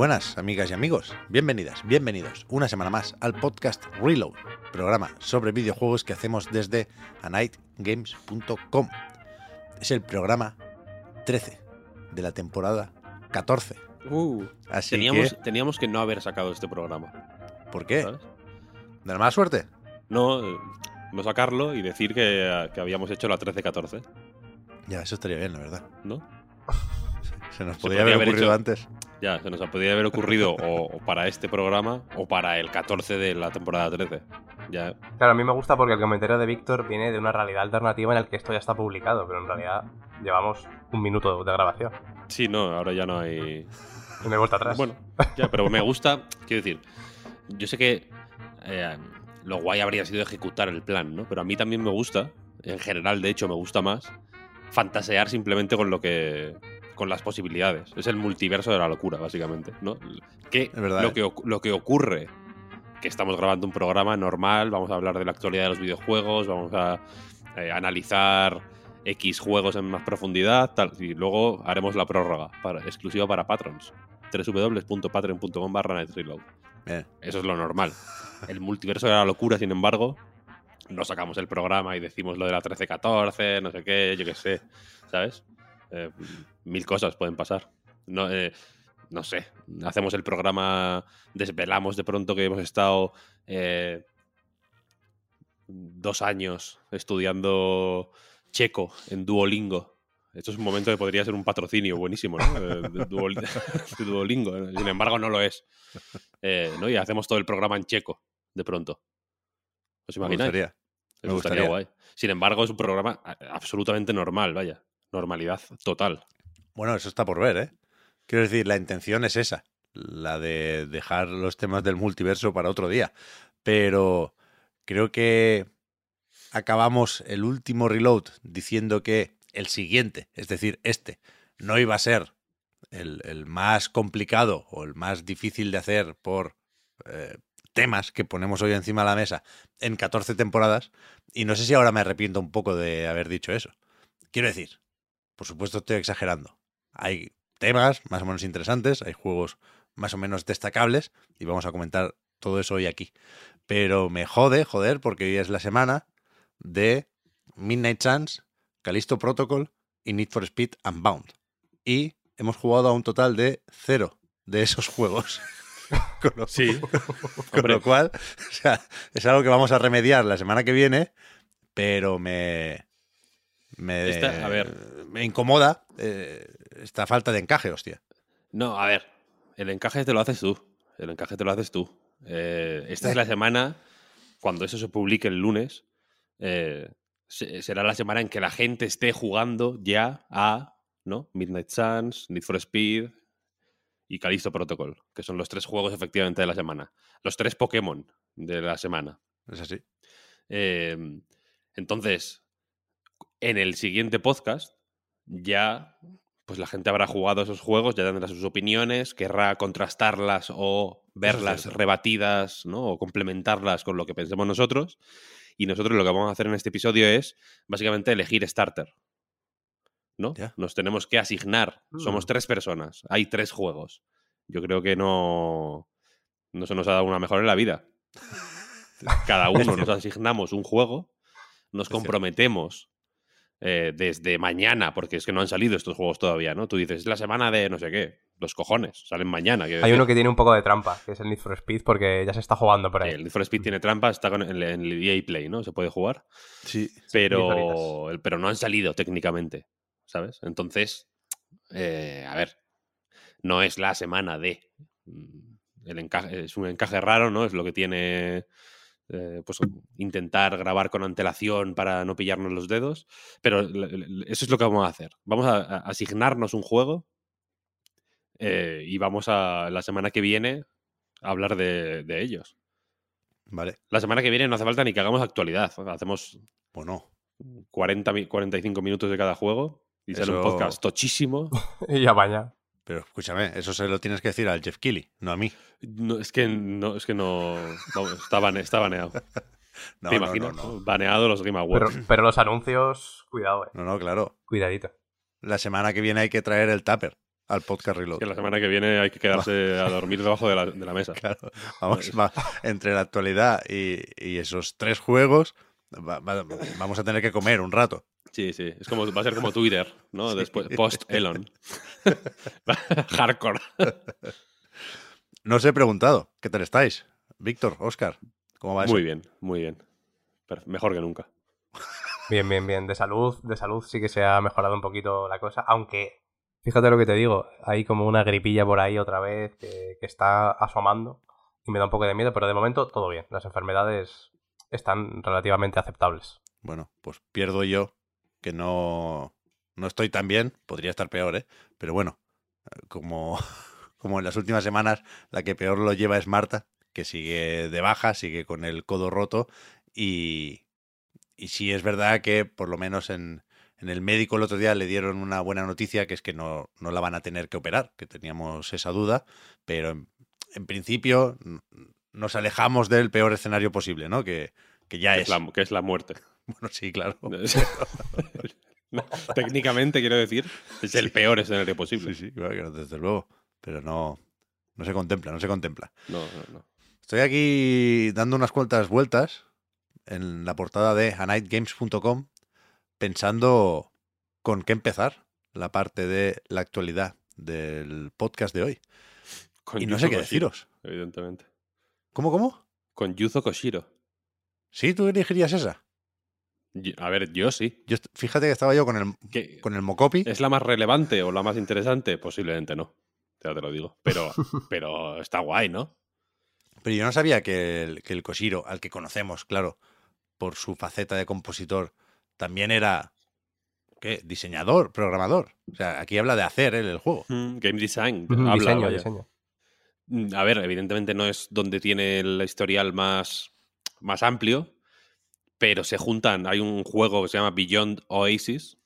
buenas, amigas y amigos. Bienvenidas, bienvenidos una semana más al podcast Reload, programa sobre videojuegos que hacemos desde anightgames.com. Es el programa 13 de la temporada 14. Uh, Así teníamos, que- teníamos que no haber sacado este programa. ¿Por qué? ¿sabes? ¿De la mala suerte? No, eh, no sacarlo y decir que, que habíamos hecho la 13-14, Ya, eso estaría bien, la verdad. ¿no? Se nos Se podría podría haber haber ocurrido hecho- antes. Ya, se nos podría haber ocurrido o, o para este programa o para el 14 de la temporada 13. Ya, Claro, a mí me gusta porque el comentario de Víctor viene de una realidad alternativa en la que esto ya está publicado, pero en realidad llevamos un minuto de grabación. sí, no, ahora ya no hay. Hay vuelta atrás. Bueno, ya, pero me gusta, quiero decir, yo sé que eh, lo guay habría sido ejecutar el plan, ¿no? Pero a mí también me gusta, en general, de hecho, me gusta más fantasear simplemente con lo que con las posibilidades. Es el multiverso de la locura, básicamente, ¿no? Que verdad, lo ¿eh? que lo que ocurre que estamos grabando un programa normal, vamos a hablar de la actualidad de los videojuegos, vamos a eh, analizar X juegos en más profundidad, tal, y luego haremos la prórroga para, exclusiva para patrons www.patreon.com barra. Bien. Eso es lo normal. El multiverso de la locura, sin embargo, no sacamos el programa y decimos lo de la 13-14, no sé qué, yo qué sé, ¿sabes? Eh, mil cosas pueden pasar. No, eh, no sé, hacemos el programa, desvelamos de pronto que hemos estado eh, dos años estudiando checo en Duolingo. Esto es un momento que podría ser un patrocinio buenísimo, ¿no? De Duol- Duolingo. Sin embargo, no lo es. Eh, ¿no? Y hacemos todo el programa en checo, de pronto. ¿Os Me imagináis? gustaría. Me me gustaría gustaría. guay. Sin embargo, es un programa absolutamente normal, vaya. Normalidad total. Bueno, eso está por ver, ¿eh? Quiero decir, la intención es esa, la de dejar los temas del multiverso para otro día. Pero creo que acabamos el último reload diciendo que el siguiente, es decir, este, no iba a ser el, más complicado o el más difícil de hacer por eh, temas que ponemos hoy encima de la mesa en 14 temporadas. Y no sé si ahora me arrepiento un poco de haber dicho eso. Quiero decir, por supuesto estoy exagerando. Hay temas más o menos interesantes, hay juegos más o menos destacables y vamos a comentar todo eso hoy aquí. Pero me jode, joder, porque hoy es la semana de Midnight Suns, Callisto Protocol y Need for Speed Unbound. Y hemos jugado a un total de cero de esos juegos. con, lo, Sí. con lo cual, o sea, es algo que vamos a remediar la semana que viene, pero me. Me, Esta- a ver. me incomoda eh, esta falta de encaje, hostia. No, a ver. El encaje te lo haces tú. El encaje te lo haces tú. Eh, esta es la semana, cuando eso se publique el lunes, eh, se- será la semana en que la gente esté jugando ya a ¿no? Midnight Suns, Need for Speed y Callisto Protocol, que son los tres juegos efectivamente de la semana. Los tres Pokémon de la semana. Es así. Eh, entonces, en el siguiente podcast, ya pues la gente habrá jugado esos juegos, ya tendrá sus opiniones, querrá contrastarlas o verlas rebatidas, ¿no? O complementarlas con lo que pensemos nosotros. Y nosotros lo que vamos a hacer en este episodio es básicamente elegir starter. ¿No? Nos tenemos que asignar. Somos Mm. tres personas. Hay tres juegos. Yo creo que no. No se nos ha dado una mejor en la vida. Cada uno nos asignamos un juego, nos comprometemos eh, desde mañana, porque es que no han salido estos juegos todavía, ¿no? Tú dices, es la semana de no sé qué, los cojones, salen mañana. Hay decir. uno que tiene un poco de trampa, que es el Need for Speed, porque ya se está jugando por ahí. El Need for Speed tiene trampa, está con- en, en el EA Play, ¿no? Se puede jugar. Sí. Pero, el- pero no han salido técnicamente, ¿sabes? Entonces, eh, a ver, no es la semana de. mm, El encaje, es un encaje raro, ¿no? Es lo que tiene eh, pues intentar grabar con antelación para no pillarnos los dedos. Pero eso es lo que vamos a hacer. Vamos a, a asignarnos un juego eh, y vamos a la semana que viene a hablar de, de ellos. Vale. La semana que viene no hace falta ni que hagamos actualidad. Hacemos Bueno, 40, mi- 45 minutos de cada juego y sale un Eso- podcast tochísimo. Y ya vaya. Pero escúchame, eso se lo tienes que decir al Jeff Keighley, no a mí. No, es que no, es que no. vamos, está, bane- está baneado. No, ¿Te imaginas? no, no. Baneado los Game Pero, Awards. pero los anuncios, cuidado, eh. No, no, claro. Cuidadito. La semana que viene hay que traer el tupper al podcast Reload. que la semana que viene hay que quedarse a dormir debajo de la, de la mesa. Claro, vamos, va- entre la actualidad y, y esos tres juegos, va- va- vamos a tener que comer un rato. Sí, sí. Es como, va a ser como Twitter, ¿no? Sí. Después, post Elon. Hardcore. No os he preguntado, ¿qué tal estáis? Víctor, Oscar, ¿cómo va eso? Muy bien, muy bien. Mejor que nunca. Bien, bien, bien. De salud, de salud sí que se ha mejorado un poquito la cosa, aunque fíjate lo que te digo, hay como una gripilla por ahí otra vez que, que está asomando y me da un poco de miedo, pero de momento todo bien. Las enfermedades están relativamente aceptables. Bueno, pues pierdo yo, que no, no estoy tan bien, podría estar peor, ¿eh? Pero bueno, como, como en las últimas semanas, la que peor lo lleva es Marta, que sigue de baja, sigue con el codo roto y, y sí es verdad que por lo menos en, en el médico el otro día le dieron una buena noticia, que es que no, no la van a tener que operar, que teníamos esa duda, pero en, en principio nos alejamos del peor escenario posible, ¿no? Que, que ya Que es. es la, que es la muerte. Bueno, sí, claro. No, técnicamente, quiero decir, es el peor escenario posible. Sí, sí, claro desde luego. Pero no, no se contempla, no se contempla. No, no, no. Estoy aquí dando unas cuantas vueltas en la portada de anightgames.com pensando con qué empezar la parte de la actualidad del podcast de hoy. Con Y no sé qué Koshiro, deciros. Evidentemente. ¿Cómo, cómo? Con Yuzo Koshiro. ¿Sí? ¿Tú elegirías esa? Yo- A ver, yo sí. Yo, fíjate que estaba yo con el, ¿Que con el Mocopi. ¿Es la más relevante o la más interesante? Posiblemente no. Ya te lo digo. Pero, pero está guay, ¿no? Pero yo no sabía que el, que el Koshiro, al que conocemos, claro, por su faceta de compositor, también era ¿qué? diseñador, programador. O sea, aquí habla de hacer él el juego. Mm, Game design. Habla, diseño, diseño. Mm, A ver, evidentemente no es donde tiene el historial más, más amplio, pero se juntan. Hay un juego que se llama Beyond Oasis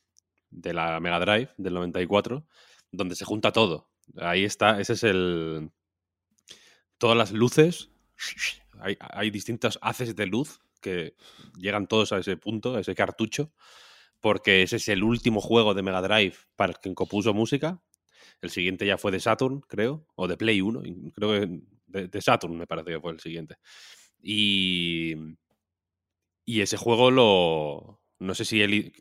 de la Mega Drive del 94, donde se junta todo. Ahí está, ese es el. Todas las luces. Hay, hay distintos haces de luz que llegan todos a ese punto, a ese cartucho, porque ese es el último juego de Mega Drive para el que compuso música. El siguiente ya fue de Saturn, creo, o de Play 1, y creo que de, de Saturn me parece que fue el siguiente. Y, y ese juego lo... No sé si él,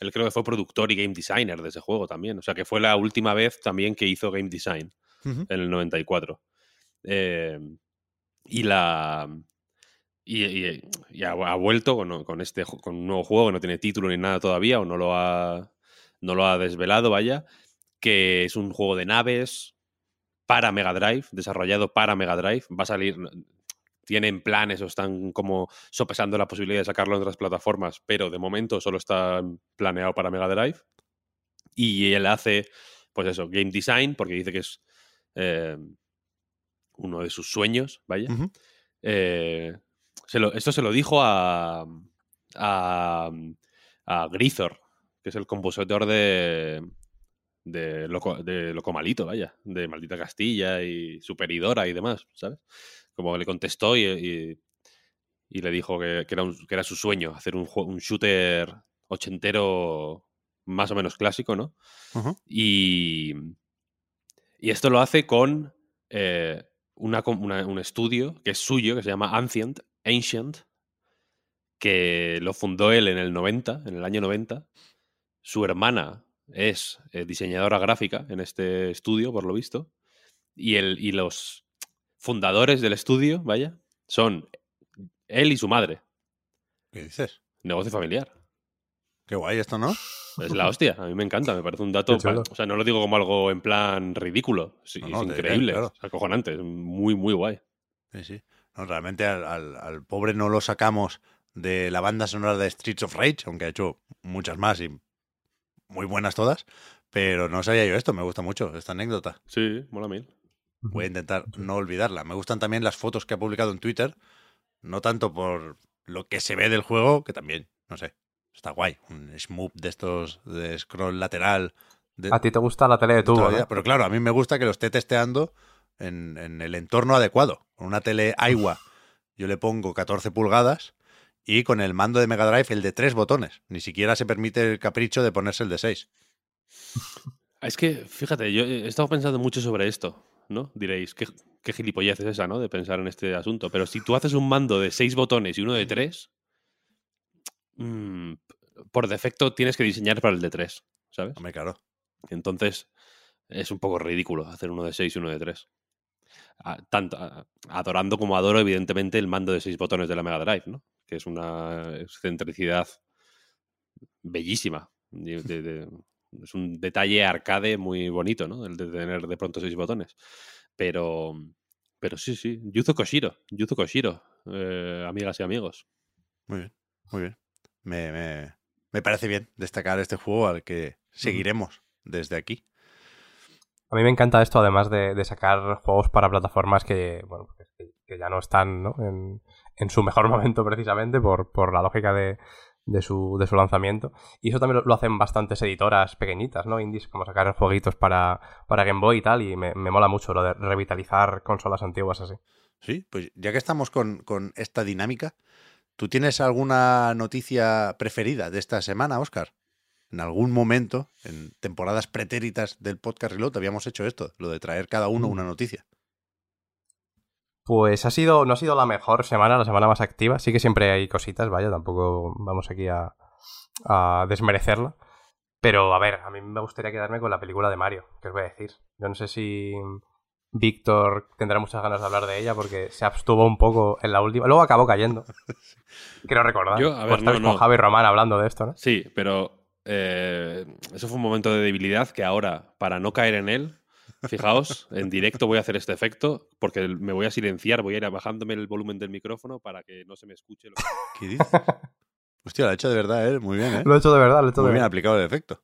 él creo que fue productor y game designer de ese juego también. O sea que fue la última vez también que hizo game design en el 94. Eh, y la. Y, y- y ha, ha vuelto con, con este con un nuevo juego que no tiene título ni nada todavía, o no lo ha. No lo ha desvelado, vaya. Que es un juego de naves para Mega Drive, desarrollado para Mega Drive. Va a salir. Tienen planes o están como sopesando la posibilidad de sacarlo en otras plataformas, pero de momento solo está planeado para Mega Drive. Y él hace, pues eso, game design, porque dice que es eh, uno de sus sueños, vaya. Eh, se lo- esto se lo dijo a, a, a Grisor, que es el compositor de, de, Loco, de Loco Malito, vaya, de Maldita Castilla y Superidora y demás, ¿sabes? Como le contestó y, y- y le dijo que, que era un- que era su sueño, hacer un, shooter ochentero más o menos clásico, ¿no? Y, y esto lo hace con eh, una com- una- un estudio que es suyo, que se llama Ancient, Ancient, que lo fundó él en el 90, en el año 90. Su hermana es eh, diseñadora gráfica en este estudio, por lo visto. Y, el, y los fundadores del estudio, vaya, son él y su madre. ¿Qué dices? Negocio familiar. Qué guay esto, ¿no? Es la hostia, a mí me encanta, me parece un dato. O sea, no lo digo como algo en plan ridículo, sí, No, no, es increíble, claro. es acojonante, es muy, muy guay. Sí, sí. ¿no? Realmente al, al- al pobre no lo sacamos de la banda sonora de Streets of Rage, aunque ha hecho muchas más y muy buenas todas, pero no sabía yo esto, me gusta mucho esta anécdota. Sí, mola mil. Voy a intentar no olvidarla. Me gustan también las fotos que ha publicado en Twitter, no tanto por lo que se ve del juego, que también, no sé, está guay. Un smooth de estos de scroll lateral. De, A ti te gusta la tele de tubo. Pero claro, a mí me gusta que lo esté testeando en, en el entorno adecuado. Con una tele Aiwa yo le pongo 14 pulgadas y con el mando de Mega Drive el de tres botones. Ni siquiera se permite el capricho de ponerse el de 6. Es que, fíjate, yo he estado pensando mucho sobre esto, ¿no? Diréis, ¿qué, qué gilipollez es esa, ¿no? De pensar en este asunto. Pero si tú haces un mando de seis botones y uno de tres, mm, por defecto tienes que diseñar para el de tres, ¿sabes? Hombre, claro. Entonces, es un poco ridículo hacer uno de 6 y uno de 3. tanto, a- adorando como adoro, evidentemente, el mando de 6 botones de la Mega Drive, ¿no? Que es una excentricidad bellísima. de- de- de- es un detalle arcade muy bonito, ¿no? El de tener de pronto 6 botones. Pero, pero sí, sí. Yuzo Koshiro. Yuzo Koshiro. eh, amigas y amigos. Muy bien, muy bien. Me, me- me parece bien destacar este juego al que seguiremos desde aquí. A mí me encanta esto, además de, de sacar juegos para plataformas que, bueno, pues que, que ya no están ¿no? En, en su mejor momento precisamente por, por la lógica de, de su, de su lanzamiento. Y eso también lo, lo hacen bastantes editoras pequeñitas, ¿no? Indies, como sacar jueguitos para, para Game Boy y tal, y me, me mola mucho lo de revitalizar consolas antiguas así. Sí, pues ya que estamos con, con esta dinámica, ¿tú tienes alguna noticia preferida de esta semana, Oscar? En algún momento, en temporadas pretéritas del podcast Reload, habíamos hecho esto, lo de traer cada uno una noticia. Pues ha sido, no ha sido la mejor semana, la semana más activa. Sí que siempre hay cositas, vaya, tampoco vamos aquí a, a desmerecerla. Pero a ver, a mí me gustaría quedarme con la película de Mario, que os voy a decir. Yo no sé si Víctor tendrá muchas ganas de hablar de ella porque se abstuvo un poco en la última. Luego acabó cayendo. Quiero recordar. Yo, a ver, Pues no, con. Javi Román hablando de esto, ¿no? Sí, pero eh, eso fue un momento de debilidad que ahora, para no caer en él, fijaos, en directo voy a hacer este efecto porque me voy a silenciar, voy a ir bajándome el volumen del micrófono para que no se me escuche. Lo que... ¿Qué dices? Hostia, lo ha hecho de verdad, ¿eh? Muy bien, ¿eh? Lo he hecho de verdad, lo he hecho Muy de bien verdad. aplicado el efecto.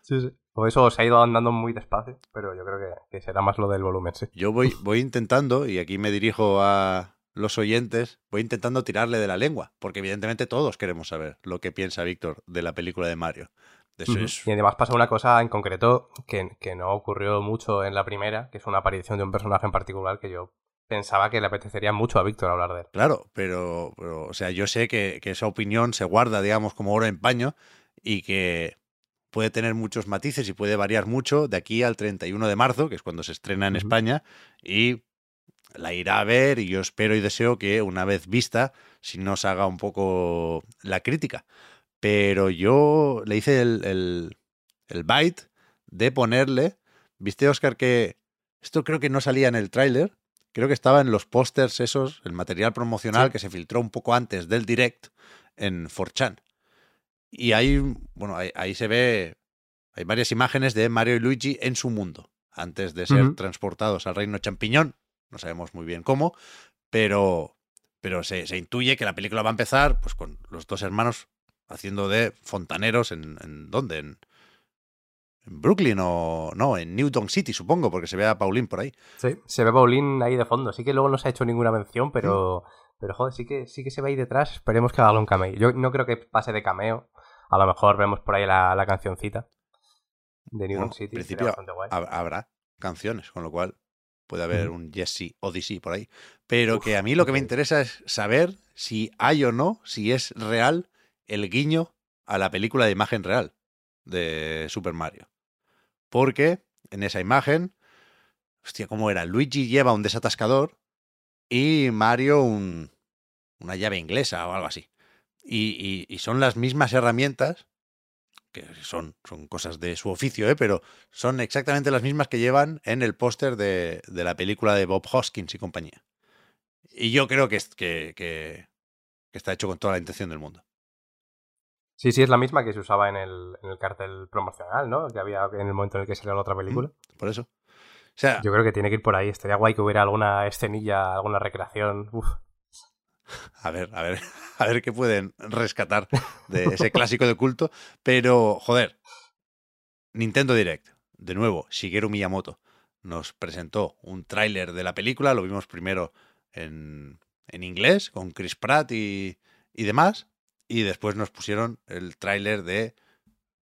Sí, sí. O eso se ha ido andando muy despacio, pero yo creo que, que será más lo del volumen, sí. Yo voy, voy intentando, y aquí me dirijo a los oyentes, voy intentando tirarle de la lengua, porque evidentemente todos queremos saber lo que piensa Víctor de la película de Mario. De eso Ujú. es- Y además pasa una cosa en concreto que, que no ocurrió mucho en la primera, que es una aparición de un personaje en particular que yo pensaba que le apetecería mucho a Víctor hablar de él. Claro, pero, pero, o sea, yo sé que, que esa opinión se guarda, digamos, como oro en paño y que puede tener muchos matices y puede variar mucho de aquí al 31 de marzo, que es cuando se estrena en. España, y la irá a ver y yo espero y deseo que una vez vista, si nos haga un poco la crítica. Pero yo le hice el, el, el bite de ponerle, viste Oscar que esto creo que no salía en el tráiler, creo que estaba en los pósters esos, el material promocional Sí. que se filtró un poco antes del direct en 4chan. Y ahí, bueno, ahí, ahí se ve, hay varias imágenes de Mario y Luigi en su mundo, antes de ser transportados al reino champiñón. No sabemos muy bien cómo, pero, pero se, se intuye que la película va a empezar pues con los dos hermanos haciendo de fontaneros en, en ¿dónde? En, en Brooklyn o no, en Newton City, supongo, porque se ve a Pauline por ahí. Sí, se ve Paulín ahí de fondo. Sí que luego no se ha hecho ninguna mención, pero, pero joder, sí que, sí que se ve ahí detrás. Esperemos que haga un cameo. Yo no creo que pase de cameo. A lo mejor vemos por ahí la, la cancioncita de New Bueno, York City. en principio guay. habrá canciones, con lo cual puede haber un Jesse Odyssey por ahí. Pero Uf, que a mí lo que me interesa es saber si hay o no, si es real el guiño a la película de imagen real de Super Mario. Porque en esa imagen, hostia, ¿cómo era? Luigi lleva un desatascador y Mario un, una llave inglesa o algo así. Y, son las mismas herramientas, que son, son cosas de su oficio, ¿eh? pero son exactamente las mismas que llevan en el póster de, de la película de Bob Hoskins y compañía. Y yo creo que, que, que- que está hecho con toda la intención del mundo. Sí, sí, es la misma que se usaba en el, en el cartel promocional, ¿no? Que había en el momento en el que salió la otra película. Por eso. sea, Yo creo que tiene que ir por ahí. Estaría guay que hubiera alguna escenilla, alguna recreación. Uf. a ver, a ver, a ver qué pueden rescatar de ese clásico de culto. Pero, joder, Nintendo Direct, de nuevo, Shigeru Miyamoto nos presentó un tráiler de la película, lo vimos primero en, en inglés, con Chris Pratt y, y demás, y después nos pusieron el tráiler de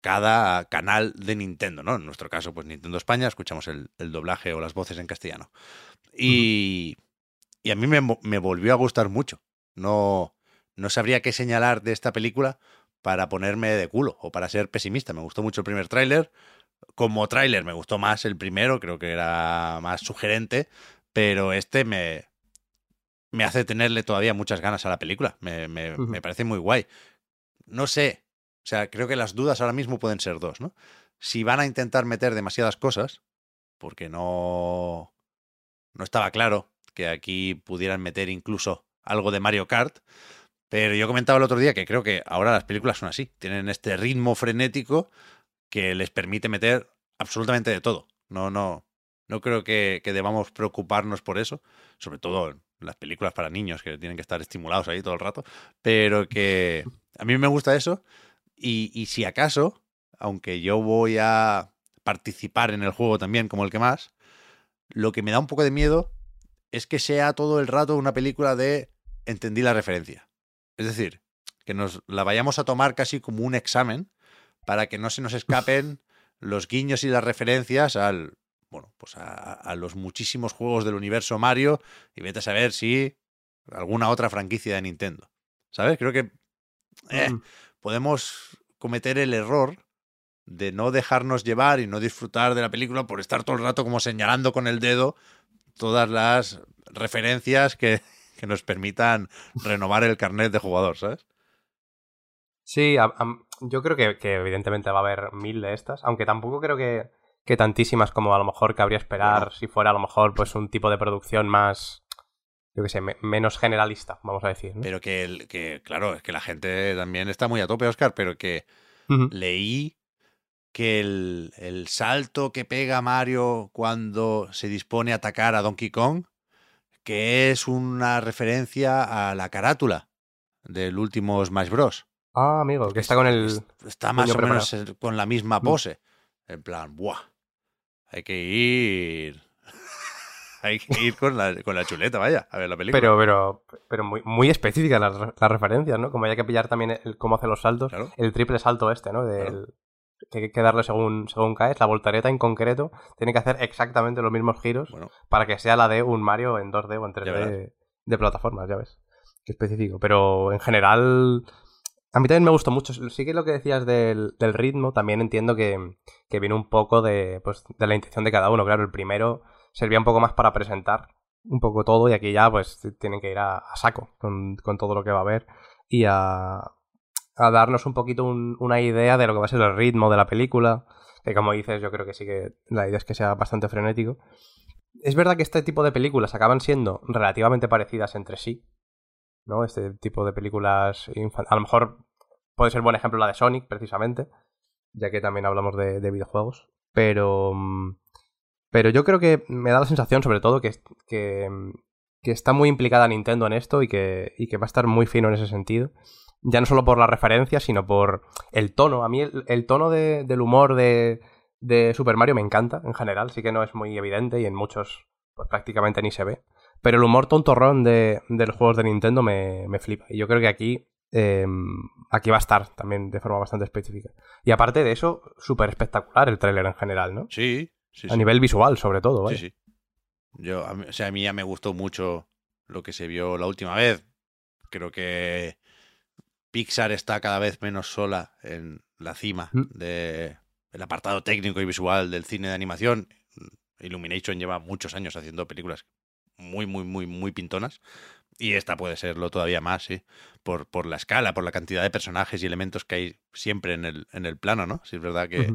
cada canal de Nintendo, ¿no? En nuestro caso, pues Nintendo España, escuchamos el, el doblaje o las voces en castellano. Y, y a mí me, me volvió a gustar mucho. No, no sabría qué señalar de esta película para ponerme de culo o para ser pesimista. Me gustó mucho el primer tráiler. Como tráiler me gustó más el primero, creo que era más sugerente, pero este me, me hace tenerle todavía muchas ganas a la película. Me, me- me parece muy guay. No sé, o sea, creo que las dudas ahora mismo pueden ser dos, ¿no? Si van a intentar meter demasiadas cosas, porque no, no estaba claro que aquí pudieran meter incluso algo de Mario Kart. Pero yo comentaba el otro día que creo que ahora las películas son así. Tienen este ritmo frenético que les permite meter absolutamente de todo. No, no, no creo que, que debamos preocuparnos por eso. Sobre todo las películas para niños que tienen que estar estimulados ahí todo el rato. Pero que a mí me gusta eso. Y, y si acaso, aunque yo voy a participar en el juego también como el que más, lo que me da un poco de miedo es que sea todo el rato una película de entendí la referencia. Es decir, que nos la vayamos a tomar casi como un examen para que no se nos escapen los guiños y las referencias al bueno, pues a, a los muchísimos juegos del universo Mario y vete a saber si alguna otra franquicia de Nintendo. ¿Sabes? Creo que eh, Mm. podemos cometer el error de no dejarnos llevar y no disfrutar de la película por estar todo el rato como señalando con el dedo todas las referencias que, que nos permitan renovar el carnet de jugador, ¿sabes? Sí, a- yo creo que, que evidentemente va a haber mil de estas, aunque tampoco creo que, que tantísimas como a lo mejor cabría esperar si fuera a lo mejor pues un tipo de producción más, yo qué sé, me- menos generalista, vamos a decir. ¿no? Pero que, el- que, claro, es que la gente también está muy a tope, Oscar, pero que leí que el, el salto que pega Mario cuando se dispone a atacar a Donkey Kong, que es una referencia a la carátula del último Smash Bros. Ah, amigo, que está con el... Es- Está más o menos con la misma pose. En plan, ¡buah! Hay que ir. Hay que ir con la, con la chuleta, vaya, a ver la película. Pero, pero, pero muy, muy específicas las, las referencias, ¿no? Como hay que pillar también el, cómo hace los saltos. Claro. El triple salto este, ¿no? Del, Que hay que darle según, según caes. La voltareta en concreto tiene que hacer exactamente los mismos giros Bueno, para que sea la de un Mario en 2D o en Ya verás. 3D de plataformas, ya ves. Qué específico. Pero en general, a mí también me gustó mucho. Sí que lo que decías del, ritmo, también entiendo que, que viene un poco de, pues, de la intención de cada uno. Claro, el primero servía un poco más para presentar un poco todo y aquí ya pues tienen que ir a, saco con, con todo lo que va a haber y a, a darnos un poquito un- una idea de lo que va a ser el ritmo de la película. Que como dices, yo creo que sí que la idea es que sea bastante frenético. Es verdad que este tipo de películas acaban siendo relativamente parecidas entre sí. ¿No? Este tipo de películas infan- A lo mejor puede ser buen ejemplo la de Sonic, precisamente. Ya que también hablamos de, de videojuegos. Pero. mm, Pero yo creo que me da la sensación, sobre todo, que, mm, que está muy implicada Nintendo en esto y que, y que va a estar muy fino en ese sentido. Ya no solo por la referencia, sino por el tono. A mí el, el tono de- del humor de, de Super Mario me encanta, en general. Sí que no es muy evidente y en muchos pues prácticamente ni se ve. Pero el humor tontorrón de, de los juegos de Nintendo me, me flipa. Y yo creo que aquí, eh, aquí va a estar también de forma bastante específica. Y aparte de eso, súper espectacular el tráiler en general, ¿no? sí, sí, A sí. nivel visual, sobre todo, Sí, ¿vale? sí. Yo, a mí, o sea, a mí ya me gustó mucho lo que se vio la última vez. Creo que Pixar está cada vez menos sola en la cima Mm. del apartado técnico y visual del cine de animación. Illumination lleva muchos años haciendo películas muy, muy, muy, muy pintonas. Y esta puede serlo todavía más, sí. Por, por la escala, por la cantidad de personajes y elementos que hay siempre en el, en el plano, ¿no? Sí, es verdad que,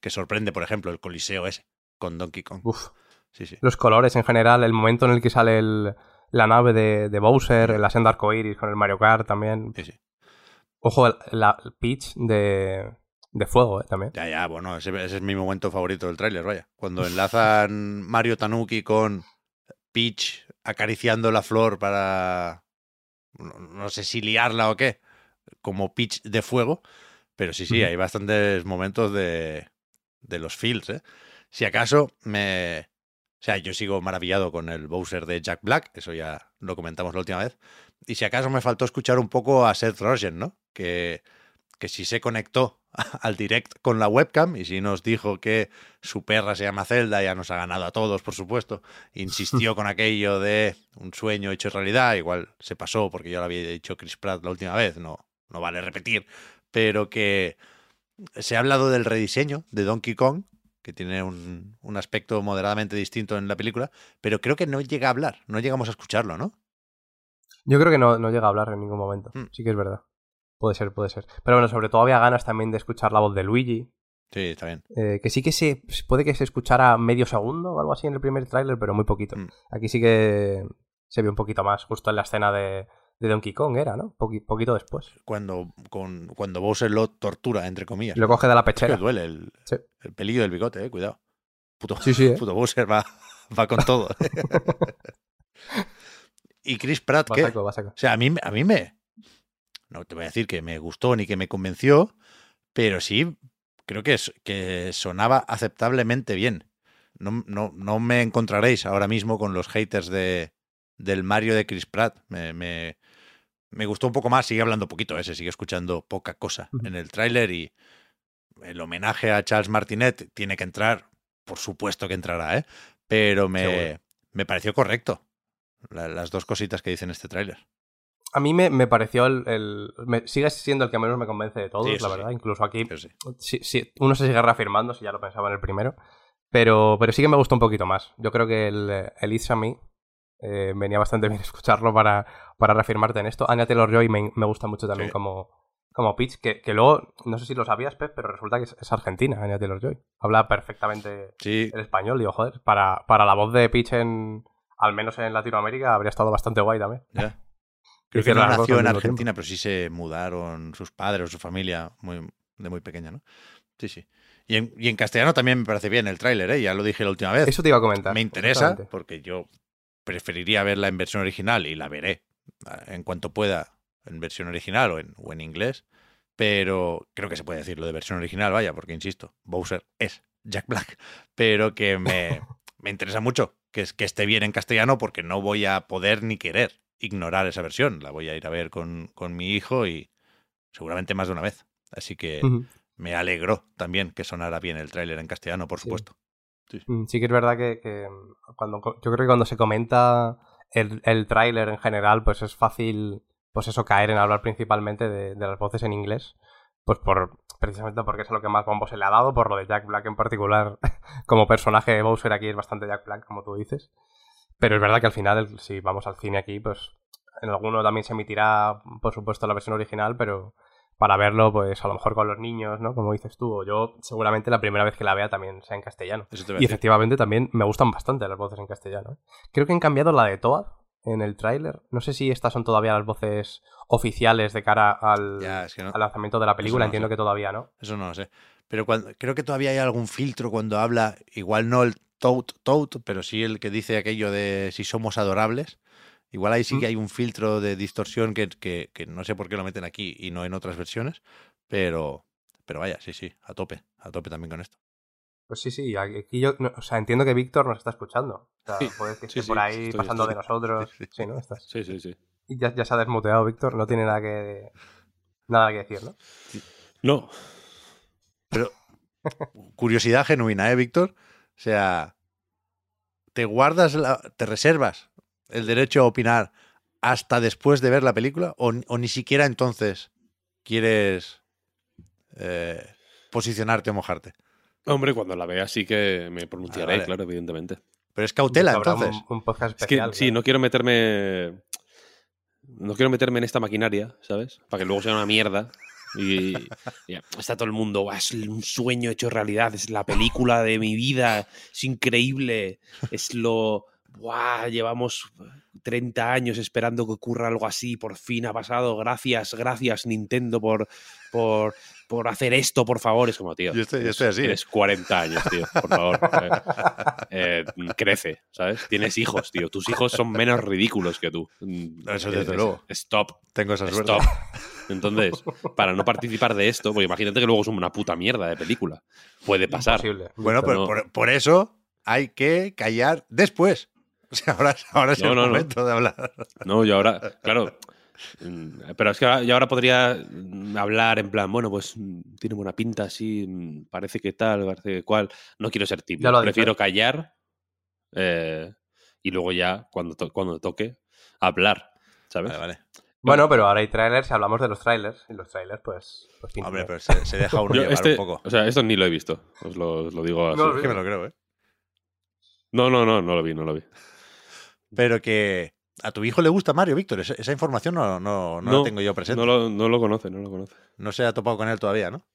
que sorprende, por ejemplo, el Coliseo ese con Donkey Kong. Uf. Sí, sí. Los colores en general, el momento en el que sale el- la nave de, de Bowser, la senda arcoiris con el Mario Kart también. sí, sí. Ojo, la Peach de, de fuego, ¿eh? También. Ya, ya, bueno, ese, ese es mi momento favorito del tráiler, vaya. Cuando enlazan Mario Tanuki con Peach acariciando la flor para, no, no sé si liarla o qué, como Peach de fuego, pero sí, sí, hay bastantes momentos de, de los feels, ¿eh? Si acaso me... O sea, yo sigo maravillado con el Bowser de Jack Black, eso ya lo comentamos la última vez. Y si acaso me faltó escuchar un poco a Seth Rogen, ¿no? Que, que si se conectó al direct con la webcam y si nos dijo que su perra se llama Zelda, ya nos ha ganado a todos, por supuesto. Insistió con aquello de un sueño hecho realidad, igual se pasó porque yo lo había dicho Chris Pratt la última vez, no, no vale repetir, pero que se ha hablado del rediseño de Donkey Kong, que tiene un, un aspecto moderadamente distinto en la película, pero creo que no llega a hablar, no llegamos a escucharlo, ¿no? Yo creo que no, no llega a hablar en ningún momento. Mm. Sí que es verdad. Puede ser, puede ser. Pero bueno, sobre todo había ganas también de escuchar la voz de Luigi. Sí, está bien. eh, que sí que se puede que se escuchara medio segundo o algo así en el primer tráiler, pero muy poquito. Mm. Aquí sí que se ve un poquito más, justo en la escena de, de Donkey Kong era, ¿no? Poqui- poquito después. Cuando, con, cuando Bowser lo tortura, entre comillas. Lo coge de la Que pechera. duele el, Sí. el pelillo del bigote, eh, cuidado. Puto, Sí, sí, ¿eh? puto Bowser va, va con todo. y Chris Pratt, Va ¿qué? saco, va saco. O sea, a mí, a mí me. No te voy a decir que me gustó ni que me convenció, pero sí creo que, es, que sonaba aceptablemente bien. No, no, no me encontraréis ahora mismo con los haters de, del Mario de Chris Pratt. Me, me, me gustó un poco más, sigue hablando poquito, ¿eh? se sigue escuchando poca cosa en el tráiler y el homenaje a Charles Martinet tiene que entrar, por supuesto que entrará, ¿eh? pero me, me pareció correcto la- las dos cositas que dice en este tráiler. A mí me, me pareció el, el- me- sigue siendo el que menos me convence de todos, Sí, la sí. verdad. Incluso aquí sí. sí, uno se sigue reafirmando, si ya lo pensaba en el primero. Pero, pero sí que me gustó un poquito más. Yo creo que el, el It's a Me eh, venía bastante bien escucharlo para, para reafirmarte en esto. Anya Taylor Joy me, me gusta mucho también como, como Peach, que, que luego, no sé si lo sabías, Pep, pero resulta que es, es argentina, Anya Taylor Joy. Habla perfectamente Sí, el español, digo, joder, para, para la voz de Peach en, al menos en Latinoamérica, habría estado bastante guay también. Creo que no nació en Argentina, pero sí se mudaron sus padres o su familia muy, de muy pequeña, ¿no? Sí, sí. Y en, y en castellano también me parece bien el tráiler, ¿eh? Ya lo dije la última vez. Eso te iba a comentar. me interesa porque yo preferiría verla en versión original y la veré en cuanto pueda en versión original o en, o en inglés. Pero creo que se puede decir lo de versión original, vaya, porque insisto, Bowser es Jack Black. Pero que me, me interesa mucho que esté bien en castellano porque no voy a poder ni querer ignorar esa versión. La voy a ir a ver con, con mi hijo y seguramente más de una vez. Así que me alegró también que sonara bien el tráiler en castellano, por Sí. supuesto. Mm, Sí que es verdad que, que cuando yo creo que cuando se comenta el, el tráiler en general, pues es fácil, pues eso, caer en hablar principalmente de, de las voces en inglés. Pues por precisamente porque es lo que más bombo se le ha dado, por lo de Jack Black en particular, como personaje de Bowser aquí es bastante Jack Black, como tú dices. Pero es verdad que al final, si vamos al cine aquí, pues en alguno también se emitirá, por supuesto, la versión original, pero para verlo, pues a lo mejor con los niños, ¿no? Como dices tú, o yo seguramente la primera vez que la vea también sea en castellano. Y efectivamente también me gustan bastante las voces en castellano. Creo que han cambiado la de Toad en el tráiler. No sé si estas son todavía las voces oficiales de cara al, Ya, es que no- al lanzamiento de la película. no Entiendo sé. que todavía no. Eso no lo sé. Pero cuando, creo que todavía hay algún filtro cuando habla, igual no el Toad, Toad, pero sí el que dice aquello de si somos adorables. Igual ahí sí Mm. que hay un filtro de distorsión que, que- que no sé por qué lo meten aquí y no en otras versiones. Pero, pero vaya, sí, sí, a tope, a tope también con esto. Pues sí, sí. Aquí yo, no, o sea, entiendo que Víctor nos está escuchando. O sea, Sí, puede que sí, esté sí, por ahí estoy- pasando estoy. de nosotros. Sí, sí. Sí, ¿no? Estás. Sí, sí, sí. Y ya, ya se ha desmuteado, Víctor. No tiene nada que, nada que decir, ¿no? No, Pero curiosidad genuina, ¿eh, Víctor? O sea, ¿te guardas, la- te reservas el derecho a opinar hasta después de ver la película? ¿O, o ni siquiera entonces quieres eh, posicionarte o mojarte? hombre, cuando la vea sí que me pronunciaré, vale. claro, evidentemente. Pero es cautela, Habrá un- entonces. Un, podcast Es que especial. sí, no quiero meterme. No quiero meterme en esta maquinaria, ¿sabes? Para que luego sea una mierda. Y, y está todo el mundo, "Buah, es un sueño hecho realidad, es la película de mi vida, es increíble, es lo Buah, llevamos 30 años esperando que ocurra algo así, por fin ha pasado, gracias, gracias Nintendo por, por, por hacer esto, por favor. Es como, tío, Yo estoy- yo tienes- estoy así, ¿eh? Tienes 40 años, tío, por favor. Eh, eh, crece, ¿sabes? Tienes hijos, tío. Tus hijos son menos ridículos que tú. Eso desde es- luego. Stop. Tengo esa suerte. Stop. Entonces, para no participar de esto, porque imagínate que luego es una puta mierda de película. Puede pasar. Imposible. Bueno, pero No. por, por eso hay que callar después. O sea, ahora, ahora es No, el no, no. momento de hablar. No, yo ahora, claro. mm, Pero es que ahora, yo ahora podría mm, hablar en plan, bueno, pues mm, tiene buena pinta, así, mm, parece que tal, parece que cual. No quiero ser dicho, Prefiero callar eh, y luego ya, cuando, to- cuando toque, hablar. ¿Sabes? Vale, vale. Bueno, pero ahora hay trailers y hablamos de los trailers. Y los trailers, pues. pues Hombre, pero se, se deja uno llevar este- un poco. O sea, esto ni lo he visto. Os lo, os lo digo así. No, Es que me lo creo, ¿eh? No, no, no, no lo vi, no lo vi. Pero que a tu hijo le gusta Mario, Víctor. Esa, esa información no, no, no la tengo yo presente. No No, lo, no lo conoce, no lo conoce. se ha topado con él todavía, ¿no?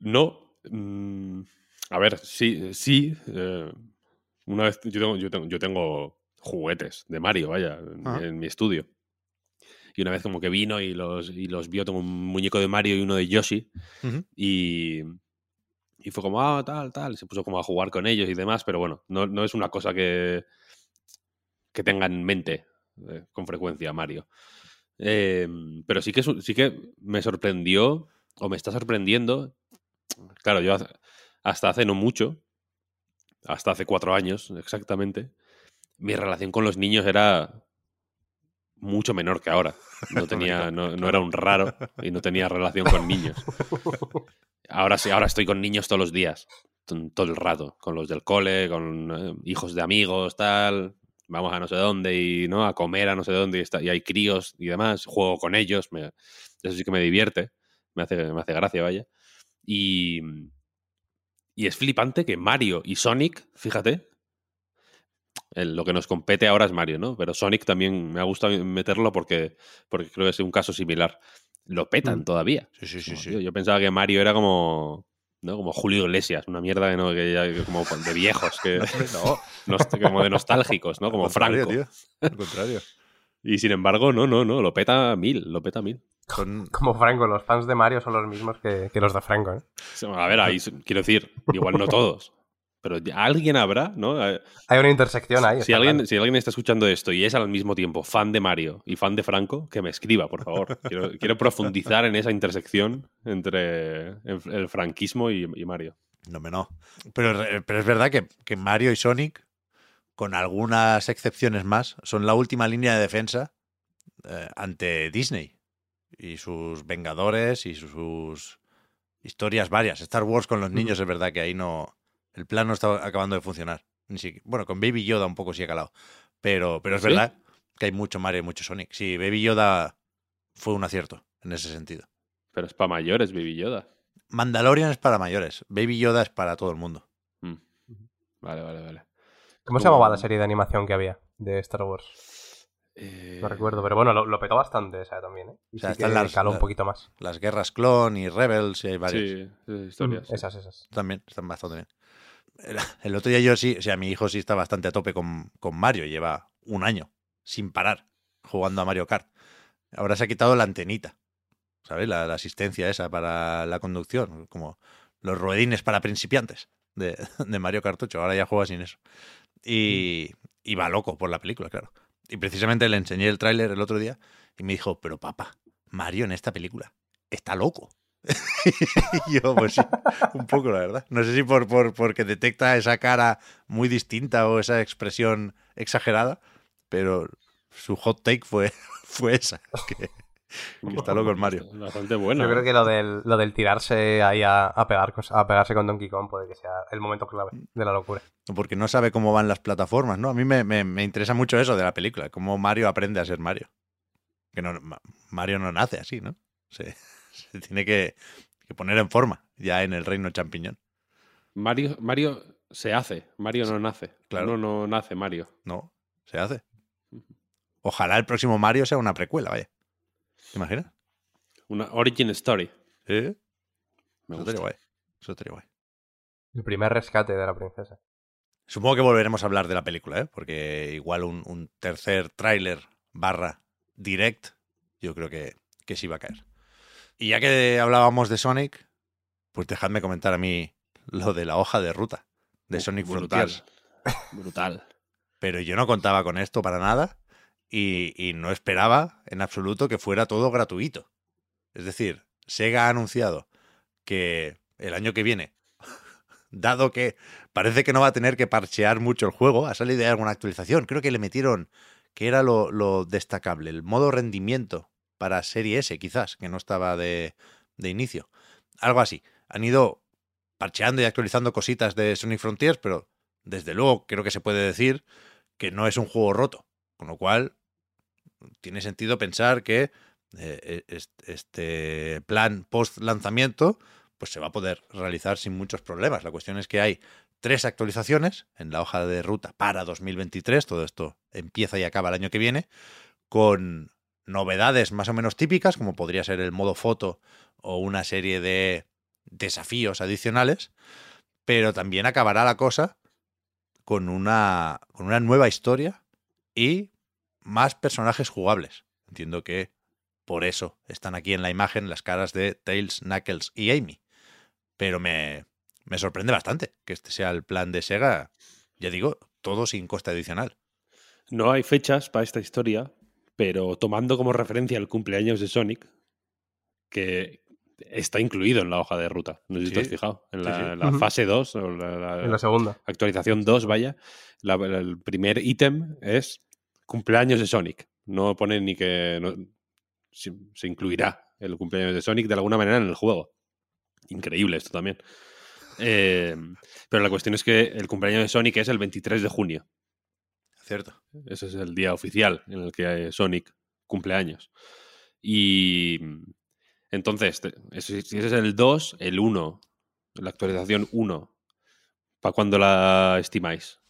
No. mm, a ver, sí, sí. eh, una vez yo tengo, yo tengo, yo tengo juguetes de Mario, vaya, en, en mi estudio. Y una vez como que vino y los, y los vio, tengo un muñeco de Mario y uno de Yoshi. Y, y fue como, ah, tal, tal. Y se puso como a jugar con ellos y demás, pero bueno, no, no es una cosa que, que tenga en mente eh, con frecuencia Mario. Eh, pero sí que, sí que me sorprendió, o me está sorprendiendo. Claro, yo hasta hace no mucho, hasta hace cuatro años exactamente, mi relación con los niños era mucho menor que ahora. No, tenía, no, no era un raro y no tenía relación con niños. Ahora sí, ahora estoy con niños todos los días, todo el rato, con los del cole, con eh, hijos de amigos, tal. Vamos a no sé dónde y no a comer a no sé dónde y, está, y hay críos y demás. Juego con ellos, me- eso sí que me divierte, me hace, me hace gracia, vaya. Y, y es flipante que Mario y Sonic, fíjate, el- lo que nos compete ahora es Mario, ¿no? Pero Sonic también me ha gustado meterlo porque, porque creo que es un caso similar. Lo petan Mm. todavía. Sí, sí, sí. Como, sí. tío, yo pensaba que Mario era como. ¿no? Como Julio Iglesias, una mierda que no, que ya- que como de viejos, que, No, como de nostálgicos, ¿no? Como al contrario, Franco. tío. Al contrario. Y sin embargo, no, no, no, lo peta mil, lo peta mil. Son- Como Franco, los fans de Mario son los mismos que, que los de Franco, ¿eh? A ver, ahí, quiero decir, igual no todos, pero alguien habrá, ¿no? Eh, Hay una intersección ahí. Si alguien, claro. si alguien está escuchando esto y es al mismo tiempo fan de Mario y fan de Franco, que me escriba, por favor. Quiero, quiero profundizar en esa intersección entre el, franquismo y, y Mario. No, me no. Pero, pero es verdad que, que Mario y Sonic, con algunas excepciones más, son la última línea de defensa eh, ante Disney y sus Vengadores y sus historias varias. Star Wars con los niños es verdad que ahí no. El plan no está acabando de funcionar. Ni siquiera- bueno, con Baby Yoda un poco sí ha calado. Pero, pero es ¿Sí? verdad que hay mucho Mario y mucho Sonic. Sí, Baby Yoda fue un acierto en ese sentido. Pero es para mayores, Baby Yoda. Mandalorian es para mayores. Baby Yoda es para todo el mundo. Mm. Vale, vale, vale. ¿Cómo se llamaba la serie de animación que había de Star Wars? Eh, No recuerdo, pero bueno, lo, lo petó bastante esa también, ¿eh? Y O sea, sí están que las- caló un poquito más. Las guerras clon y Rebels y hay varios. Sí, sí, historias. Mm, Esas, esas. También están bastante bien. El, otro día yo sí, o sea, mi hijo sí está bastante a tope con, con Mario. Lleva un año sin parar jugando a Mario Kart. Ahora se ha quitado la antenita, ¿sabes? La, la asistencia esa para la conducción, como los ruedines para principiantes de, de Mario Kart 8. Ahora ya juega sin eso. Y, y va loco por la película, claro. Y precisamente le enseñé el tráiler el otro día y me dijo, pero papá, Mario en esta película está loco. y yo, pues sí, un poco, la verdad. No sé si por, por porque detecta esa cara muy distinta o esa expresión exagerada, pero su hot take fue, fue esa, que, que está loco el Mario. Bastante bueno. Yo creo que lo del, lo del tirarse ahí a, a pegar a pegarse con Donkey Kong puede que sea el momento clave de la locura. Porque no sabe cómo van las plataformas, ¿no? A mí me, me- me interesa mucho eso de la película, cómo Mario aprende a ser Mario. Que no, Ma- Mario no nace así, ¿no? Se, se tiene que, que poner en forma ya en el reino champiñón. Mario, Mario se hace, Mario no nace. claro. No, no nace Mario. No, se hace. Ojalá el próximo Mario sea una precuela, vaya. ¿Te imaginas? Una origin story. ¿Sí? Me Eso gusta. estaría guay. Eso estaría guay. El primer rescate de la princesa. Supongo que volveremos a hablar de la película, ¿eh? porque igual un, un tercer tráiler barra direct, yo creo que, que sí va a caer. Y ya que hablábamos de Sonic, pues dejadme comentar a mí lo de la hoja de ruta de Sonic Brutal. Frontiers. Brutal. Pero yo no contaba con esto para nada y, y no esperaba en absoluto que fuera todo gratuito. Es decir, Sega ha anunciado que el año que viene, dado que parece que no va a tener que parchear mucho el juego, ha salido ya alguna actualización. Creo que le metieron, que era lo, lo destacable, el modo rendimiento para Serie S, quizás, que no estaba de, de inicio. Algo así. Han ido parcheando y actualizando cositas de Sonic Frontiers, pero desde luego creo que se puede decir que no es un juego roto. Con lo cual, tiene sentido pensar que eh, est- este plan post lanzamiento pues se va a poder realizar sin muchos problemas. La cuestión es que hay tres actualizaciones en la hoja de ruta para 2023. Todo esto empieza y acaba el año que viene con novedades más o menos típicas, como podría ser el modo foto o una serie de desafíos adicionales, pero también acabará la cosa con una, con una nueva historia y más personajes jugables. Entiendo que por eso están aquí en la imagen las caras de Tails, Knuckles y Amy. Pero me, me sorprende bastante que este sea el plan de Sega, ya digo, todo sin coste adicional. No hay fechas para esta historia, pero tomando como referencia el cumpleaños de Sonic, que está incluido en la hoja de ruta. No sé si te Sí, has fijado. En la, sí. fase 2, o la, la- En la segunda. actualización 2, vaya, el primer ítem es cumpleaños de Sonic. No pone ni que no- se, se incluirá el cumpleaños de Sonic de alguna manera en el juego. Increíble esto también. Eh, pero la cuestión es que el cumpleaños de Sonic es el 23 de junio. Cierto. Ese es el día oficial en el que Sonic cumple años. Y entonces, te- ese- si ese es el 2, el 1, la actualización 1, ¿para cuándo la estimáis?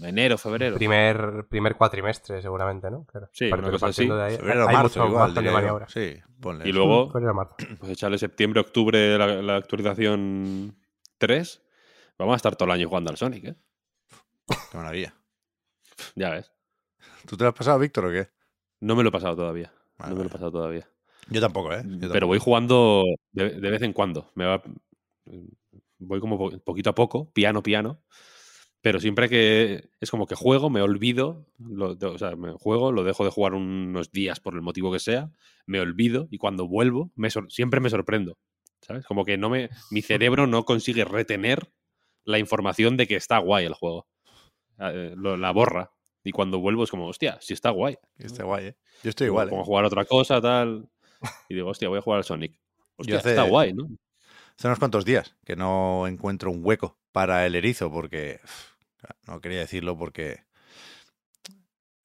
¿Enero, febrero? Primer, primer cuatrimestre, seguramente, ¿no? Claro. Sí, una cosa así. de ahí Febrero, hay marzo, mucho igual, de maniobra. Sí, ponle Y luego, Febrero, marzo. pues echarle septiembre, octubre la, la actualización 3. Vamos a estar todo el año jugando al Sonic, ¿eh? Qué maravilla. Ya ves. ¿Tú te lo has pasado, Víctor, o qué? No me lo he pasado todavía. Vale, no me lo he pasado todavía. Yo tampoco, ¿eh? Yo Pero voy jugando de, de vez en cuando. Me va, voy como po- poquito a poco, piano, piano. Pero siempre que es como que juego, me olvido. Lo, de- o sea, me juego, lo dejo de jugar unos días por el motivo que sea, me olvido y cuando vuelvo, me siempre me sorprendo. ¿Sabes? Como que no me, mi cerebro no consigue retener la información de que está guay el juego. Eh, lo- la borra. Y cuando vuelvo es como, hostia, sí está guay. Está guay, ¿eh? Yo estoy igual, Pongo ¿eh? a jugar otra cosa, tal. Y digo, hostia, voy a jugar al Sonic. Hostia, hace- está guay, ¿no? Hace unos cuantos días que no encuentro un hueco para el erizo porque... No quería decirlo porque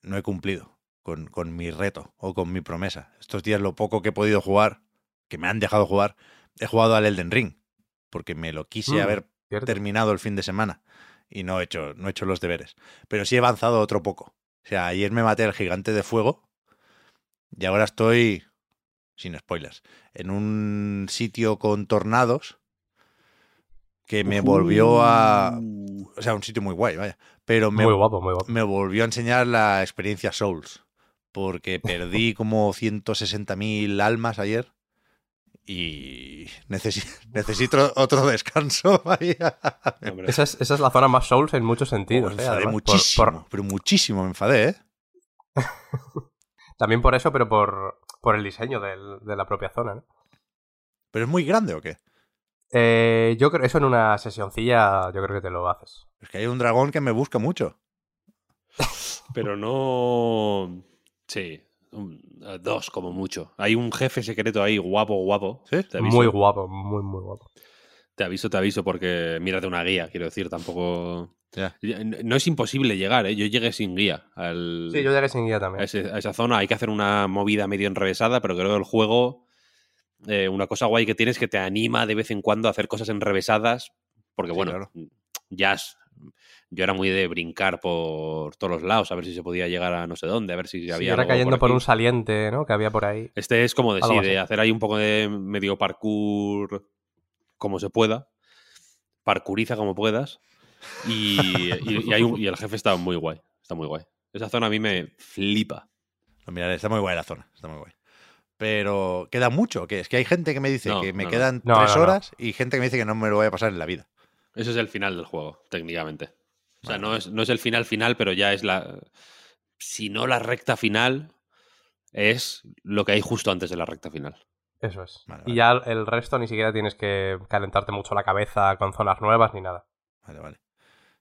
no he cumplido con, con mi reto o con mi promesa. Estos días lo poco que he podido jugar, que me han dejado jugar, he jugado al Elden Ring porque me lo quise Mm, haber Cierto. terminado el fin de semana y no he hecho, no he hecho los deberes. Pero sí he avanzado otro poco. O sea, ayer me maté al gigante de fuego y ahora estoy, sin spoilers, en un sitio con tornados que me volvió a... O sea, un sitio muy guay, vaya. Pero me, Muy guapo, muy guapo. me volvió a enseñar la experiencia Souls. Porque perdí como 160.000 almas ayer. Y necesi- necesito otro descanso. vaya. Esa es, esa es la zona más Souls en muchos sentidos. me ¿eh? enfadé muchísimo. por- Pero muchísimo me enfadé, ¿eh? también por eso, pero por, por el diseño del- de la propia zona. ¿no? ¿Pero es muy grande o qué? Eh, yo creo eso en una sesioncilla, yo creo que te lo haces. Es que hay un dragón que me busca mucho. pero no. Sí, dos como mucho. Hay un jefe secreto ahí, guapo, guapo. ¿Sí? Te aviso, Muy guapo, muy, muy guapo. te aviso, te aviso, porque mírate una guía, quiero decir, tampoco. No es imposible llegar, ¿eh? Yo llegué sin guía al, Sí, yo llegué sin guía a, también. ese- a esa zona. Hay que hacer una movida medio enrevesada, pero creo que el juego. eh, una cosa guay que tiene es que te anima de vez en cuando a hacer cosas enrevesadas. Porque, Sí, bueno, claro. ya es- yo era muy de brincar por todos los lados, a ver si se podía llegar a no sé dónde, a ver si Sí, había. era algo cayendo por un saliente, ¿no? Que había por ahí. Este es como de, sí, de hacer ahí un poco de medio parkour como se pueda. Parkouriza como puedas. Y, y- y hay un- y el jefe está muy guay. Está muy guay. Esa zona a mí me flipa. Lo miraré, está muy guay la zona, está muy guay. Pero queda mucho, que es que hay gente que me dice No, que me no, no. quedan No, tres no, no. horas y gente que me dice que no me lo voy a pasar en la vida. Eso es el final del juego, técnicamente. O sea, Vale. no es, no es el final final, pero ya es la. Si no la recta final, es lo que hay justo antes de la recta final. Eso es. Vale, Y ya el resto ni siquiera tienes que calentarte mucho la cabeza con zonas nuevas ni nada. Vale, vale.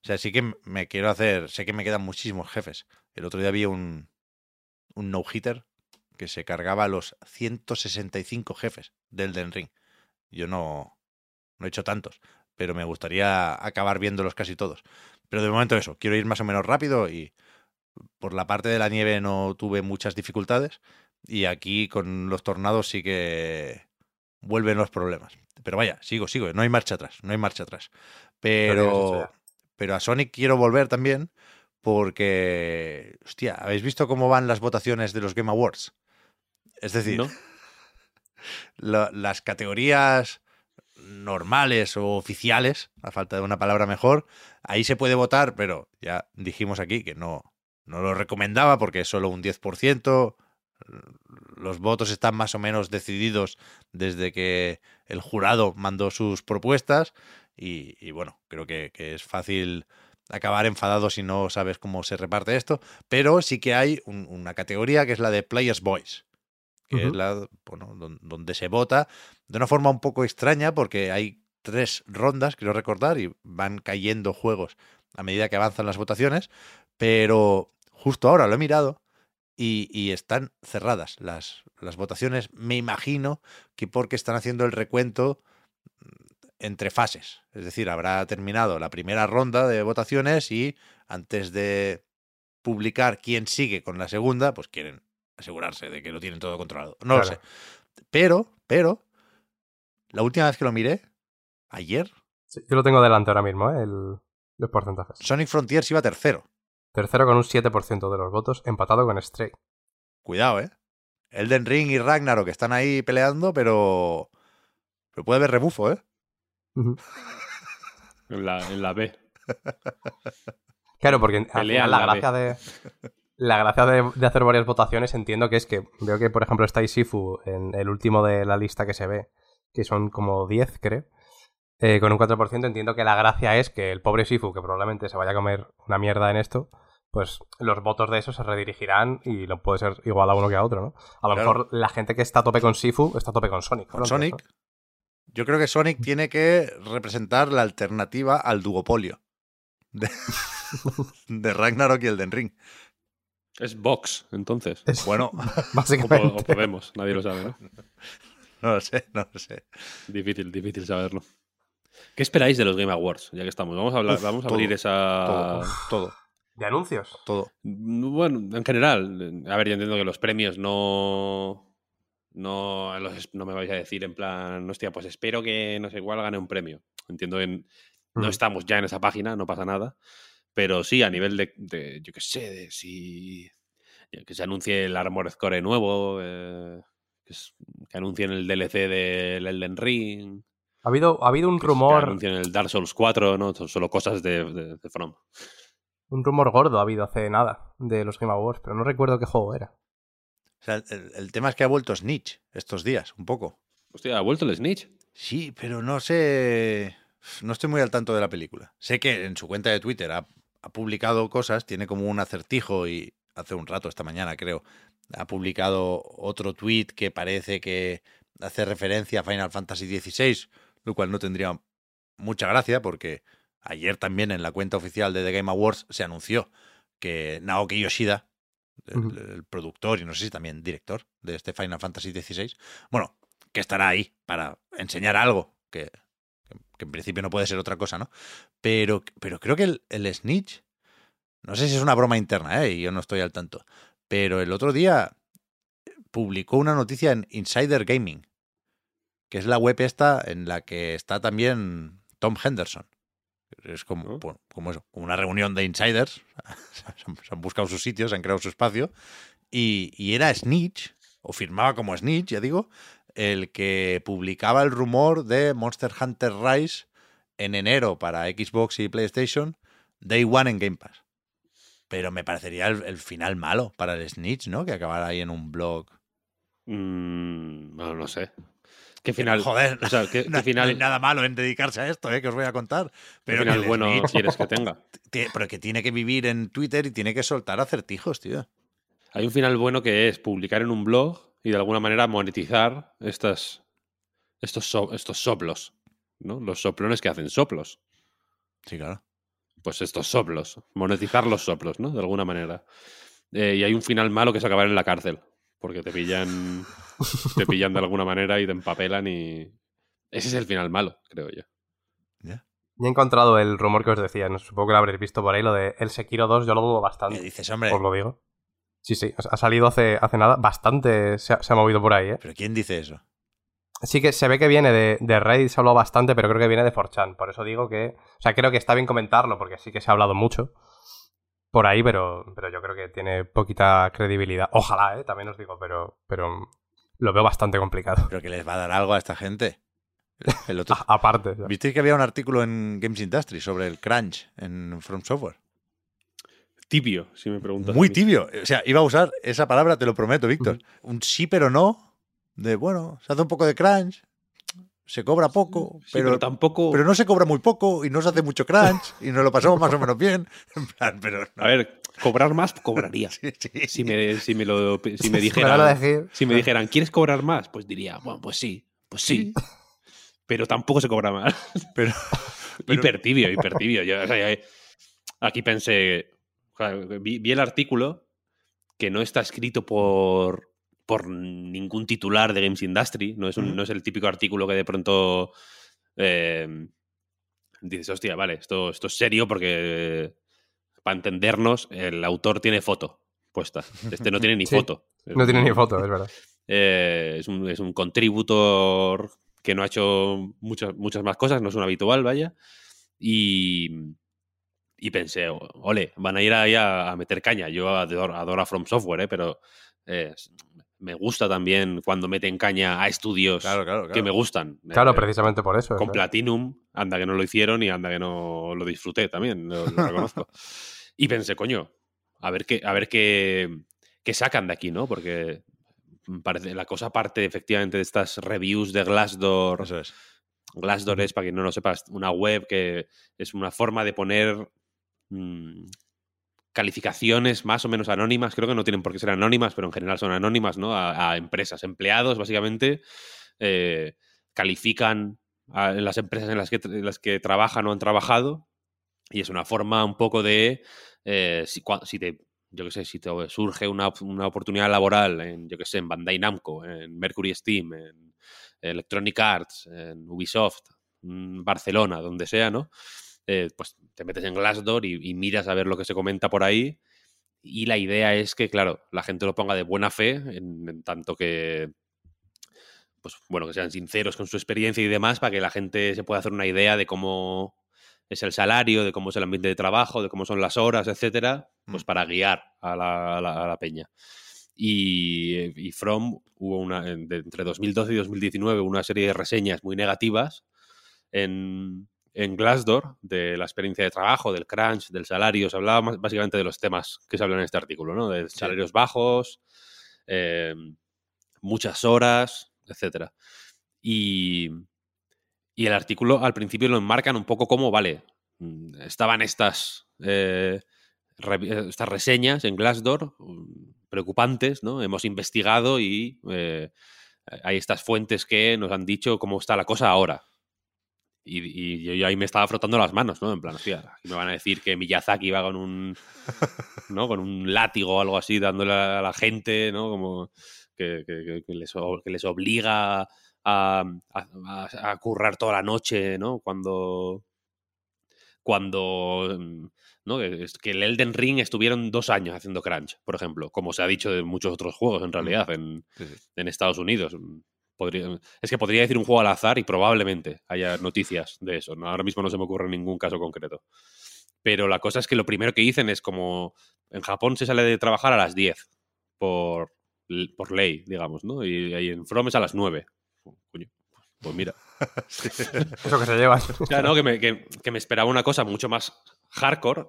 O sea, sí que me quiero hacer, sé que me quedan muchísimos jefes. El otro día vi un, un no-hitter que se cargaba los 165 jefes del Elden Ring. Yo no, no he hecho tantos, pero me gustaría acabar viéndolos casi todos. Pero de momento eso, quiero ir más o menos rápido y por la parte de la nieve no tuve muchas dificultades y aquí con los tornados sí que vuelven los problemas. Pero vaya, sigo, sigo, no hay marcha atrás, no hay marcha atrás. Pero, pero a Sonic quiero volver también porque, hostia, ¿habéis visto cómo van las votaciones de los Game Awards? Es decir, ¿No? la- las categorías normales o oficiales, a falta de una palabra mejor, ahí se puede votar, pero ya dijimos aquí que no, no lo recomendaba porque es solo un 10%. Los votos están más o menos decididos desde que el jurado mandó sus propuestas y, bueno, creo que, que es fácil acabar enfadado si no sabes cómo se reparte esto, pero sí que hay un- una categoría que es la de Players Voice, que es la bueno, don- donde se vota de una forma un poco extraña porque hay tres rondas, quiero recordar, y van cayendo juegos a medida que avanzan las votaciones, pero justo ahora lo he mirado y, y están cerradas las, las votaciones. Me imagino que porque están haciendo el recuento mm, entre fases. Es decir, habrá terminado la primera ronda de votaciones y antes de publicar quién sigue con la segunda, pues quieren asegurarse de que lo tienen todo controlado. No lo sé. Pero, pero, la última vez que lo miré, ayer, Sí, yo lo tengo delante ahora mismo, ¿eh? El, los porcentajes. Sonic Frontiers iba tercero. Tercero con un 7% de los votos, empatado con Stray. Cuidado, ¿eh? Elden Ring y Ragnarok están ahí peleando, pero... Pero puede haber rebufo, ¿eh? En la, en la B. Claro, porque al Pelea final la en la gracia de. La gracia de, de hacer varias votaciones entiendo que es que veo que, por ejemplo, está Isifu en el último de la lista que se ve, que son como 10, creo, eh, con un 4%. Entiendo que la gracia es que el pobre Sifu, que probablemente se vaya a comer una mierda en esto, pues los votos de eso se redirigirán y no puede ser igual a uno que a otro, ¿no? A lo Claro. mejor la gente que está a tope con Sifu está a tope con Sonic. Con. Sonic. Yo creo que Sonic tiene que representar la alternativa al duopolio de, de Ragnarok y Elden Ring. Es Vox, entonces. Es- Bueno, O, Básicamente. o Podemos, nadie lo sabe, ¿no? no lo sé, no lo sé. Difícil, difícil saberlo. ¿Qué esperáis de los Game Awards? Ya que estamos. Vamos a, hablar, Uf, vamos a todo, abrir esa. Todo, todo, ¿De anuncios? todo. Bueno, en general. A ver, yo entiendo que los premios no. No, los- no me vais a decir en plan, hostia, pues espero que no sé cuál gane un premio. Entiendo que no Mm. estamos ya en esa página, no pasa nada. Pero sí, a nivel de, de, yo qué sé, de si. que se anuncie el Armored Core nuevo, eh, que, es- que anuncien el DLC del Elden Ring, Ha habido, ha habido un que, que rumor. anuncien el Dark Souls 4, ¿no? Son solo cosas de, de- de From. Un rumor gordo ha habido hace nada de los Game Awards, pero no recuerdo qué juego era. O sea, el, el tema es que ha vuelto Snitch estos días, un poco. Hostia, ¿ha vuelto el Snitch? Sí, pero no sé. No estoy muy al tanto de la película. Sé que en su cuenta de Twitter ha, ha publicado cosas, tiene como un acertijo y hace un rato, esta mañana creo, ha publicado otro tweet que parece que hace referencia a Final Fantasy XVI, lo cual no tendría mucha gracia porque ayer también en la cuenta oficial de The Game Awards se anunció que Naoki Yoshida, el, el productor y no sé si también director de este Final Fantasy XVI, bueno, que estará ahí para enseñar algo, que, que- en principio no puede ser otra cosa, ¿no? Pero, pero creo que el, el Snitch, no sé si es una broma interna, ¿eh? Y yo no estoy al tanto, pero el otro día publicó una noticia en Insider Gaming, que es la web esta en la que está también Tom Henderson. Es como, Oh. como eso, como una reunión de insiders. se, han, se han buscado sus sitios, se han creado su espacio. Y, y era Snitch, o firmaba como Snitch, ya digo, el que publicaba el rumor de Monster Hunter Rise en enero para Xbox y PlayStation, Day One en Game Pass. Pero me parecería el, el final malo para el Snitch, ¿no? Que acabara ahí en un blog. Mm, no, no sé. ¿Qué final? Joder, o sea, ¿qué, qué no, no final, hay nada malo en dedicarse a esto, ¿eh? Que os voy a contar. qué Pero final que el bueno Snitch quieres que tenga? pero que tiene que vivir en Twitter y tiene que soltar acertijos, tío. Hay un final bueno que es publicar en un blog y de alguna manera monetizar estas, estos, so- estos soplos, ¿no? Los soplones que hacen soplos. Sí, claro. Pues estos soplos, monetizar los soplos, ¿no? De alguna manera. Eh, y hay un final malo que es acabar en la cárcel, porque te pillan, te pillan de alguna manera y te empapelan y... Ese es el final malo, creo yo. Ya. Y he encontrado el rumor que os decía, no supongo que lo habréis visto por ahí, lo de el Sekiro 2, yo lo dudo ¿Qué bastante, dices, hombre? os lo digo. Sí, sí, ha salido hace, hace nada, bastante se ha, se ha movido por ahí, ¿eh? ¿Pero quién dice eso? Sí que se ve que viene de, de Reddit, se ha hablado bastante, pero creo que viene de 4chan. Por eso digo que. O sea, creo que está bien comentarlo, porque sí que se ha hablado mucho por ahí, pero, pero yo creo que tiene poquita credibilidad. Ojalá, ¿eh? También os digo, pero, pero lo veo bastante complicado. ¿Pero que les va a dar algo a esta gente? El otro... A- aparte. ¿Visteis que había un artículo en Games Industry sobre el crunch en From Software? Tibio, si me preguntas. Muy tibio. O sea, iba a usar esa palabra, te lo prometo, Víctor. Un sí pero no. De, bueno, se hace un poco de crunch, se cobra poco, Sí, pero, pero, tampoco... pero no se cobra muy poco y no se hace mucho crunch y nos lo pasamos más o menos bien. En plan, pero no. A ver, cobrar más, cobraría. Sí, sí. Si me, si me, lo, si me dijeran... Si me dijeran, ¿quieres cobrar más? Pues diría, bueno, pues sí, pues sí. Pero tampoco se cobra más. Pero, pero- hiper tibio, hiper tibio. Yo, o sea, ya- aquí pensé, vi, vi el artículo que no está escrito por, por ningún titular de Games Industry. No es, un- no es el típico artículo que de pronto eh, dices, hostia, vale, esto, esto es serio porque para entendernos el autor tiene foto puesta. Este no tiene ni Sí, foto. No tiene ni foto, es verdad. Eh, es, un, es un contributor que no ha hecho muchas, muchas más cosas, no es un habitual, vaya. Y, y pensé, ole, van a ir ahí a, a meter caña. Yo adoro, adoro a From Software, ¿eh? pero eh, me gusta también cuando meten caña a estudios Claro, claro, claro. que me gustan. Claro, Eh, precisamente por eso. con. Platinum, anda que no lo hicieron y anda que no lo disfruté también, lo, lo reconozco. y pensé, coño, a ver qué, a ver qué, qué sacan de aquí, ¿no? Porque parece, la cosa parte efectivamente de estas reviews de Glassdoor. Eso es. Glassdoor es, para quien no lo sepa, una web que es una forma de poner mm, calificaciones más o menos anónimas. Creo que no tienen por qué ser anónimas, pero en general son anónimas, ¿no? A, empresas, empleados, básicamente. eh, califican a- las empresas en las, que, las que trabajan o han trabajado. Y es una forma un poco de. eh, si, te. Yo qué sé, si te surge una, una oportunidad laboral en, yo qué sé, en Bandai Namco, en Mercury Steam, en Electronic Arts, en Ubisoft, en Barcelona, donde sea, ¿no? Eh, pues te metes en Glassdoor y, y miras a ver lo que se comenta por ahí. Y la idea es que, claro, la gente lo ponga de buena fe, en, en tanto que, pues bueno, que sean sinceros con su experiencia y demás, para que la gente se pueda hacer una idea de cómo es el salario, de cómo es el ambiente de trabajo, de cómo son las horas, etcétera, pues Mm. para guiar a la, a la- a la peña. Y, y From hubo una, entre 2012 y 2019 una serie de reseñas muy negativas en, en Glassdoor de la experiencia de trabajo, del crunch, del salario. Se hablaba más- básicamente de los temas que se hablan en este artículo, ¿no? De salarios bajos, eh, muchas horas, etcétera. Y, y el artículo al principio lo enmarcan un poco como, vale, mm, estaban estas, eh, re- eh, estas reseñas en Glassdoor mm, preocupantes, ¿no? Hemos investigado y eh, hay estas fuentes que nos han dicho cómo está la cosa ahora. Y, y yo, ahí me estaba frotando las manos, ¿no? En plan, hostia, me van a decir que Miyazaki va con un, ¿no? Con un látigo o algo así dándole a la gente, ¿no? Como que, que- les, que les obliga a, a- currar toda la noche, ¿no? Cuando, cuando ¿no? Que, el Elden Ring estuvieron dos años haciendo crunch, por ejemplo, como se ha dicho de muchos otros juegos en realidad en, Sí, sí. en Estados Unidos. Podría, es que podría decir un juego al azar y probablemente haya noticias de eso. ¿no? Ahora mismo no se me ocurre ningún caso concreto. Pero la cosa es que lo primero que dicen es como en Japón se sale de trabajar a las 10 por, por ley, digamos, ¿no? Y, ahí en From es a las 9. Coño, pues mira. Eso que se llevan. Claro, no, que, me, que- que me esperaba una cosa mucho más hardcore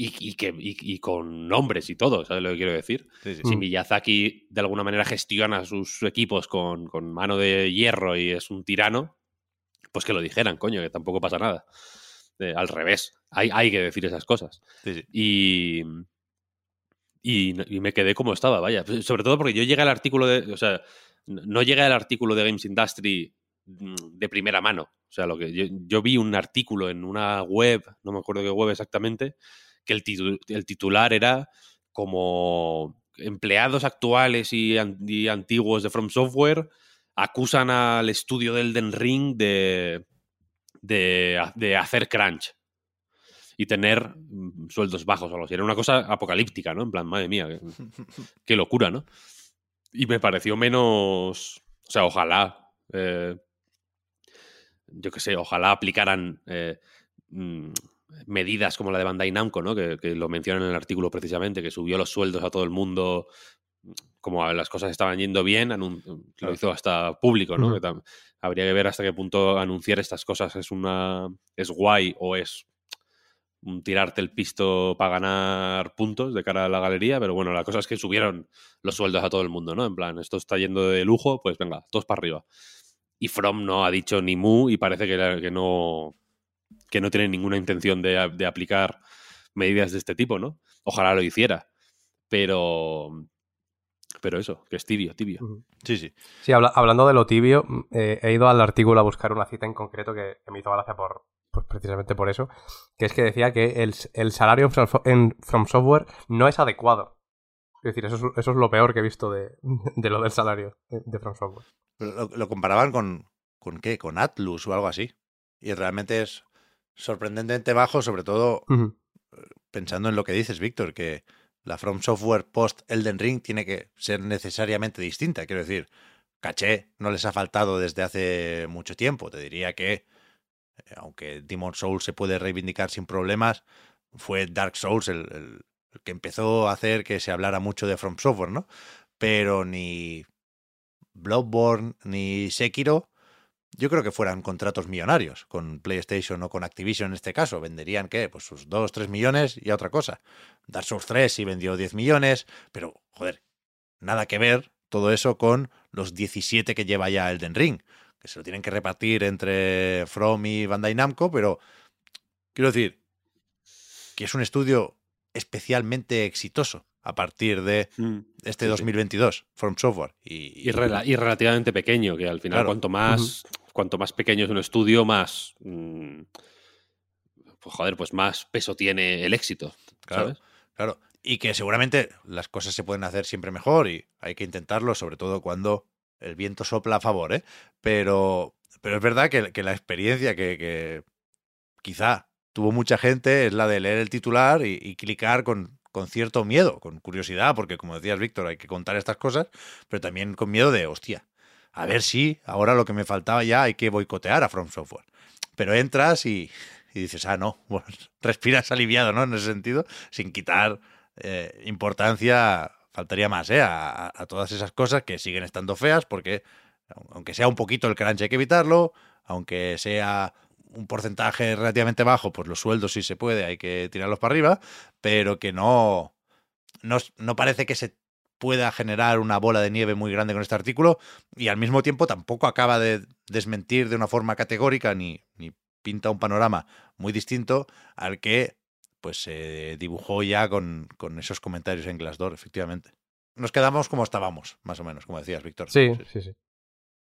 y, y que, y, y con nombres y todo, ¿sabes lo que quiero decir? Sí, sí. Si Miyazaki de alguna manera gestiona sus equipos con, con mano de hierro y es un tirano, pues que lo dijeran, coño, que tampoco pasa nada. Eh, al revés, hay, hay que decir esas cosas. Sí. Y, y, me quedé como estaba, vaya. Sobre todo porque yo llegué al artículo de. O sea, no no llegué al artículo de Games Industry mm, de primera mano. O sea, lo que yo, yo vi un artículo en una web, no me acuerdo qué web exactamente, que el, titu- el titular era como empleados actuales y, an- y antiguos de From Software acusan al estudio del Den Ring de, de, de hacer crunch y tener mm, sueldos bajos o algo así. Era una cosa apocalíptica, ¿no? En plan, madre mía, qué, qué locura, ¿no? Y me pareció menos. O sea, ojalá. eh, yo qué sé, ojalá aplicaran eh, mm, medidas como la de Bandai Namco, ¿no? Que, que lo mencionan en el artículo precisamente, que subió los sueldos a todo el mundo. Como las cosas estaban yendo bien, anun- lo hizo hasta público, ¿no? Habría que ver hasta qué punto anunciar estas cosas es una es guay o es un tirarte el pisto para ganar puntos de cara a la galería, pero bueno, la cosa es que subieron los sueldos a todo el mundo, ¿no? En plan, esto está yendo de lujo, pues venga, todos para arriba. Y From no ha dicho ni mu y parece que, que no que no tiene ninguna intención de, de aplicar medidas de este tipo, ¿no? Ojalá lo hiciera, pero pero eso, que es tibio, tibio. Sí, sí. Sí, habla- hablando de lo tibio, mm, eh, he ido al artículo a buscar una cita en concreto que, que me hizo gracia por, pues precisamente por eso, que es que decía que el, el salario en From, en From Software no es adecuado. Es decir, eso es, eso es lo peor que he visto de, de lo del salario de, de From Software. Pero Lo, lo comparaban con, con qué, con Atlus o algo así. Y realmente es sorprendentemente bajo, sobre todo pensando en lo que dices, Víctor, que la From Software post Elden Ring tiene que ser necesariamente distinta. Quiero decir, caché no les ha faltado desde hace mucho tiempo. Te diría que, eh, aunque Demon Souls se puede reivindicar sin problemas, fue Dark Souls el, el- el que empezó a hacer que se hablara mucho de From Software, ¿no? Pero ni Bloodborne ni Sekiro yo creo que fueran contratos millonarios con PlayStation o con Activision en este caso. Venderían, ¿qué? Pues sus 2, 3 millones y a otra cosa. Dark Souls 3 sí vendió 10 millones, pero, joder, nada que ver todo eso con los 17 que lleva ya Elden Ring, que se lo tienen que repartir entre From y Bandai Namco, pero quiero decir que es un estudio especialmente exitoso a partir de Mm. este Sí, sí. 2022, From Software. Y, Y, rela- y relativamente pequeño, que al final Claro. cuanto más cuanto más pequeño es un estudio, más mm, pues joder, pues más peso tiene el éxito, Claro. ¿sabes? Claro, y que seguramente las cosas se pueden hacer siempre mejor y hay que intentarlo, sobre todo cuando el viento sopla a favor, ¿eh? Pero, pero es verdad que, que la experiencia que, que quizá tuvo mucha gente es la de leer el titular y, y clicar con, con cierto miedo, con curiosidad, porque como decías, Víctor, hay que contar estas cosas, pero también con miedo de, hostia, a ver si ahora lo que me faltaba ya hay que boicotear a From Software. Pero entras y, dices, ah, no, respiras aliviado, ¿no? En ese sentido, sin quitar eh, importancia, faltaría más, ¿eh? A todas esas cosas que siguen estando feas, porque aunque sea un poquito el crunch hay que evitarlo, aunque sea un porcentaje relativamente bajo, pues los sueldos si se puede hay que tirarlos para arriba, pero que no, no, no parece que se pueda generar una bola de nieve muy grande con este artículo y al mismo tiempo tampoco acaba de desmentir de una forma categórica ni, ni pinta un panorama muy distinto al que pues se dibujó ya con, con esos comentarios en Glassdoor, efectivamente. Nos quedamos como estábamos, más o menos, como decías, Víctor. Sí, sí, sí.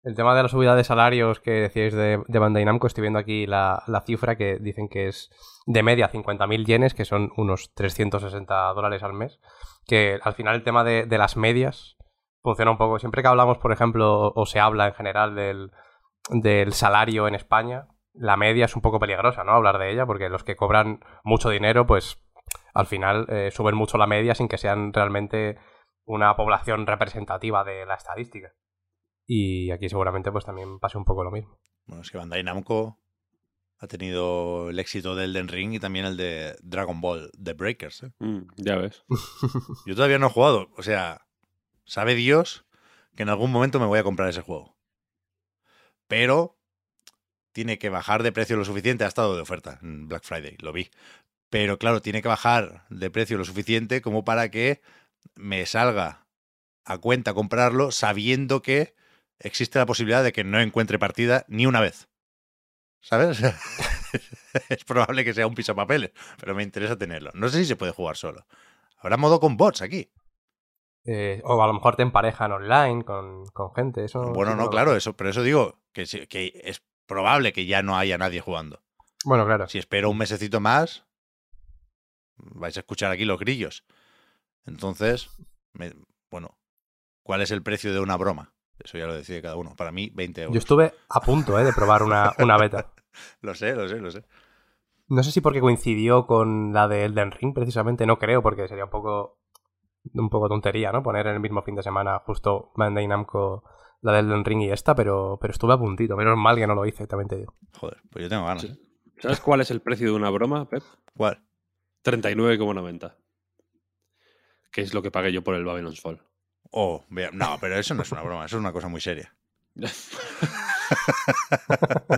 El tema de la subida de salarios que decíais de, Bandai Namco, estoy viendo aquí la, cifra que dicen que es de media 50.000 yenes, que son unos 360 dólares al mes. Que al final el tema de, las medias funciona un poco. Siempre que hablamos, por ejemplo, o se habla en general del, del salario en España, la media es un poco peligrosa, ¿no? Hablar de ella, porque los que cobran mucho dinero, pues al final eh, suben mucho la media sin que sean realmente una población representativa de la estadística. Y aquí seguramente pues también pase un poco lo mismo. Bueno, es que Bandai Namco ha tenido el éxito del Den Ring y también el de Dragon Ball The Breakers. ¿eh? Mm, ya ves. Yo todavía no he jugado. O sea, sabe Dios que en algún momento me voy a comprar ese juego. Pero tiene que bajar de precio lo suficiente. Ha estado de oferta en Black Friday, lo vi. Pero claro, tiene que bajar de precio lo suficiente como para que me salga a cuenta comprarlo sabiendo que existe la posibilidad de que no encuentre partida ni una vez. ¿Sabes? es probable que sea un pisapapeles, pero me interesa tenerlo. No sé si se puede jugar solo. Habrá modo con bots aquí. Eh, o a lo mejor te emparejan online con, con gente. Eso Bueno, no, claro, eso, pero eso digo que, es probable que ya no haya nadie jugando. Bueno, claro. Si espero un mesecito más, vais a escuchar aquí los grillos. Entonces, me- bueno, ¿cuál es el precio de una broma? Eso ya lo decide cada uno. Para mí, 20 euros. Yo estuve a punto eh, de probar una, una beta. Lo sé, lo sé, lo sé. No sé si porque coincidió con la de Elden Ring, precisamente, no creo, porque sería un poco un poco tontería, ¿no? Poner en el mismo fin de semana justo Bandai Namco la de Elden Ring y esta, pero, pero estuve a puntito. Menos mal que no lo hice, también te digo. Joder, pues yo tengo ganas. Sí. ¿Sabes cuál es el precio de una broma, Pep? ¿Cuál? 39,90. Que es lo que pagué yo por el Babylon's Fall. Oh, no, pero eso no es una broma, eso es una cosa muy seria.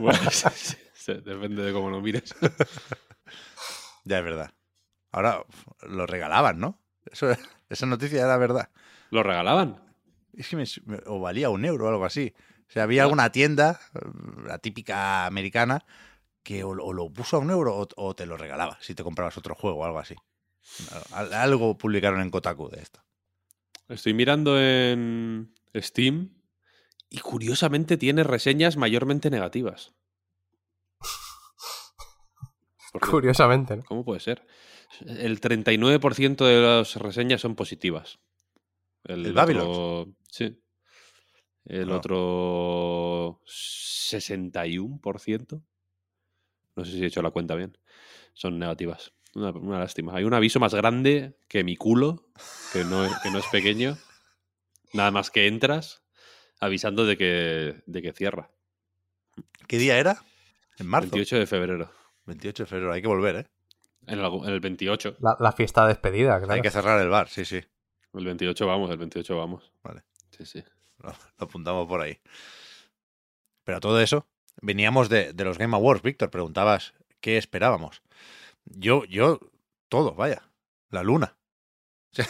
Bueno, depende de cómo lo mires. Ya es verdad. Ahora lo regalaban, ¿no? Eso, esa noticia era verdad. ¿Lo regalaban? Es que me, me- o valía un euro o algo así. O sea, había alguna tienda, la típica americana, que o, lo- o lo puso a un euro o, o te lo regalaba si te comprabas otro juego o algo así. Al- Algo publicaron en Kotaku de esto. Estoy mirando en Steam y curiosamente tiene reseñas mayormente negativas. Curiosamente, ¿no? ¿Cómo puede ser? El 39% de las reseñas son positivas. ¿El Babylon? otro- Sí. El Ah. otro 61%. No sé si he hecho la cuenta bien. Son negativas. Una, una lástima. Hay un aviso más grande que mi culo, que no, es- que no es pequeño. Nada más que entras avisando de que, de que cierra. ¿Qué día era? En marzo. 28 de febrero. 28 de febrero. Hay que volver, ¿eh? En el, en el 28. La, la fiesta de despedida, claro. Hay que cerrar el bar, sí, sí. El 28 vamos, el 28 vamos. Vale. Sí, sí. Lo, lo apuntamos por ahí. Pero todo eso, veníamos de, de los Game Awards, Víctor. Preguntabas qué esperábamos. Yo, yo, todo, vaya. La luna.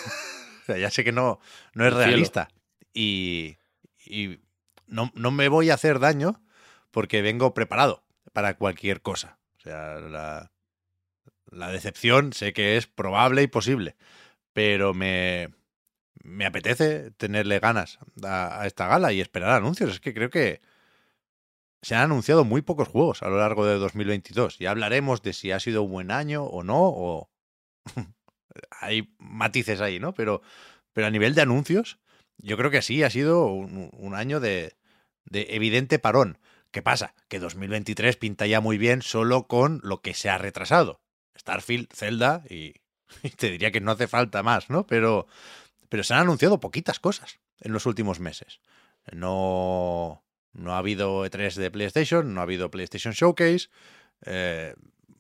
O sea, ya sé que no, no es realista. Y, y no, no me voy a hacer daño porque vengo preparado para cualquier cosa. O sea, la, la decepción sé que es probable y posible. Pero me, me apetece tenerle ganas a, a esta gala y esperar anuncios. Es que creo que se han anunciado muy pocos juegos a lo largo de 2022. Ya hablaremos de si ha sido un buen año o no, o hay matices ahí, ¿no? Pero, pero a nivel de anuncios, yo creo que sí, ha sido un, año de, de evidente parón. ¿Qué pasa? Que 2023 pinta ya muy bien solo con lo que se ha retrasado. Starfield, Zelda y, y te diría que no hace falta más, ¿no? Pero, pero se han anunciado poquitas cosas en los últimos meses. No, no ha habido E3 de PlayStation, no ha habido PlayStation Showcase. eh,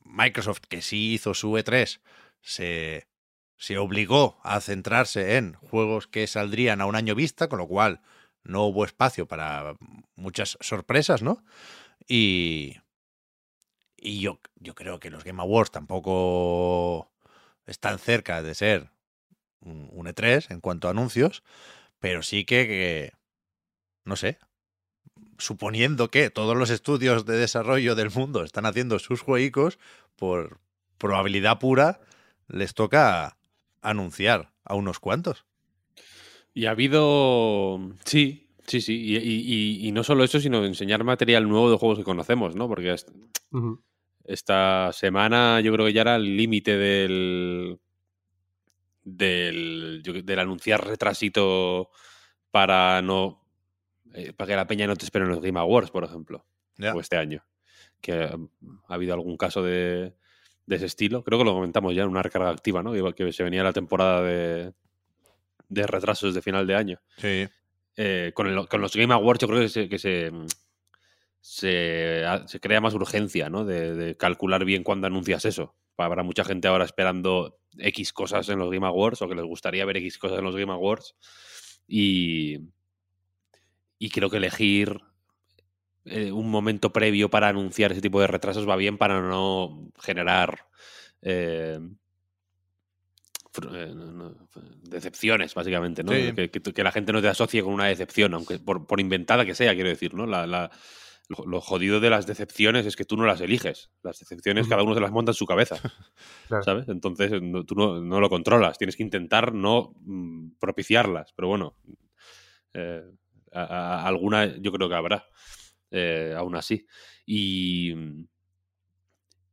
Microsoft, que sí hizo su E3, se, se obligó a centrarse en juegos que saldrían a un año vista, con lo cual no hubo espacio para muchas sorpresas, ¿no? Y, y yo, yo creo que los Game Awards tampoco están cerca de ser un, un E3 en cuanto a anuncios, pero sí que, no sé, suponiendo que todos los estudios de desarrollo del mundo están haciendo sus juegos, por probabilidad pura, les toca anunciar a unos cuantos. Y ha habido. Sí, sí, sí. Y, y- y- y no solo eso, sino enseñar material nuevo de juegos que conocemos, ¿no? Porque esta semana yo creo que ya era el límite del. Del, del anunciar retrasito para no. Eh, para que la peña no te espere en los Game Awards, por ejemplo. O este año. Que eh, ha habido algún caso de, de ese estilo. Creo que lo comentamos ya en una recarga activa, ¿no? Que, se venía la temporada de, de retrasos de final de año. Sí. Eh, con, el- con los Game Awards yo creo que se, que se, se, ha- se crea más urgencia, ¿no? De, de calcular bien cuándo anuncias eso. Habrá mucha gente ahora esperando X cosas en los Game Awards o que les gustaría ver X cosas en los Game Awards. Y, y creo que elegir eh, un momento previo para anunciar ese tipo de retrasos va bien para no generar eh, eh, decepciones, básicamente, ¿no? Sí. Que, la gente no te asocie con una decepción, aunque por, por inventada que sea, quiero decir, ¿no? La, la- lo, lo jodido de las decepciones es que tú no las eliges. Las decepciones cada uno se las monta en su cabeza. Claro. ¿sabes? Entonces no- tú no, no lo controlas, tienes que intentar no mm, propiciarlas, pero bueno, eh, a- a- alguna yo creo que habrá, eh, aún así. Y,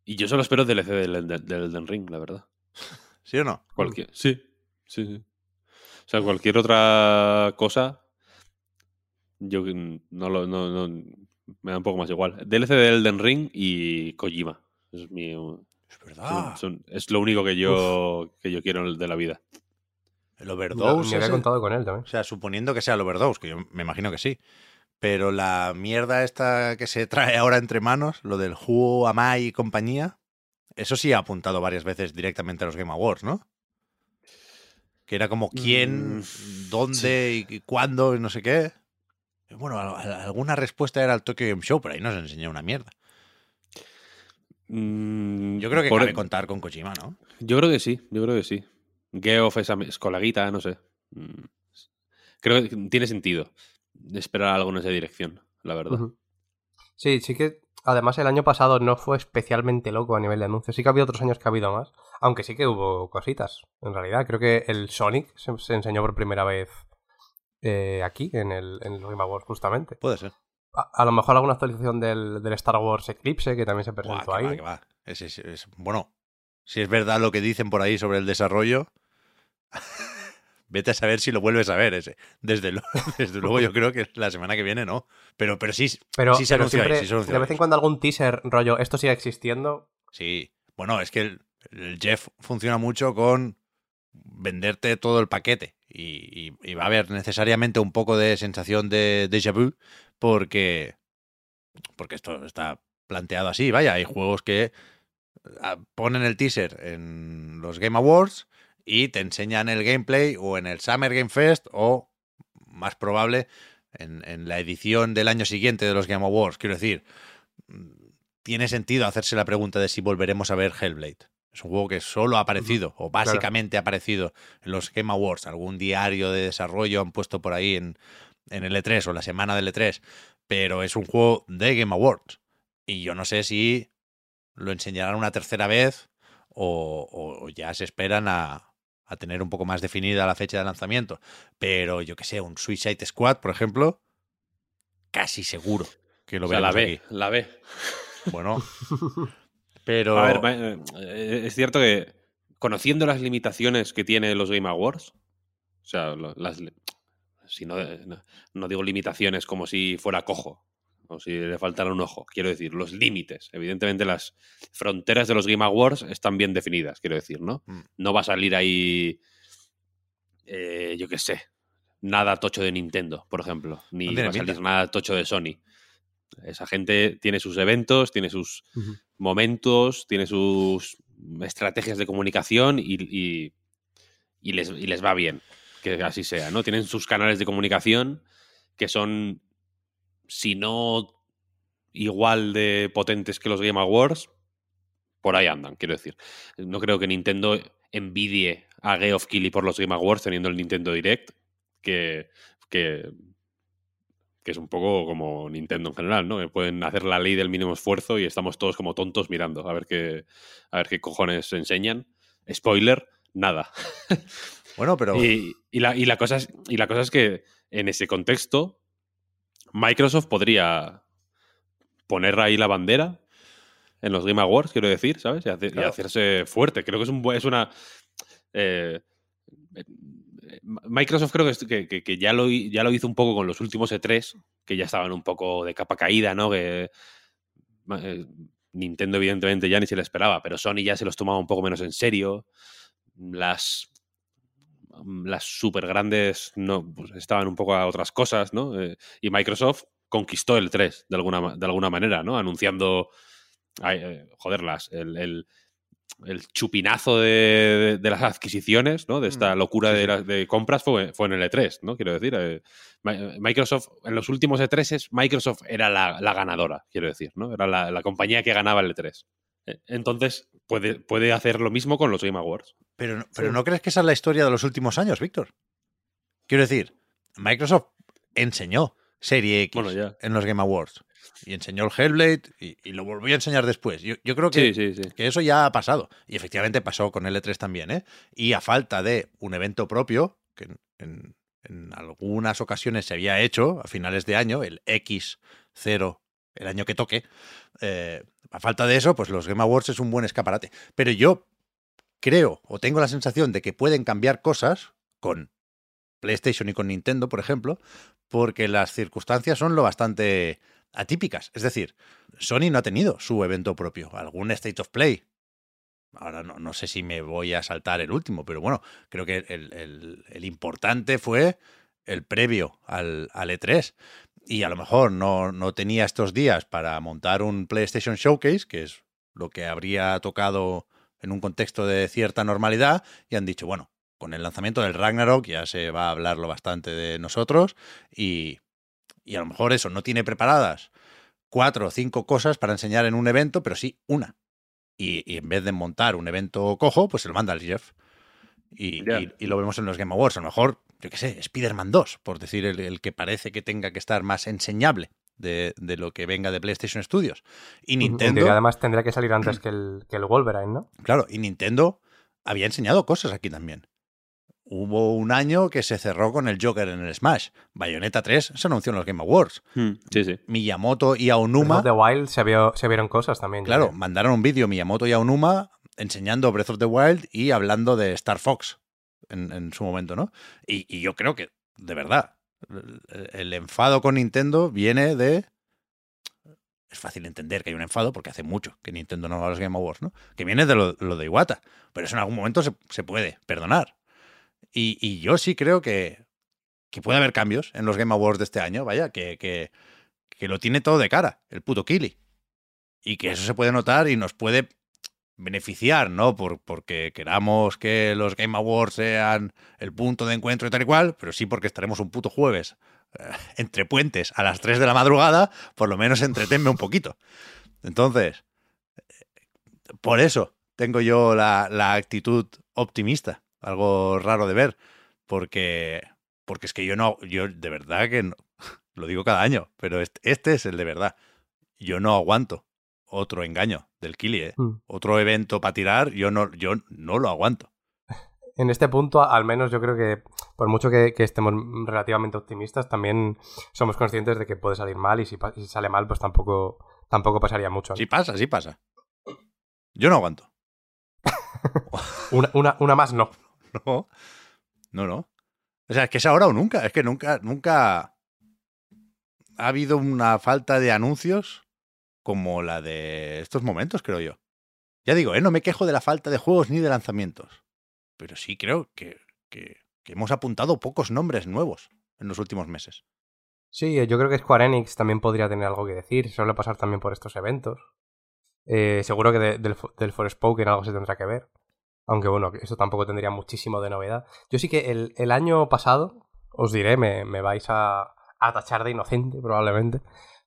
y yo solo espero DLC del, Elden- del Elden Ring, la verdad. ¿Sí o no? Cualquier, sí, sí, sí. O sea, cualquier otra cosa, yo no lo, no, no- me da un poco más igual. DLC del Elden Ring y Kojima. Es mi, Es verdad. son- son- es lo único que yo, que yo quiero de la vida. El overdose. ni había contado con él también. O sea, suponiendo que sea el overdose, que yo me imagino que sí. Pero la mierda esta que se trae ahora entre manos, lo del Hugo, Amai y compañía, eso sí ha apuntado varias veces directamente a los Game Awards, ¿no? Que era como quién, Mm, dónde y, y cuándo y no sé qué. Bueno, alguna respuesta era el Tokyo Game Show, pero ahí nos enseñó una mierda. Mm, Yo creo que por- cabe contar con Kojima, ¿no? Yo creo que sí, yo creo que sí. Geoff es, am- es no sé. Mm, Creo que tiene sentido esperar algo en esa dirección, la verdad. Sí, sí que además el año pasado no fue especialmente loco a nivel de anuncios. Sí que ha habido otros años que ha habido más, aunque sí que hubo cositas. En realidad, creo que el Sonic se, se enseñó por primera vez eh, aquí, en el, en Game Awards, justamente. Puede ser. A, a lo mejor alguna actualización del, del Star Wars Eclipse, que también se Buah, presentó que ahí. va, que va. Es- es- es- bueno, si es verdad lo que dicen por ahí sobre el desarrollo, vete a saber si lo vuelves a ver. Ese. Desde, lo- desde luego yo creo que la semana que viene no. Pero, pero sí, Pero, sí se anunció sí de vez en cuando algún teaser, rollo, esto sigue existiendo. Sí. Bueno, es que el, el Jeff funciona mucho con venderte todo el paquete. Y, y- y va a haber necesariamente un poco de sensación de déjà vu porque, porque esto está planteado así. Vaya, hay juegos que ah, ponen el teaser en los Game Awards y te enseñan el gameplay o en el Summer Game Fest o, más probable, en, en la edición del año siguiente de los Game Awards. Quiero decir, mm, tiene sentido hacerse la pregunta de si volveremos a ver Hellblade. Es un juego que solo ha aparecido, o básicamente ha aparecido en los Game Awards. Algún diario de desarrollo han puesto por ahí en, en el E3 o la semana del E3. Pero es un juego de Game Awards. Y yo no sé si lo enseñarán una tercera vez o, o ya se esperan a, a tener un poco más definida la fecha de lanzamiento. Pero yo que sé, un Suicide Squad, por ejemplo, casi seguro que lo O sea, la B, aquí. la B. Bueno, pero A ver, eh, eh, es cierto que conociendo las limitaciones que tiene los Game Awards, o sea, las, si no, no, no digo limitaciones como si fuera cojo o si le faltara un ojo, quiero decir, los límites. Evidentemente las fronteras de los Game Awards están bien definidas, quiero decir, ¿no? Mm. No va a salir ahí, eh, yo qué sé, nada tocho de Nintendo, por ejemplo, ni No va a salir pinta. nada tocho de Sony. Esa gente tiene sus eventos, tiene sus momentos, tiene sus estrategias de comunicación y, y- y les, y les va bien que así sea, ¿no? Tienen sus canales de comunicación que son, si no igual de potentes que los Game Awards, por ahí andan, quiero decir. No creo que Nintendo envidie a Geoff Keighley por los Game Awards teniendo el Nintendo Direct, que, que, que es un poco como Nintendo en general, ¿no? Que pueden hacer la ley del mínimo esfuerzo y estamos todos como tontos mirando a ver qué, a ver qué cojones enseñan. Spoiler, nada. bueno, pero Y, y la, y la cosa es, y la cosa es que en ese contexto, Microsoft podría poner ahí la bandera en los Game Awards, quiero decir, ¿sabes? Y, hace- y hacerse fuerte. Creo que es, un, es una. eh, Microsoft creo que, que, ya, lo, hi- ya lo hizo un poco con los últimos E3, que ya estaban un poco de capa caída, ¿no? Que eh, Nintendo, evidentemente, ya ni se le esperaba, pero Sony ya se los tomaba un poco menos en serio. Las las super grandes no, pues, estaban un poco a otras cosas, ¿no? Eh, y Microsoft conquistó el 3 de alguna, de alguna manera, ¿no? Anunciando, ay, eh, joderlas, el, el el chupinazo de, de las adquisiciones, ¿no? De esta Mm, locura de, compras fue, fue en el E3, ¿no? Quiero decir, eh, Mi- Microsoft, en los últimos E3, Microsoft era la, la ganadora, quiero decir, ¿no? Era la, la compañía que ganaba el E3. Eh, Entonces, puede, puede hacer lo mismo con los Game Awards. Pero, no- pero ¿no crees que esa es la historia de los últimos años, Víctor? Quiero decir, Microsoft enseñó Serie X Bueno, ya. en los Game Awards. Y enseñó el Hellblade y, y lo volvió a enseñar después. Yo, yo creo que, Sí, sí, sí. que eso ya ha pasado. Y efectivamente pasó con L3 también, ¿eh? Y a falta de un evento propio, que en, en- en algunas ocasiones se había hecho a finales de año, el X0, el año que toque, eh, a falta de eso, pues los Game Awards es un buen escaparate. Pero yo creo o tengo la sensación de que pueden cambiar cosas con PlayStation y con Nintendo, por ejemplo, porque las circunstancias son lo bastante atípicas. Es decir, Sony no ha tenido su evento propio, algún State of Play. Ahora no, no sé si me voy a saltar el último, pero bueno, creo que el, el- el importante fue el previo al, al E3. Y a lo mejor no, no tenía estos días para montar un PlayStation Showcase, que es lo que habría tocado en un contexto de cierta normalidad, y han dicho, bueno, con el lanzamiento del Ragnarok ya se va a hablarlo bastante de nosotros y, y a lo mejor eso, no tiene preparadas cuatro o cinco cosas para enseñar en un evento, pero sí una. Y, y en vez de montar un evento cojo, pues se lo manda al Jeff. Y, y- y lo vemos en los Game Awards. A lo mejor, yo qué sé, Spider-Man 2, por decir el, el que parece que tenga que estar más enseñable de, de lo que venga de PlayStation Studios. Y En Nintendo. teoría, además tendría que salir antes que el, que el Wolverine, ¿no? Claro, y Nintendo había enseñado cosas aquí también. Hubo un año que se cerró con el Joker en el Smash. Bayonetta 3 se anunció en los Game Awards. Hmm, Sí, sí. Miyamoto y Aonuma, the Wild se, vio- se vieron cosas también. claro, mandaron un vídeo Miyamoto y Aonuma enseñando Breath of the Wild y hablando de Star Fox en, su momento, ¿no? Y, yo creo que, de verdad, el, enfado con Nintendo viene de... Es fácil entender que hay un enfado porque hace mucho que Nintendo no va a los Game Awards, ¿no? Que viene de lo, de Iwata. Pero eso en algún momento se, puede perdonar. Y, y yo sí creo que, que puede haber cambios en los Game Awards de este año, vaya, que, que, que lo tiene todo de cara, el puto Kili. Y que eso se puede notar y nos puede beneficiar, ¿no? Por, porque queramos que los Game Awards sean el punto de encuentro y tal y cual, pero sí porque estaremos un puto jueves eh, entre puentes a las 3 de la madrugada, por lo menos entretenme un poquito. Entonces, eh, por eso tengo yo la, actitud optimista, algo raro de ver, porque, porque es que yo no, yo de verdad que no- lo digo cada año, pero este, este es el de verdad. Yo no aguanto otro engaño del Kili, ¿eh? Hmm. otro evento para tirar, yo no, yo no lo aguanto. En este punto, al menos yo creo que, por mucho que, que estemos relativamente optimistas, también somos conscientes de que puede salir mal y si, pa- y si sale mal, pues tampoco, tampoco pasaría mucho. Sí pasa, sí pasa. Yo no aguanto. Una, una, una más no. No, no, no. O sea, es que es ahora o nunca. Es que nunca, nunca ha habido una falta de anuncios como la de estos momentos, creo yo. Ya digo, ¿eh? no me quejo de la falta de juegos ni de lanzamientos. Pero sí creo que, hemos apuntado pocos nombres nuevos en los últimos meses. Sí, yo creo que Square Enix también podría tener algo que decir. Suele pasar también por estos eventos. Eh, seguro que de- del, del Forspoken algo se tendrá que ver. Aunque bueno, eso tampoco tendría muchísimo de novedad. Yo sí que el, año pasado, os diré, me, me vais a, a tachar de inocente probablemente.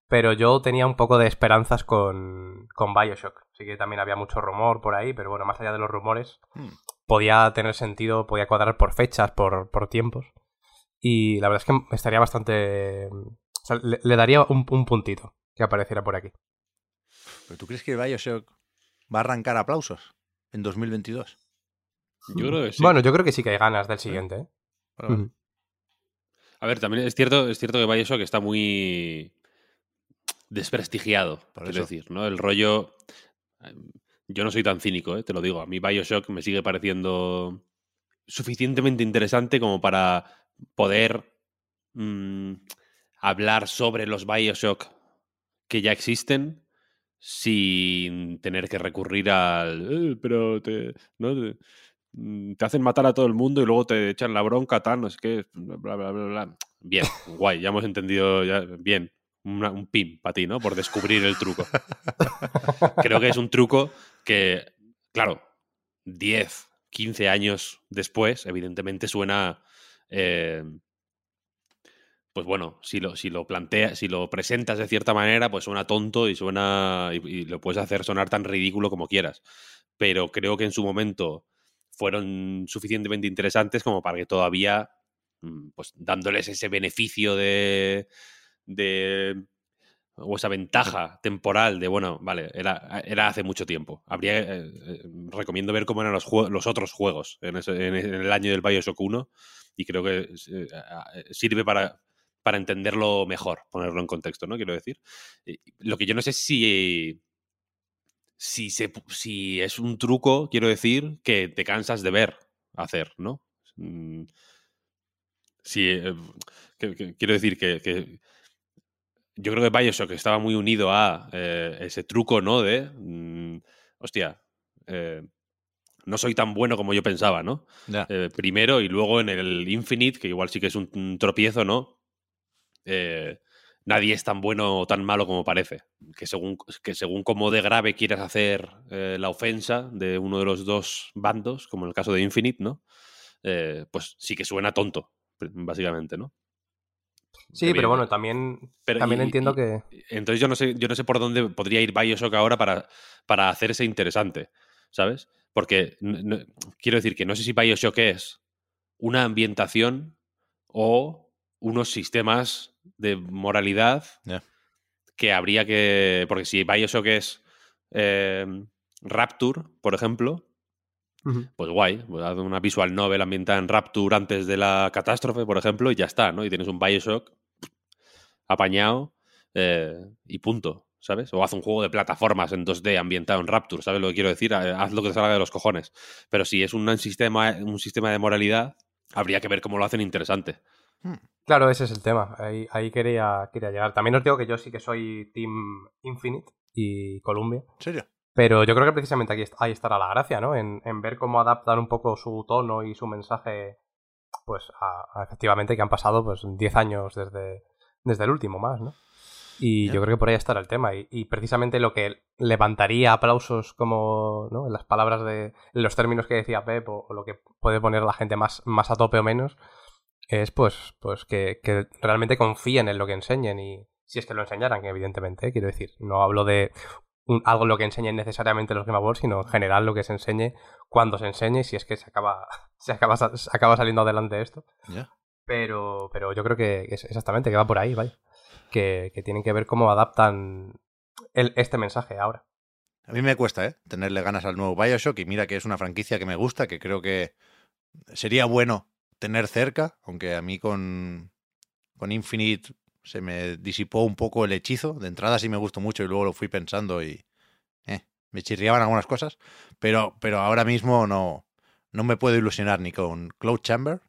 Pero yo tenía un poco de esperanzas con, con Bioshock. Sí que también había mucho rumor por ahí, pero bueno, más allá de los rumores, Hmm. podía tener sentido, podía cuadrar por fechas, por, por tiempos. Y la verdad es que estaría bastante... O sea, le, le daría un, un puntito que apareciera por aquí. ¿Pero tú crees que Bioshock va a arrancar aplausos en 2022? Yo creo que sí. Bueno, yo creo que sí que hay ganas del siguiente. ¿eh? A ver, también es cierto, es cierto que Bioshock está muy desprestigiado, Por quiero eso. decir, ¿no? El rollo. Yo no soy tan cínico, ¿eh? te lo digo. A mí Bioshock me sigue pareciendo suficientemente interesante como para poder mm, hablar sobre los Bioshock que ya existen sin tener que recurrir al. "Eh, pero te. ¿no? Te- mm, te hacen matar a todo el mundo y luego te echan la bronca, tal, no sé qué, bla, bla, bla, bla. Bien, guay, ya hemos entendido, ya, bien, una- un pin para ti, ¿no? Por descubrir el truco. Creo que es un truco que, claro, 10, 15 años después, evidentemente suena. eh, pues bueno, si lo, si lo planteas, si lo presentas de cierta manera, pues suena tonto y suena. Y, y lo puedes hacer sonar tan ridículo como quieras. Pero creo que en su momento fueron suficientemente interesantes como para que todavía, mm, pues dándoles ese beneficio de. De o esa ventaja temporal de, bueno, vale, era, era hace mucho tiempo. Habría, eh, eh, recomiendo ver cómo eran los, los otros juegos en, ese- en- el año del Bioshock 1 y creo que eh, sirve para, para entenderlo mejor, ponerlo en contexto, ¿no? Quiero decir. Lo que yo no sé es si, si, se, si es un truco, quiero decir, que te cansas de ver hacer, ¿no? Mm, que- que- quiero decir que, que yo creo que Bioshock estaba muy unido a eh, ese truco, ¿no? De, mm, hostia, eh, no soy tan bueno como yo pensaba, ¿no? Eh, primero y luego en el Infinite, que igual sí que es un, un tropiezo, ¿no? Eh, nadie es tan bueno o tan malo como parece. Que según, que según cómo de grave quieras hacer la ofensa de uno de los dos bandos, como en el caso de Infinite, ¿no? Pues sí que suena tonto, básicamente, ¿no? Sí, pero bueno, también, Pero también y- entiendo y- que... Entonces yo no sé, yo no sé por dónde podría ir Bioshock ahora para, para hacerse interesante, ¿sabes? Porque no- quiero decir que no sé si Bioshock es una ambientación o unos sistemas de moralidad que habría que. Porque si Bioshock es eh, Rapture, por ejemplo, Pues guay, pues haz una visual novel ambientada en Rapture antes de la catástrofe, por ejemplo, y ya está, ¿no? Y tienes un Bioshock apañado eh, y punto, ¿sabes? O haz un juego de plataformas en 2D ambientado en Rapture, ¿sabes lo que quiero decir? Eh, Haz lo que te salga de los cojones. Pero si es un sistema, un sistema de moralidad, habría que ver cómo lo hacen interesante. Claro, ese es el tema. Ahí, ahí quería, quería llegar. También os digo que yo sí que soy Team Infinite y Columbia. ¿En serio? Pero yo creo que precisamente aquí ahí estará la gracia, ¿no? En, en ver cómo adaptan un poco su tono y su mensaje, pues, a, a efectivamente que han pasado, pues, 10 años desde, desde el último más, ¿no? Y yo creo que por ahí estará el tema. Y, y precisamente lo que levantaría aplausos como, ¿no? En las palabras de, en los términos que decía Pep o, o lo que puede poner la gente más, más a tope o menos, es pues, pues que, que realmente confíen en lo que enseñen y si es que lo enseñaran, que evidentemente, ¿eh? quiero decir, no hablo de un- algo lo que enseñen necesariamente los Game Awards, sino en general lo que se enseñe cuando se enseñe, si es que se acaba, se acaba, sa- se acaba saliendo adelante esto. Pero, pero yo creo que es exactamente, que va por ahí, vaya. Que, que tienen que ver cómo adaptan el- este mensaje ahora. A mí me cuesta, ¿eh? Tenerle ganas al nuevo Bioshock y mira que es una franquicia que me gusta, que creo que sería bueno tener cerca, aunque a mí con, con Infinite se me disipó un poco el hechizo. De entrada sí me gustó mucho y luego lo fui pensando y eh, me chirriaban algunas cosas, pero, pero ahora mismo no, no me puedo ilusionar ni con Cloud Chamber,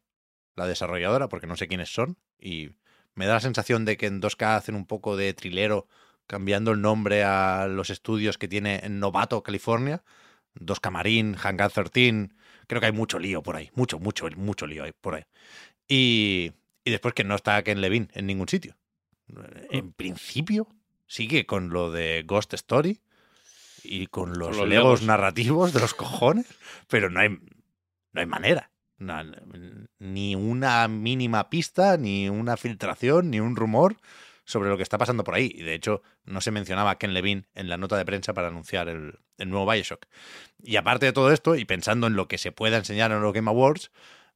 la desarrolladora, porque no sé quiénes son y me da la sensación de que en 2K hacen un poco de trilero cambiando el nombre a los estudios que tiene en Novato, California. 2K Marine, Hangar 13. Creo que hay mucho lío por ahí. Mucho, mucho, mucho lío por ahí. Y, y después que no está Ken Levine en ningún sitio. En principio, sigue con lo de Ghost Story y con los, los legos, narrativos de los cojones, pero no hay, no hay manera. No, ni una mínima pista, ni una filtración, ni un rumor sobre lo que está pasando por ahí. Y de hecho, no se mencionaba a Ken Levine en la nota de prensa para anunciar el, el nuevo Bioshock. Y aparte de todo esto, y pensando en lo que se pueda enseñar en los Game Awards,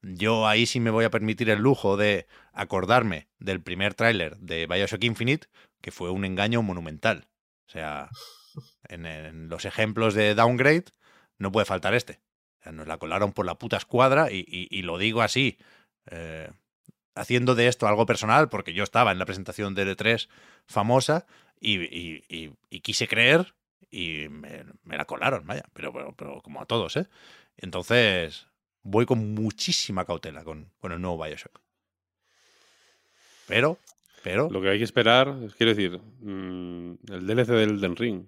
yo ahí sí me voy a permitir el lujo de acordarme del primer tráiler de Bioshock Infinite, que fue un engaño monumental. O sea, en, los ejemplos de downgrade no puede faltar este. Nos la colaron por la puta escuadra y, y- lo digo así, eh, haciendo de esto algo personal, porque yo estaba en la presentación de E3 famosa y, y- quise creer y me, me la colaron, vaya, pero, pero, pero como a todos, ¿eh? Entonces, voy con muchísima cautela con, con el nuevo Bioshock. Pero, pero, Lo que hay que esperar, es- quiero decir, mm, el DLC del Elden Ring.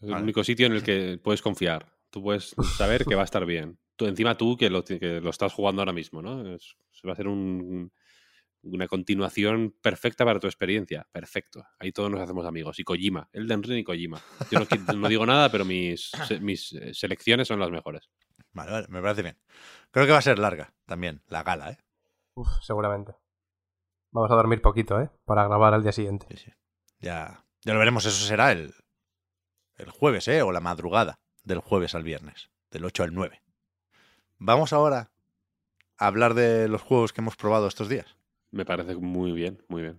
Es el único sitio en el que puedes confiar. Tú puedes saber que va a estar bien. Tú, encima tú que lo, que lo estás jugando ahora mismo, ¿no? Es- va a ser un- una continuación perfecta para tu experiencia. Perfecto. Ahí todos nos hacemos amigos. Y Kojima. Elden Ring y Kojima. Yo no, no digo nada, pero mis, se- mis eh, selecciones son las mejores. Vale, vale, me parece bien. Creo que va a ser larga también, la gala, ¿eh? Uf, seguramente. Vamos a dormir poquito, ¿eh? Para grabar al día siguiente. Sí, sí. Ya, ya lo veremos, eso será el, el jueves, ¿eh? O la madrugada del jueves al viernes, del 8 al 9. Vamos ahora a hablar de los juegos que hemos probado estos días. Me parece muy bien, muy bien.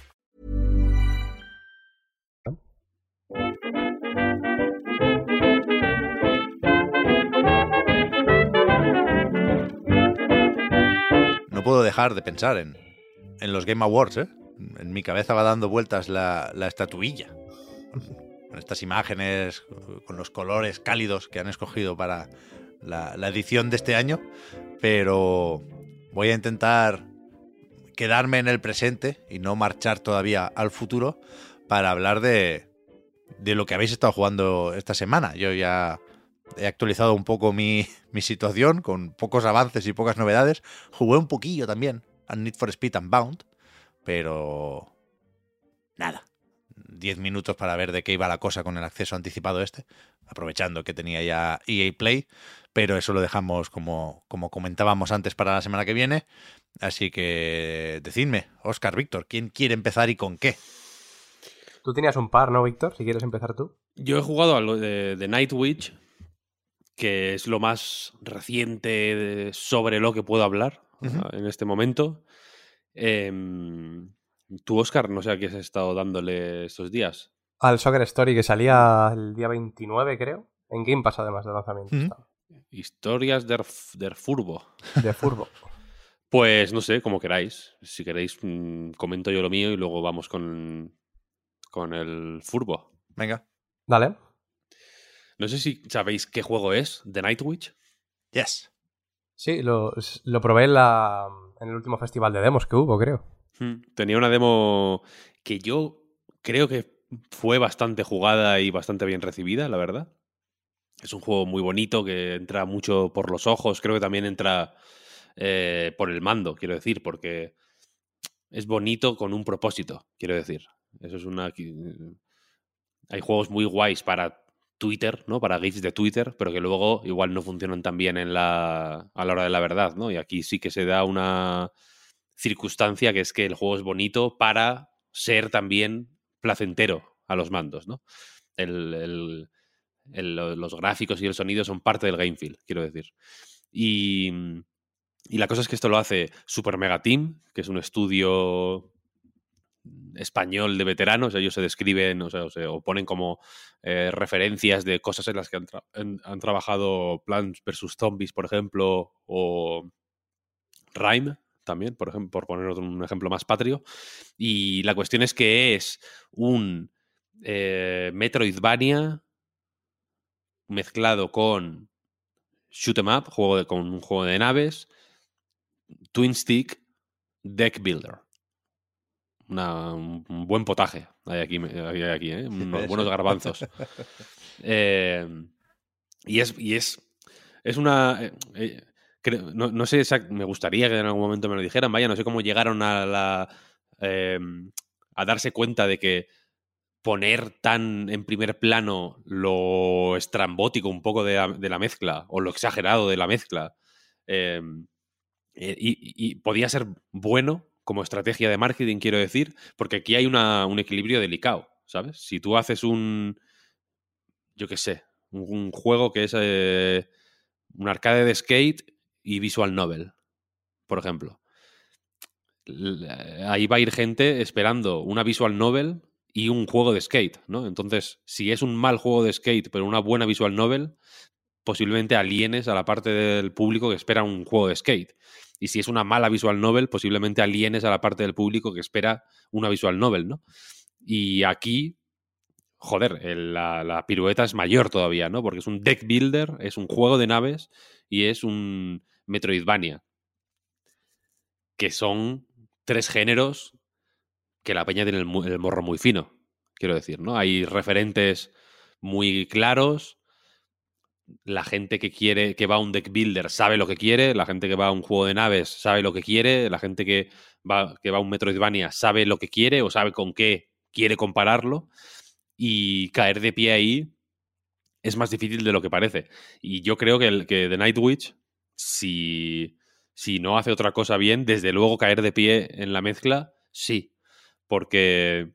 No puedo dejar de pensar en, en los Game Awards, ¿eh? En mi cabeza va dando vueltas la, la estatuilla. Con estas imágenes, con los colores cálidos que han escogido para la, la edición de este año. Pero voy a intentar quedarme en el presente y no marchar todavía al futuro para hablar de, de lo que habéis estado jugando esta semana. Yo ya he actualizado un poco mi, mi situación con pocos avances y pocas novedades. Jugué un poquillo también a Need for Speed Unbound, pero nada. 10 minutos para ver de qué iba la cosa con el acceso anticipado este, aprovechando que tenía ya EA Play, pero eso lo dejamos como, como comentábamos antes para la semana que viene. Así que decidme, Oscar, Víctor, ¿quién quiere empezar y con qué? Tú tenías un par, ¿no, Víctor? Si quieres empezar tú. Yo he jugado a lo de, de Nightwitch, que es lo más reciente sobre lo que puedo hablar en este momento. Em, tú, Oscar, no sé a qué has estado dándole estos días. Al Soccer Story que salía el día 29, creo. En Game Pass, además de lanzamiento. Estaba. Historias der Furbo. De Furbo. Pues no sé, como queráis. Si queréis, mm, comento yo lo mío y luego vamos con, con el Furbo. Venga. Dale. No sé si sabéis qué juego es, The Nightwitch. Yes. Sí, lo, lo probé en, la, en el último festival de demos que hubo, creo. Hmm. Tenía una demo que yo creo que fue bastante jugada y bastante bien recibida, la verdad. Es un juego muy bonito que entra mucho por los ojos, creo que también entra eh, por el mando, quiero decir, porque es bonito con un propósito, quiero decir. Eso es una... Hay juegos muy guays para Twitter, ¿no? Para GIFs de Twitter, pero que luego igual no funcionan tan bien en la, a la hora de la verdad, ¿no? Y aquí sí que se da una circunstancia que es que el juego es bonito para ser también placentero a los mandos, ¿no? Los gráficos y el sonido son parte del game feel, quiero decir. Y, y la cosa es que esto lo hace Super Mega Team, que es un estudio español de veteranos. Ellos se describen, o sea, o, ponen como eh, referencias de cosas en las que han, han- trabajado Plants vs. Zombies, por ejemplo, o Rime también, por ejemplo, por poner otro- un ejemplo más patrio. Y la cuestión es que es un eh, Metroidvania mezclado con Shoot 'em Up, juego de- con un juego de naves, Twin Stick, Deck Builder. Una- un buen potaje hay aquí, hay aquí ¿eh? unos buenos garbanzos. Eh, y es, y es, es una... eh, creo- no, no sé, me gustaría que en algún momento me lo dijeran, vaya, no sé cómo llegaron a la... eh, a darse cuenta de que poner tan en primer plano lo estrambótico un poco de la, de la mezcla o lo exagerado de la mezcla y, y podía ser bueno como estrategia de marketing, quiero decir, porque aquí hay una- un equilibrio delicado, ¿sabes? Si tú haces un, yo qué sé, Un, juego que es eh, un arcade de skate y visual novel, por ejemplo. Eh, Ahí va a ir gente esperando una visual novel y un juego de skate, ¿no? Entonces, si es un mal juego de skate, pero una buena visual novel, posiblemente alienes a la parte del público que espera un juego de skate. Y si es una mala visual novel, posiblemente alienes a la parte del público que espera una visual novel, ¿no? Y aquí, joder, la, pirueta es mayor todavía, ¿no? Porque es un deck builder, es un juego de naves y es un Metroidvania. Que son tres géneros que la peña tiene el, el morro muy fino, quiero decir, ¿no? Hay referentes muy claros. La gente que quiere, que va a un deck builder sabe lo que quiere, la gente que va a un juego de naves sabe lo que quiere, la gente que va, que va a un Metroidvania sabe lo que quiere o sabe con qué quiere compararlo. Y caer de pie ahí es más difícil de lo que parece. Y yo creo que, el, que The Night Witch, si, si no hace otra cosa bien, desde luego caer de pie en la mezcla, sí. Porque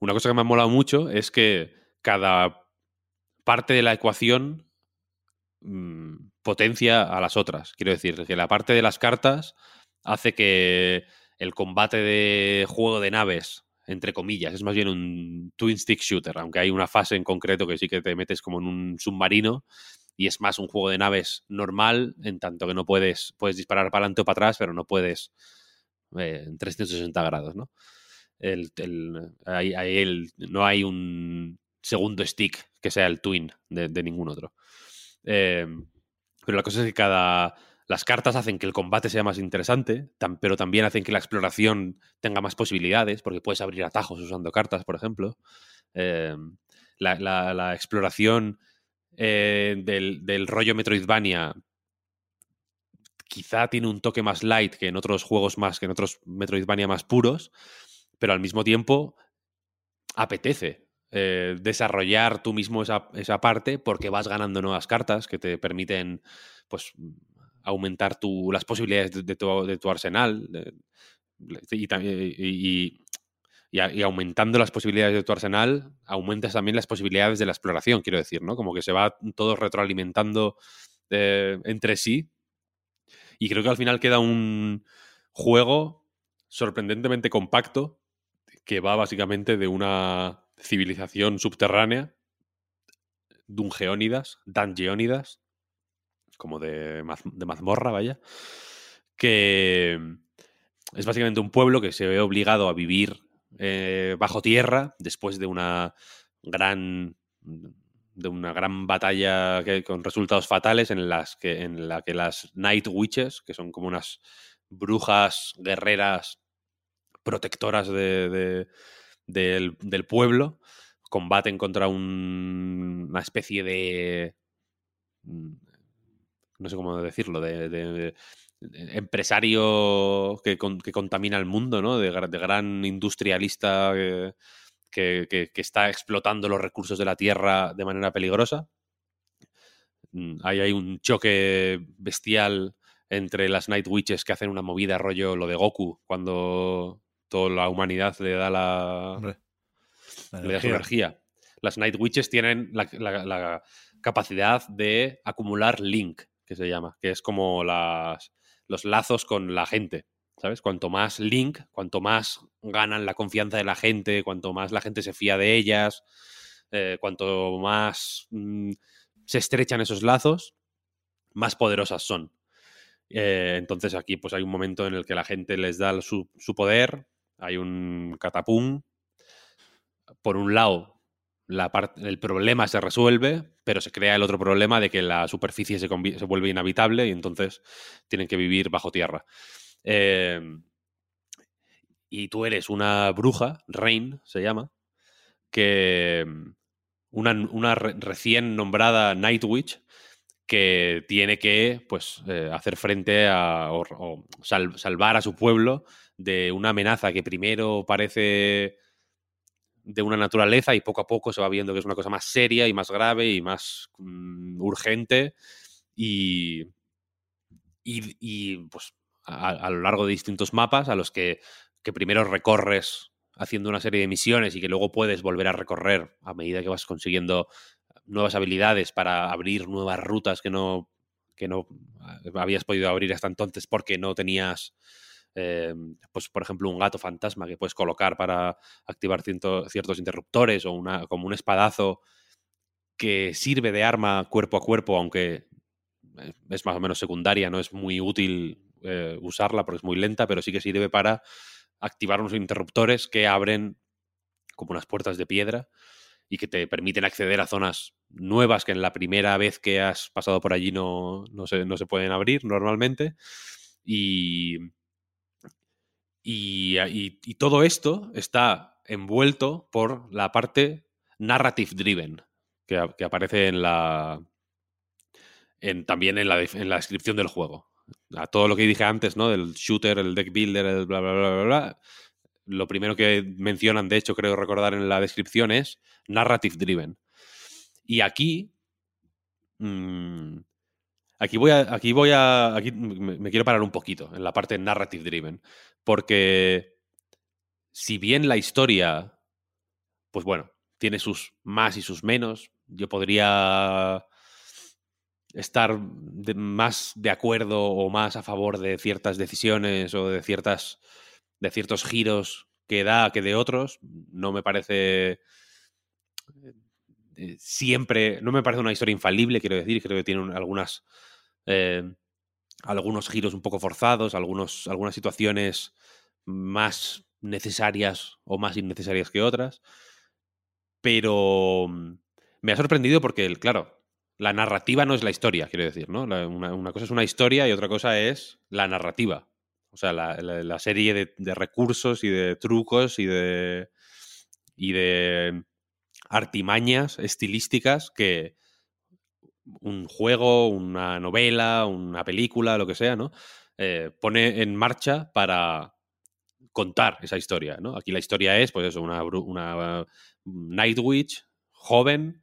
una cosa que me ha molado mucho es que cada parte de la ecuación mm, potencia a las otras. Quiero decir, que la parte de las cartas hace que el combate de juego de naves, entre comillas, es más bien un twin stick shooter, aunque hay una fase en concreto que sí que te metes como en un submarino y es más un juego de naves normal, en tanto que no puedes, puedes disparar para adelante o para atrás, pero no puedes eh, en 360 grados, ¿no? El, el- el- no hay un segundo stick que sea el twin de, ningún otro. Eh, pero la cosa es que cada. Las cartas hacen que el combate sea más interesante, pero también hacen que la exploración tenga más posibilidades, porque puedes abrir atajos usando cartas, por ejemplo. Eh, la, exploración eh, del rollo Metroidvania quizá tiene un toque más light que en otros juegos más, que en otros Metroidvania más puros, pero al mismo tiempo apetece eh, desarrollar tú mismo esa, esa parte porque vas ganando nuevas cartas que te permiten pues aumentar tu, las posibilidades de, tu, de tu arsenal de- y, y- y aumentando las posibilidades de tu arsenal, aumentas también las posibilidades de la exploración, quiero decir, ¿no? Como que se va todo retroalimentando eh, entre sí. Y creo que al final queda un juego sorprendentemente compacto que va básicamente de una civilización subterránea, dungeónidas, dungeónidas, como de, maz- de mazmorra, vaya, que es básicamente un pueblo que se ve obligado a vivir eh, bajo tierra después de una gran de una gran batalla que- con resultados fatales en las que en la que las Night Witches, que son como unas brujas guerreras protectoras de- del, del pueblo, combaten contra un- una especie de mm, no sé cómo decirlo, de, empresario que, que contamina el mundo, ¿no? De, gra- de gran industrialista que- que está explotando los recursos de la tierra de manera peligrosa. Mm, Ahí hay un choque bestial entre las Night Witches que hacen una movida rollo lo de Goku cuando toda la humanidad le da la, Hombre, la le da su energía. Las Night Witches tienen la, la- la capacidad de acumular link, que se llama, que es como las, los lazos con la gente. ¿Sabes? Cuanto más link, cuanto más ganan la confianza de la gente, cuanto más la gente se fía de ellas, eh, cuanto más mm, se estrechan esos lazos, más poderosas son. Eh, entonces aquí pues hay un momento en el que la gente les da su, su poder, hay un catapum. Por un lado, la el problema se resuelve, pero se crea el otro problema de que la superficie se, se vuelve inhabitable y entonces tienen que vivir bajo tierra. Eh, y tú eres una bruja, Rain se llama, que mm, una, una re- recién nombrada Night Witch que tiene que pues eh, hacer frente a o, o sal- salvar a su pueblo de una amenaza que primero parece de una naturaleza y poco a poco se va viendo que es una cosa más seria y más grave y más mm, urgente y, y, y, pues a, a lo largo de distintos mapas a los que, que primero recorres haciendo una serie de misiones y que luego puedes volver a recorrer a medida que vas consiguiendo nuevas habilidades para abrir nuevas rutas que no, que no habías podido abrir hasta entonces porque no tenías, eh, pues por ejemplo, un gato fantasma que puedes colocar para activar ciertos interruptores o una, como un espadazo que sirve de arma cuerpo a cuerpo, aunque eh, es más o menos secundaria, no es muy útil eh, usarla porque es muy lenta, pero sí que sirve para activar unos interruptores que abren como unas puertas de piedra y que te permiten acceder a zonas nuevas que en la primera vez que has pasado por allí no, no, se, no se pueden abrir normalmente. Y, y, y- todo esto está envuelto por la parte narrative driven que, aparece en la, también en la, en la descripción del juego. A todo lo que dije antes, ¿no? Del shooter, el deck builder, el bla, bla, bla, bla, bla. Lo primero que mencionan, de hecho, creo recordar en la descripción es narrative driven. Y aquí. mm, aquí voy a. Aquí voy a. Aquí me, quiero parar un poquito en la parte narrative driven. Porque. Si bien la historia. Pues bueno, tiene sus más y sus menos. Yo podría estar más de acuerdo o más a favor de ciertas decisiones o de ciertas de ciertos giros que da que de otros no me parece eh, siempre no me parece una historia infalible quiero decir creo que tiene un- algunas eh, algunos giros un poco forzados algunos algunas situaciones más necesarias o más innecesarias que otras pero mm, me ha sorprendido porque, claro, la narrativa no es la historia, quiero decir, ¿no? Una, cosa es una historia y otra cosa es la narrativa. O sea, la, la- serie de, de recursos y de trucos y de. y de artimañas estilísticas que un juego, una novela, una película, lo que sea, ¿no? Eh, pone en marcha para contar esa historia, ¿no? Aquí la historia es, pues eso, una, una Night Witch joven,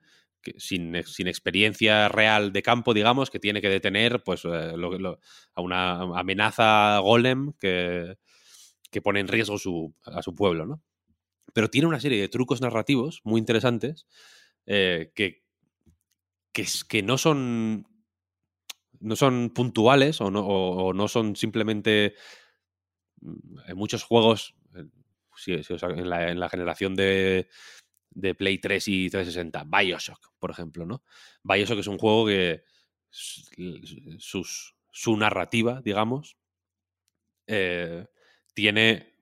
sin, sin experiencia real de campo, digamos, que tiene que detener pues, eh, a una amenaza golem que, que pone en riesgo su, a su pueblo, ¿no? Pero tiene una serie de trucos narrativos muy interesantes eh, que, que, que no son no son puntuales o no, o- no son simplemente mm, en muchos juegos en, la, en la generación de, de Play 3 y 360, Bioshock, por ejemplo, ¿no? Bioshock es un juego que sus, su narrativa, digamos, eh, tiene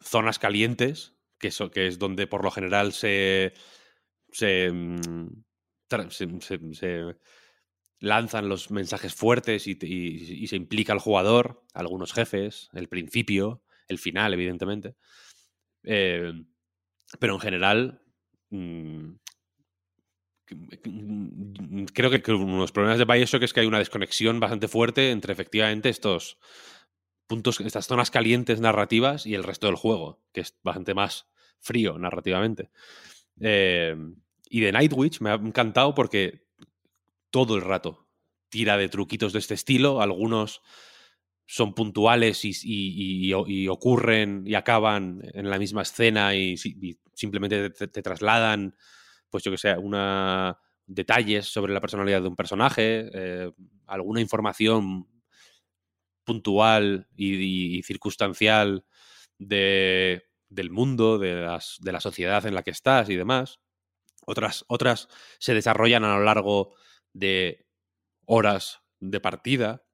zonas calientes, que, eso, que es donde por lo general se, se, mm, se- lanzan los mensajes fuertes y, se implica al jugador, algunos jefes, el principio, el final, evidentemente. Eh, pero en general, mm, mm, creo que, que uno de los problemas de Bioshock es que hay una desconexión bastante fuerte entre efectivamente estos puntos, estas zonas calientes narrativas y el resto del juego, que es bastante más frío narrativamente. Eh, y de Nightwitch me ha encantado porque todo el rato tira de truquitos de este estilo, algunos son puntuales y, ocurren y acaban en la misma escena y, si- y simplemente te, trasladan, pues yo que sé, una detalles sobre la personalidad de un personaje, eh, alguna información puntual y circunstancial de, del mundo, de, las- de la sociedad en la que estás y demás. Otras, otras se desarrollan a lo largo de horas de partida,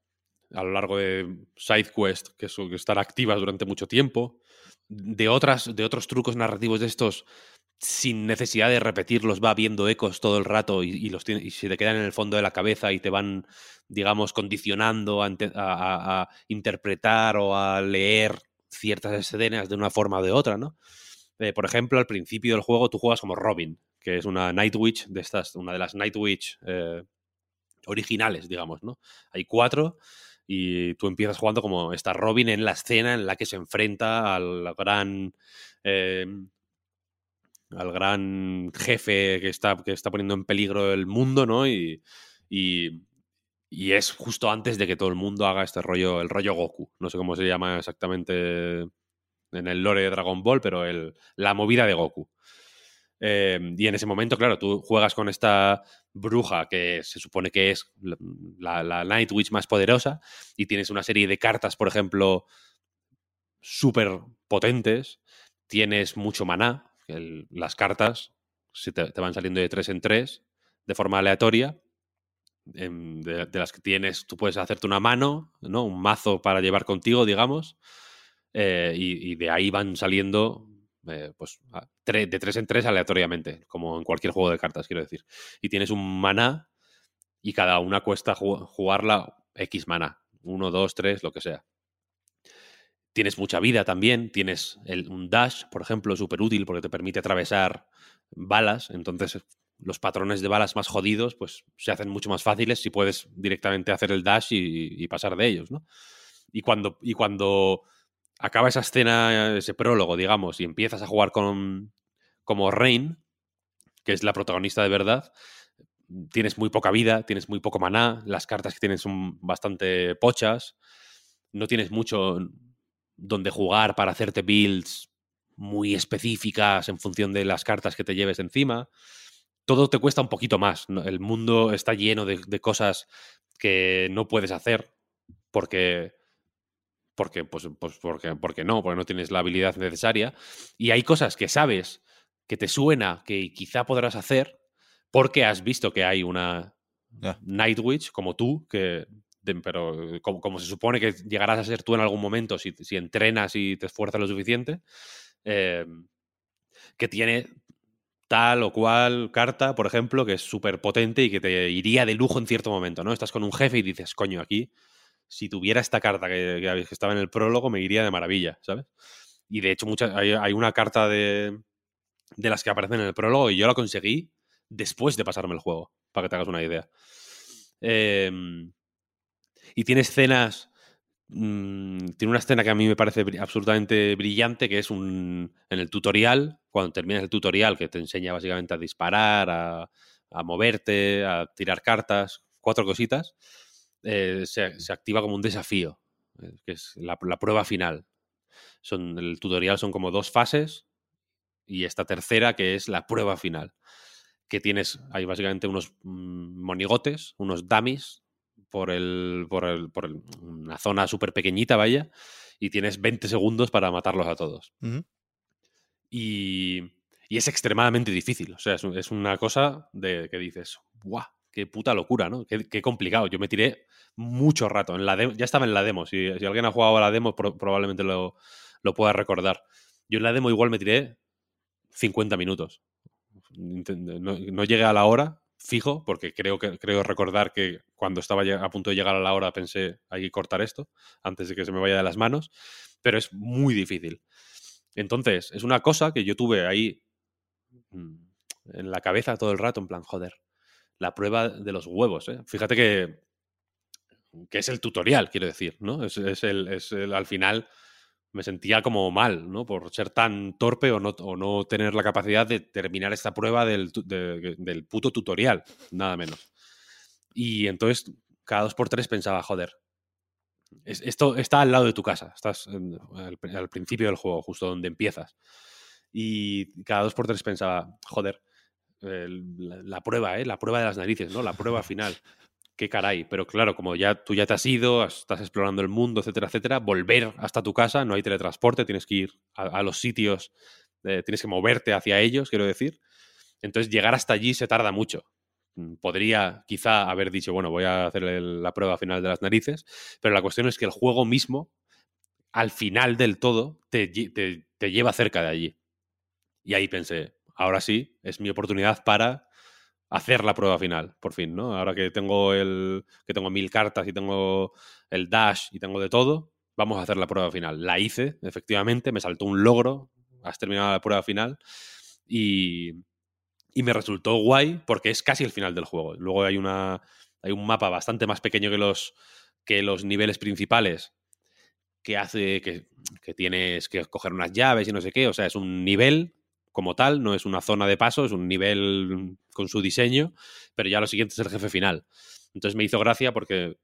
a lo largo de SideQuest, que, son- están activas durante mucho tiempo. De, otras, de otros trucos narrativos de estos, sin necesidad de repetirlos, va viendo ecos todo el rato y, los y se te quedan en el fondo de la cabeza y te van, digamos, condicionando a interpretar o a leer ciertas escenas de una forma o de otra, ¿no? Eh, por ejemplo, al principio del juego tú juegas como Robin, que es una Night Witch de estas, una de las Night Witch eh, originales, digamos, ¿no? Hay cuatro y tú empiezas jugando como esta Robin en la escena en la que se enfrenta al gran eh, al gran jefe que está, que está poniendo en peligro el mundo, ¿no? Y, y, y es justo antes de que todo el mundo haga este rollo, el rollo Goku. No sé cómo se llama exactamente en el lore de Dragon Ball, pero el, la movida de Goku. Eh, y en ese momento, claro, tú juegas con esta bruja que se supone que es la, Night Witch más poderosa y tienes una serie de cartas, por ejemplo, súper potentes. Tienes mucho maná. las cartas te, van saliendo de tres en tres de forma aleatoria. em, de, las que tienes, tú puedes hacerte una mano, ¿no? Un mazo para llevar contigo, digamos. eh, y de ahí van saliendo eh, pues, de tres en tres aleatoriamente, como en cualquier juego de cartas, quiero decir. Y tienes un maná y cada una cuesta ju- jugarla X maná. Uno, dos, tres, lo que sea. Tienes mucha vida también, tienes el- un dash, por ejemplo, súper útil porque te permite atravesar balas, entonces los patrones de balas más jodidos pues se hacen mucho más fáciles si puedes directamente hacer el dash y, y pasar de ellos, ¿no? Y cuando, y cuando acaba esa escena, ese prólogo, digamos, y empiezas a jugar con como Rain, que es la protagonista de verdad, tienes muy poca vida, tienes muy poco maná, las cartas que tienes son bastante pochas, no tienes mucho donde jugar para hacerte builds muy específicas en función de las cartas que te lleves encima. Todo te cuesta un poquito más. El mundo está lleno de cosas que no puedes hacer porque porque, pues, pues porque, porque no, porque no tienes la habilidad necesaria. Y hay cosas que sabes, que te suena, que quizá podrás hacer, porque has visto que hay una Ya. Night Witch como tú, que, de- pero como, como se supone que llegarás a ser tú en algún momento si, si entrenas y te esfuerzas lo suficiente, eh, que tiene tal o cual carta, por ejemplo, que es súper potente y que te iría de lujo en cierto momento, ¿no? Estás con un jefe y dices, coño, aquí, si tuviera esta carta que, que estaba en el prólogo, me iría de maravilla, ¿sabes? Y de hecho, muchas, hay, hay una carta de, de las que aparecen en el prólogo y yo la conseguí después de pasarme el juego, para que te hagas una idea. Em, y tiene escenas. mm, tiene una escena que a mí me parece absolutamente brillante, que es un. En el tutorial, cuando terminas el tutorial, que te enseña básicamente a disparar, a, a moverte, a tirar cartas, cuatro cositas, eh, se, se activa como un desafío, eh, que es la, la prueba final. Son, el tutorial son como dos fases y esta tercera que es la prueba final. Que tienes, hay básicamente unos mm, monigotes, unos dummies por, el, por, el, por el- una zona súper pequeñita, vaya, y tienes 20 segundos para matarlos a todos. Y, y es extremadamente difícil. O sea, es, es una cosa de que dices, ¡guau! ¡Qué puta locura, ¿no? Qué, complicado. Yo me tiré mucho rato. En la demo- ya estaba en la demo. Si, si alguien ha jugado a la demo, pro- probablemente lo, lo pueda recordar. Yo en la demo igual me tiré 50 minutos. No, llegué a la hora, fijo, porque creo, que, creo recordar que cuando estaba a punto de llegar a la hora pensé, hay que cortar esto antes de que se me vaya de las manos, pero es muy difícil. Entonces, es una cosa que yo tuve ahí mm, en la cabeza todo el rato, en plan, joder, la prueba de los huevos. ¿eh? Fíjate que, que es el tutorial, quiero decir, ¿no? Es, el, es el- al final me sentía como mal, ¿no? Por ser tan torpe o no, o no tener la capacidad de terminar esta prueba del, de- del puto tutorial, nada menos. Y entonces, cada dos por tres pensaba, joder, es- esto está al lado de tu casa, estás al, al principio del juego, justo donde empiezas. Y cada dos por tres pensaba, joder, la, prueba, ¿eh? La prueba de las narices, ¿no? La prueba final. Qué caray. Pero claro, como ya tú ya te has ido, estás explorando el mundo, etcétera, etcétera, volver hasta tu casa, no hay teletransporte, tienes que ir a, los sitios, eh, tienes que moverte hacia ellos, quiero decir. Entonces, llegar hasta allí se tarda mucho. Mm, Podría quizá haber dicho, bueno, voy a hacer la prueba final de las narices, pero la cuestión es que el juego mismo, al final del todo, te- te lleva cerca de allí. Y ahí pensé, ahora sí, es mi oportunidad para hacer la prueba final, por fin, ¿no? Ahora que tengo el. que tengo mil cartas y tengo el dash y tengo de todo, vamos a hacer la prueba final. La hice, efectivamente, me saltó un logro, has terminado la prueba final. Y. Y me resultó guay porque es casi el final del juego. Luego hay una. Hay un mapa bastante más pequeño que los. que los niveles principales. Que hace. que, que tienes que coger unas llaves y no sé qué. O sea, es un nivel como tal, no es una zona de paso, es un nivel con su diseño, pero ya lo siguiente es el jefe final. Entonces me hizo gracia porque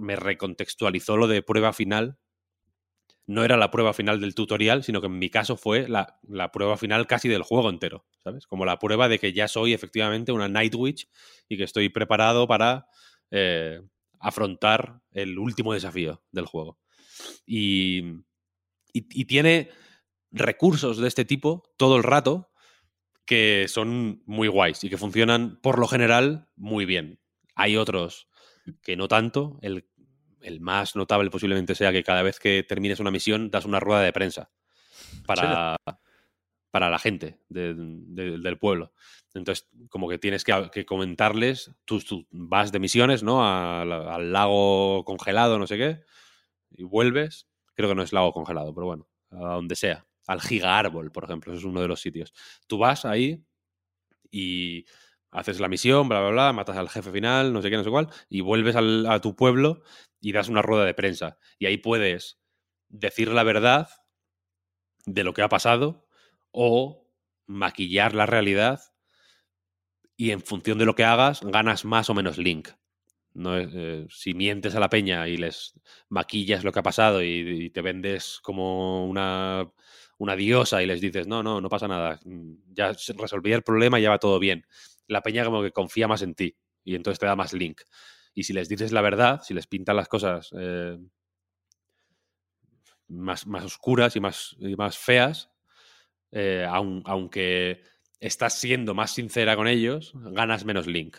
me recontextualizó lo de prueba final no era la prueba final del tutorial, sino que en mi caso fue la, la prueba final casi del juego entero, ¿sabes? Como la prueba de que ya soy efectivamente una Night Witch y que estoy preparado para eh, afrontar el último desafío del juego. Y- y tiene recursos de este tipo todo el rato que son muy guays y que funcionan por lo general muy bien. Hay otros que no tanto. El, el más notable posiblemente sea que cada vez que termines una misión das una rueda de prensa para, para la gente de- de- del pueblo. Entonces, como que tienes que, que comentarles, tú, tú vas de misiones, ¿no? A al lago congelado, no sé qué, y vuelves. Creo que no es lago congelado, pero bueno, a donde sea. Al giga árbol, por ejemplo, ese es uno de los sitios. Tú vas ahí y haces la misión, bla, bla, bla, matas al jefe final, no sé qué, no sé cuál, y vuelves al- a tu pueblo y das una rueda de prensa. Y ahí puedes decir la verdad de lo que ha pasado o maquillar la realidad y en función de lo que hagas ganas más o menos link. No eh, si mientes a la peña y les maquillas lo que ha pasado y te vendes como una, una diosa y les dices, no, no, no pasa nada, mm, ya resolví el problema y ya va todo bien. La peña como que confía más en ti y entonces te da más link. Y si les dices la verdad, si les pintan las cosas eh, más, más oscuras y más, y más feas, eh, aun- aunque estás siendo más sincera con ellos, ganas menos link.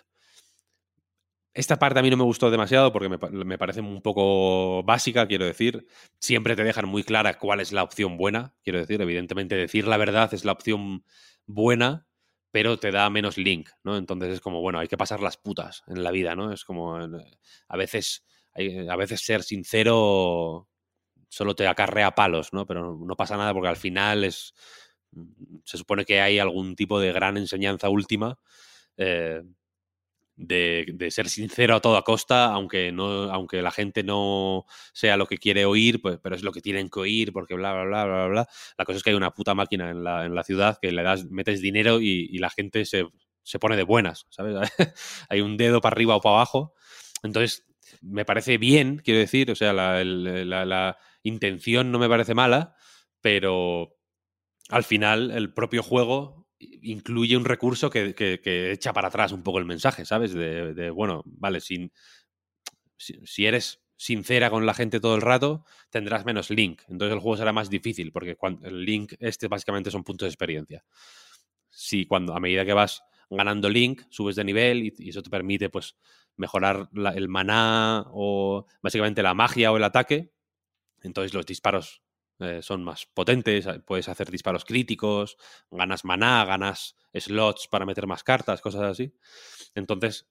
Esta parte a mí no me gustó demasiado porque me, me parece un poco básica, quiero decir. Siempre te dejan muy clara cuál es la opción buena, quiero decir. Evidentemente, decir la verdad es la opción buena, pero te da menos link, ¿no? Entonces es como, bueno, hay que pasar las putas en la vida, ¿no? Es como, eh, a veces, a veces ser sincero solo te acarrea palos, ¿no? Pero no pasa nada porque al final es. Se supone que hay algún tipo de gran enseñanza última eh, de, de ser sincero a toda costa, aunque no, aunque la gente no sea lo que quiere oír, pues, pero es lo que tienen que oír, porque bla bla bla bla bla. La cosa es que hay una puta máquina en la, en la ciudad que le das, metes dinero y, y la gente se, se pone de buenas, ¿sabes? hay un dedo para arriba o para abajo. Entonces, me parece bien, quiero decir, o sea, la, la- la intención no me parece mala, pero al final el propio juego incluye un recurso que, que- echa para atrás un poco el mensaje, ¿sabes? De, bueno, vale, sin, si, eres sincera con la gente todo el rato, tendrás menos link. Entonces el juego será más difícil, porque cuando, el link este básicamente son puntos de experiencia. Si cuando a medida que vas ganando link, subes de nivel y, eso te permite pues mejorar el maná o básicamente la magia o el ataque, entonces los disparos eh, son más potentes, eh, puedes hacer disparos críticos, ganas maná, ganas slots para meter más cartas, cosas así. Entonces,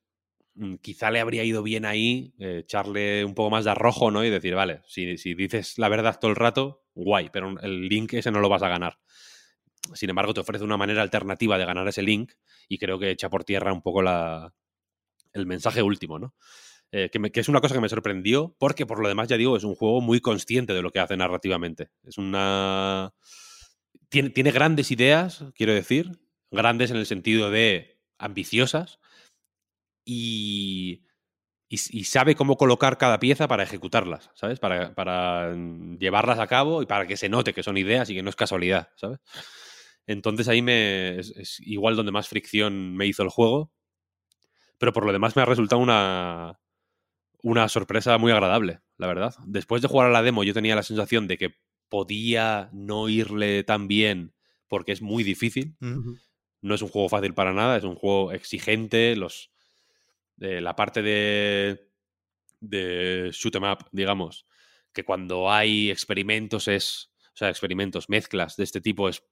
mm, quizá le habría ido bien ahí eh, echarle un poco más de arrojo, ¿no? Y decir, vale, si, si dices la verdad todo el rato, guay, pero el link ese no lo vas a ganar. Sin embargo, te ofrece una manera alternativa de ganar ese link y creo que echa por tierra un poco la, el mensaje último, ¿no? Eh, que, es una cosa que me sorprendió, porque por lo demás, ya digo, es un juego muy consciente de lo que hace narrativamente. Es una. Tiene, tiene grandes ideas, quiero decir, grandes en el sentido de ambiciosas, y, y, sabe cómo colocar cada pieza para ejecutarlas, ¿sabes? Para, para mm, llevarlas a cabo y para que se note que son ideas y que no es casualidad, ¿sabes? Entonces ahí me, es igual donde más fricción me hizo el juego, pero por lo demás me ha resultado una, una sorpresa muy agradable, la verdad. Después de jugar a la demo, yo tenía la sensación de que podía no irle tan bien porque es muy difícil. No es un juego fácil para nada, es un juego exigente. Los, eh, la parte de, de shoot 'em up, digamos, que cuando hay experimentos es. O sea, experimentos, mezclas de este tipo es.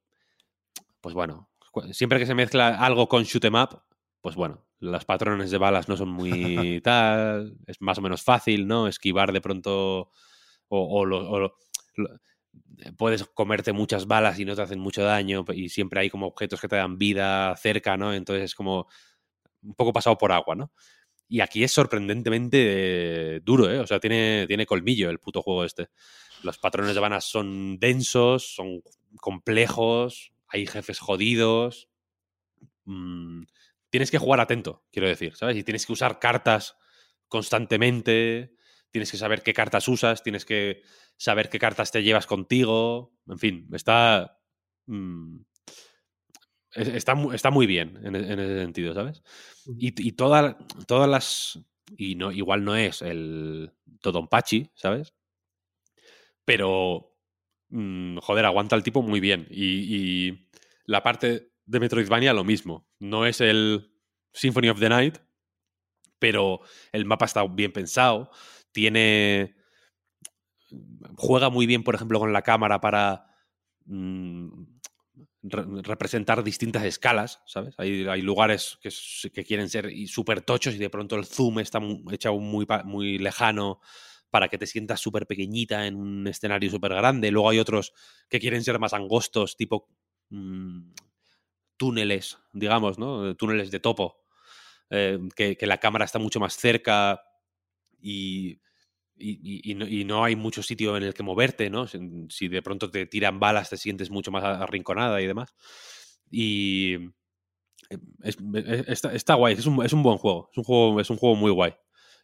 Pues bueno, siempre que se mezcla algo con shoot 'em up, pues bueno, los patrones de balas no son muy tal, es más o menos fácil, ¿no? Esquivar de pronto o, o lo- o lo- lo- puedes comerte muchas balas y no te hacen mucho daño y siempre hay como objetos que te dan vida cerca, ¿no? Entonces es como un poco pasado por agua, ¿no? Y aquí es sorprendentemente eh, duro, ¿eh? O sea, tiene, tiene colmillo el puto juego este. Los patrones de balas son densos, son complejos, hay jefes jodidos. Mm, tienes que jugar atento, quiero decir, ¿sabes? Y tienes que usar cartas constantemente. tienes que saber qué cartas usas, tienes que saber qué cartas te llevas contigo. En fin, está. mm, es- está, está muy bien en, e- en ese sentido, ¿sabes? Y, y toda- todas las. Y no, igual no es el Todonpachi, ¿sabes? Pero. mm, joder, aguanta el tipo muy bien. Y, y la parte de Metroidvania, lo mismo. No es el Symphony of the Night, pero el mapa está bien pensado. Tiene. Juega muy bien, por ejemplo, con la cámara para mm, re- representar distintas escalas, ¿sabes? Hay, hay lugares que, que quieren ser súper tochos y de pronto el zoom está echado muy, muy lejano para que te sientas súper pequeñita en un escenario súper grande. Luego hay otros que quieren ser más angostos, tipo mm, túneles, digamos, ¿no? Túneles de topo, eh, que, la cámara está mucho más cerca y, y, no, y no hay mucho sitio en el que moverte, ¿no? Si, de pronto te tiran balas, te sientes mucho más arrinconada y demás. Y eh, es- es- está, está guay, es un, es un buen juego, es un juego, es un juego muy guay.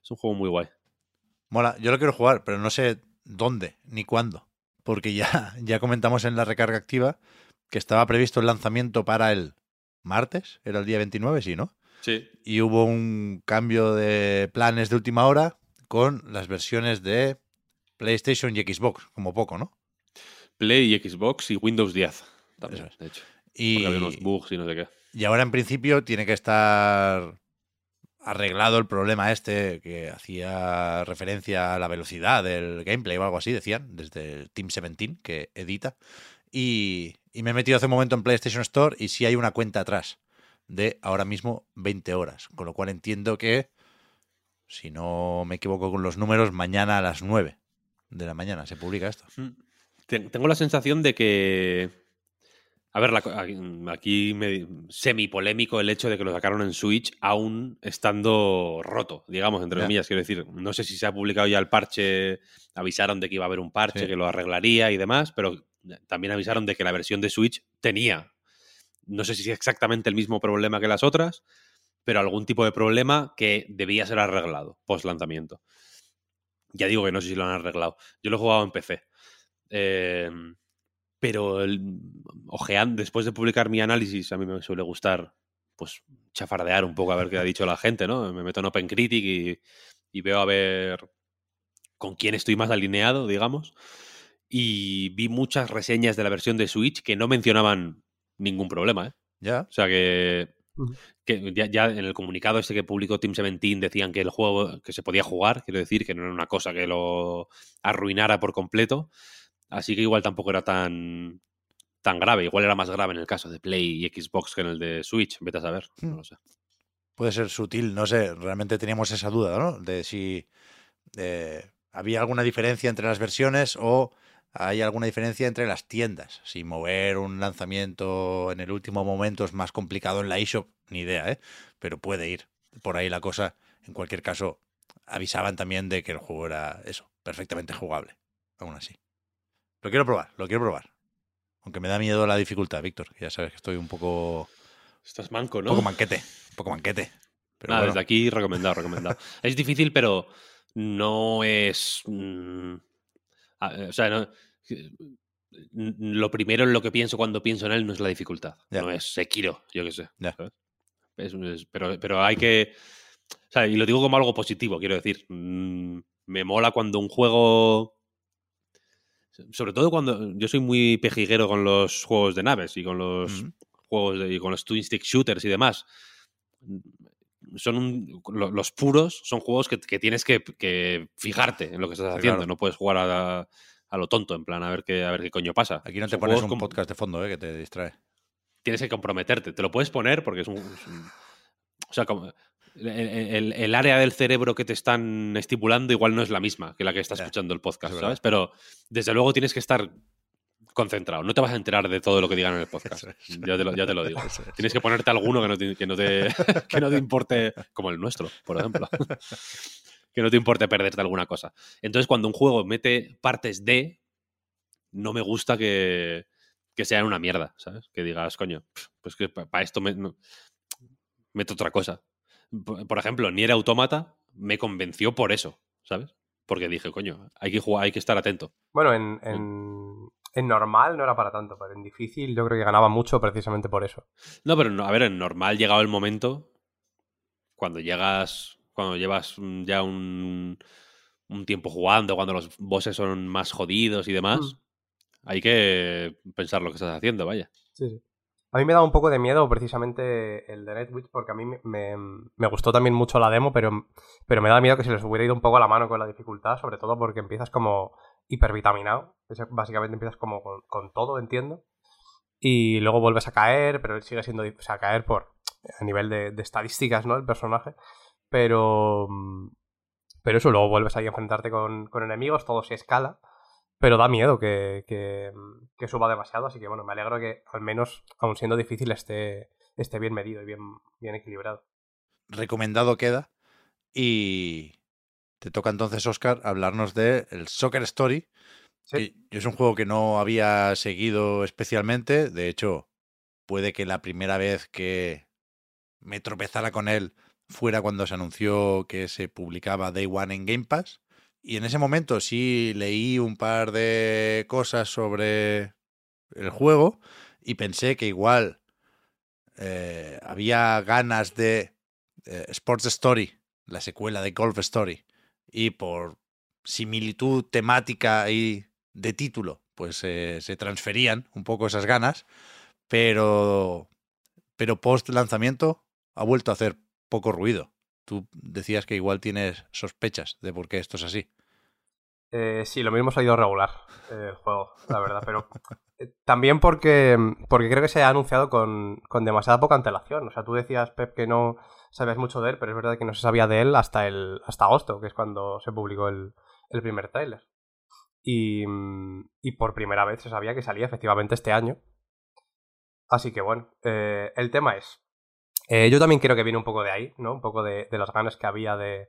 Es un juego muy guay. Mola, yo lo quiero jugar, pero no sé dónde ni cuándo. Porque ya, ya comentamos en la recarga activa que estaba previsto el lanzamiento para el martes, era el día 29, sí, ¿no? Sí. Y hubo un cambio de planes de última hora con las versiones de PlayStation y Xbox, como poco, ¿no? Play y Xbox y Windows 10 también, es. de hecho. Y, Porque había unos bugs y no sé qué. y ahora en principio tiene que estar arreglado el problema este que hacía referencia a la velocidad del gameplay o algo así, decían, desde el Team 17 que edita. Y, y me he metido hace un momento en PlayStation Store y sí hay una cuenta atrás de ahora mismo 20 horas. Con lo cual entiendo que, si no me equivoco con los números, mañana a las 9 de la mañana se publica esto. Ten- Tengo la sensación de que. A ver, la co- aquí, me- semi polémico el hecho de que lo sacaron en Switch aún estando roto, digamos, entre comillas. Quiero decir, no sé si se ha publicado ya el parche, avisaron de que iba a haber un parche Sí. que lo arreglaría y demás, pero también avisaron de que la versión de Switch tenía, no sé si es exactamente el mismo problema que las otras, pero algún tipo de problema que debía ser arreglado post lanzamiento. Ya digo que no sé si lo han arreglado. Yo lo he jugado en PC. Eh, pero el, ojean- después de publicar mi análisis, a mí me suele gustar pues chafardear un poco a ver qué ha dicho la gente, ¿no? Me meto en OpenCritic y, y veo a ver con quién estoy más alineado, digamos. Y vi muchas reseñas de la versión de Switch que no mencionaban ningún problema, ¿eh? Ya, O sea que, Ujú. que ya, ya en el comunicado este que publicó Team 17 decían que el juego que se podía jugar, quiero decir, que no era una cosa que lo arruinara por completo. Así que igual tampoco era tan, tan grave. Igual era más grave en el caso de Play y Xbox que en el de Switch. Vete a saber. No Hmm. lo sé. puede ser sutil, no sé, realmente teníamos esa duda, ¿no? De si eh, había alguna diferencia entre las versiones o hay alguna diferencia entre las tiendas. Si mover un lanzamiento en el último momento es más complicado en la eShop, ni idea, ¿eh? Pero puede ir por ahí la cosa. En cualquier caso, avisaban también de que el juego era eso, perfectamente jugable, aún así. Lo quiero probar, lo quiero probar. Aunque me da miedo la dificultad, Víctor, ya sabes que estoy un poco, Estás manco, un ¿no? poco manquete, un poco manquete. Pero Nada, bueno. desde aquí recomendado, recomendado. es difícil, pero no es. mm, a- o sea, no- n- lo primero en lo que pienso cuando pienso en él no es la dificultad. No es Sekiro, yo qué sé. Pero, pero hay que. O sea, y lo digo como algo positivo, quiero decir. mm, me mola cuando un juego. Sobre todo cuando. Yo soy muy pejiguero con los juegos de naves y con los juegos de- y con los twin stick shooters y demás. Son un- lo- los puros son juegos que, que tienes que, que fijarte en lo que estás haciendo. claro. No puedes jugar a, a lo tonto, en plan, a ver qué, a ver qué coño pasa. Aquí no te Son pones un podcast de fondo, ¿eh? Que te distrae. Tienes que comprometerte. Te lo puedes poner porque es un. es un- o sea, como. El, el- el área del cerebro que te están estipulando igual no es la misma que la que está escuchando el podcast, es. ¿sabes? Pero desde luego tienes que estar concentrado. No te vas a enterar de todo lo que digan en el podcast. Es. Ya te lo, ya te lo digo. Es. Tienes que ponerte alguno que no te, que no te, que no te importe, como el nuestro, por ejemplo. que no te importe perderte alguna cosa. Entonces, cuando un juego mete partes de, no me gusta que, que sean una mierda, ¿sabes? Que digas, coño, pues que para esto me, no- meto otra cosa. Por ejemplo, Nier Automata me convenció por eso, ¿sabes? porque dije, coño, hay que jugar, hay que estar atento. Bueno, en, en, en normal no era para tanto, pero en difícil yo creo que ganaba mucho precisamente por eso. No, pero no, a ver, en normal llegaba el momento cuando llegas, cuando llevas mm, ya un, un tiempo jugando, cuando los bosses son más jodidos y demás, Mm. hay que pensar lo que estás haciendo, vaya. Sí, sí. A mí me da un poco de miedo precisamente el de Nightwish porque a mí me, me- gustó también mucho la demo, pero, pero me da miedo que se les hubiera ido un poco la mano con la dificultad, sobre todo porque empiezas como hipervitaminado. Básicamente empiezas como con, todo, entiendo. Y luego vuelves a caer, pero sigue siendo... O sea, caer por... A nivel de, de estadísticas, ¿no? El personaje. Pero... Pero eso, luego vuelves ahí a enfrentarte con, con enemigos, todo se escala. Pero da miedo que, que, que suba demasiado, así que bueno, me alegro que al menos, aun siendo difícil, esté, esté bien medido y bien, bien equilibrado. Recomendado queda. Y te toca entonces, Oscar, hablarnos de el Soccer Story. Sí. que es un juego que no había seguido especialmente. De hecho, puede que la primera vez que me tropezara con él fuera cuando se anunció que se publicaba Day One en Game Pass. Y en ese momento sí leí un par de cosas sobre el juego y pensé que igual eh, había ganas de eh, Sports Story, la secuela de Golf Story, y por similitud temática y de título, pues eh, se transferían un poco esas ganas, pero, pero post lanzamiento ha vuelto a hacer poco ruido. Tú decías que igual tienes sospechas de por qué esto es así. Eh, sí, lo mismo ha ido regular eh, el juego, la verdad, pero eh, también porque, porque creo que se ha anunciado con, con demasiada poca antelación. O sea, tú decías, Pep, que no sabías mucho de él, pero es verdad que no se sabía de él hasta, el, hasta agosto, que es cuando se publicó el, el primer tráiler. Y, y por primera vez se sabía que salía efectivamente este año. Así que bueno, eh, el tema es... eh, yo también creo que viene un poco de ahí, ¿no? Un poco de, de las ganas que había de...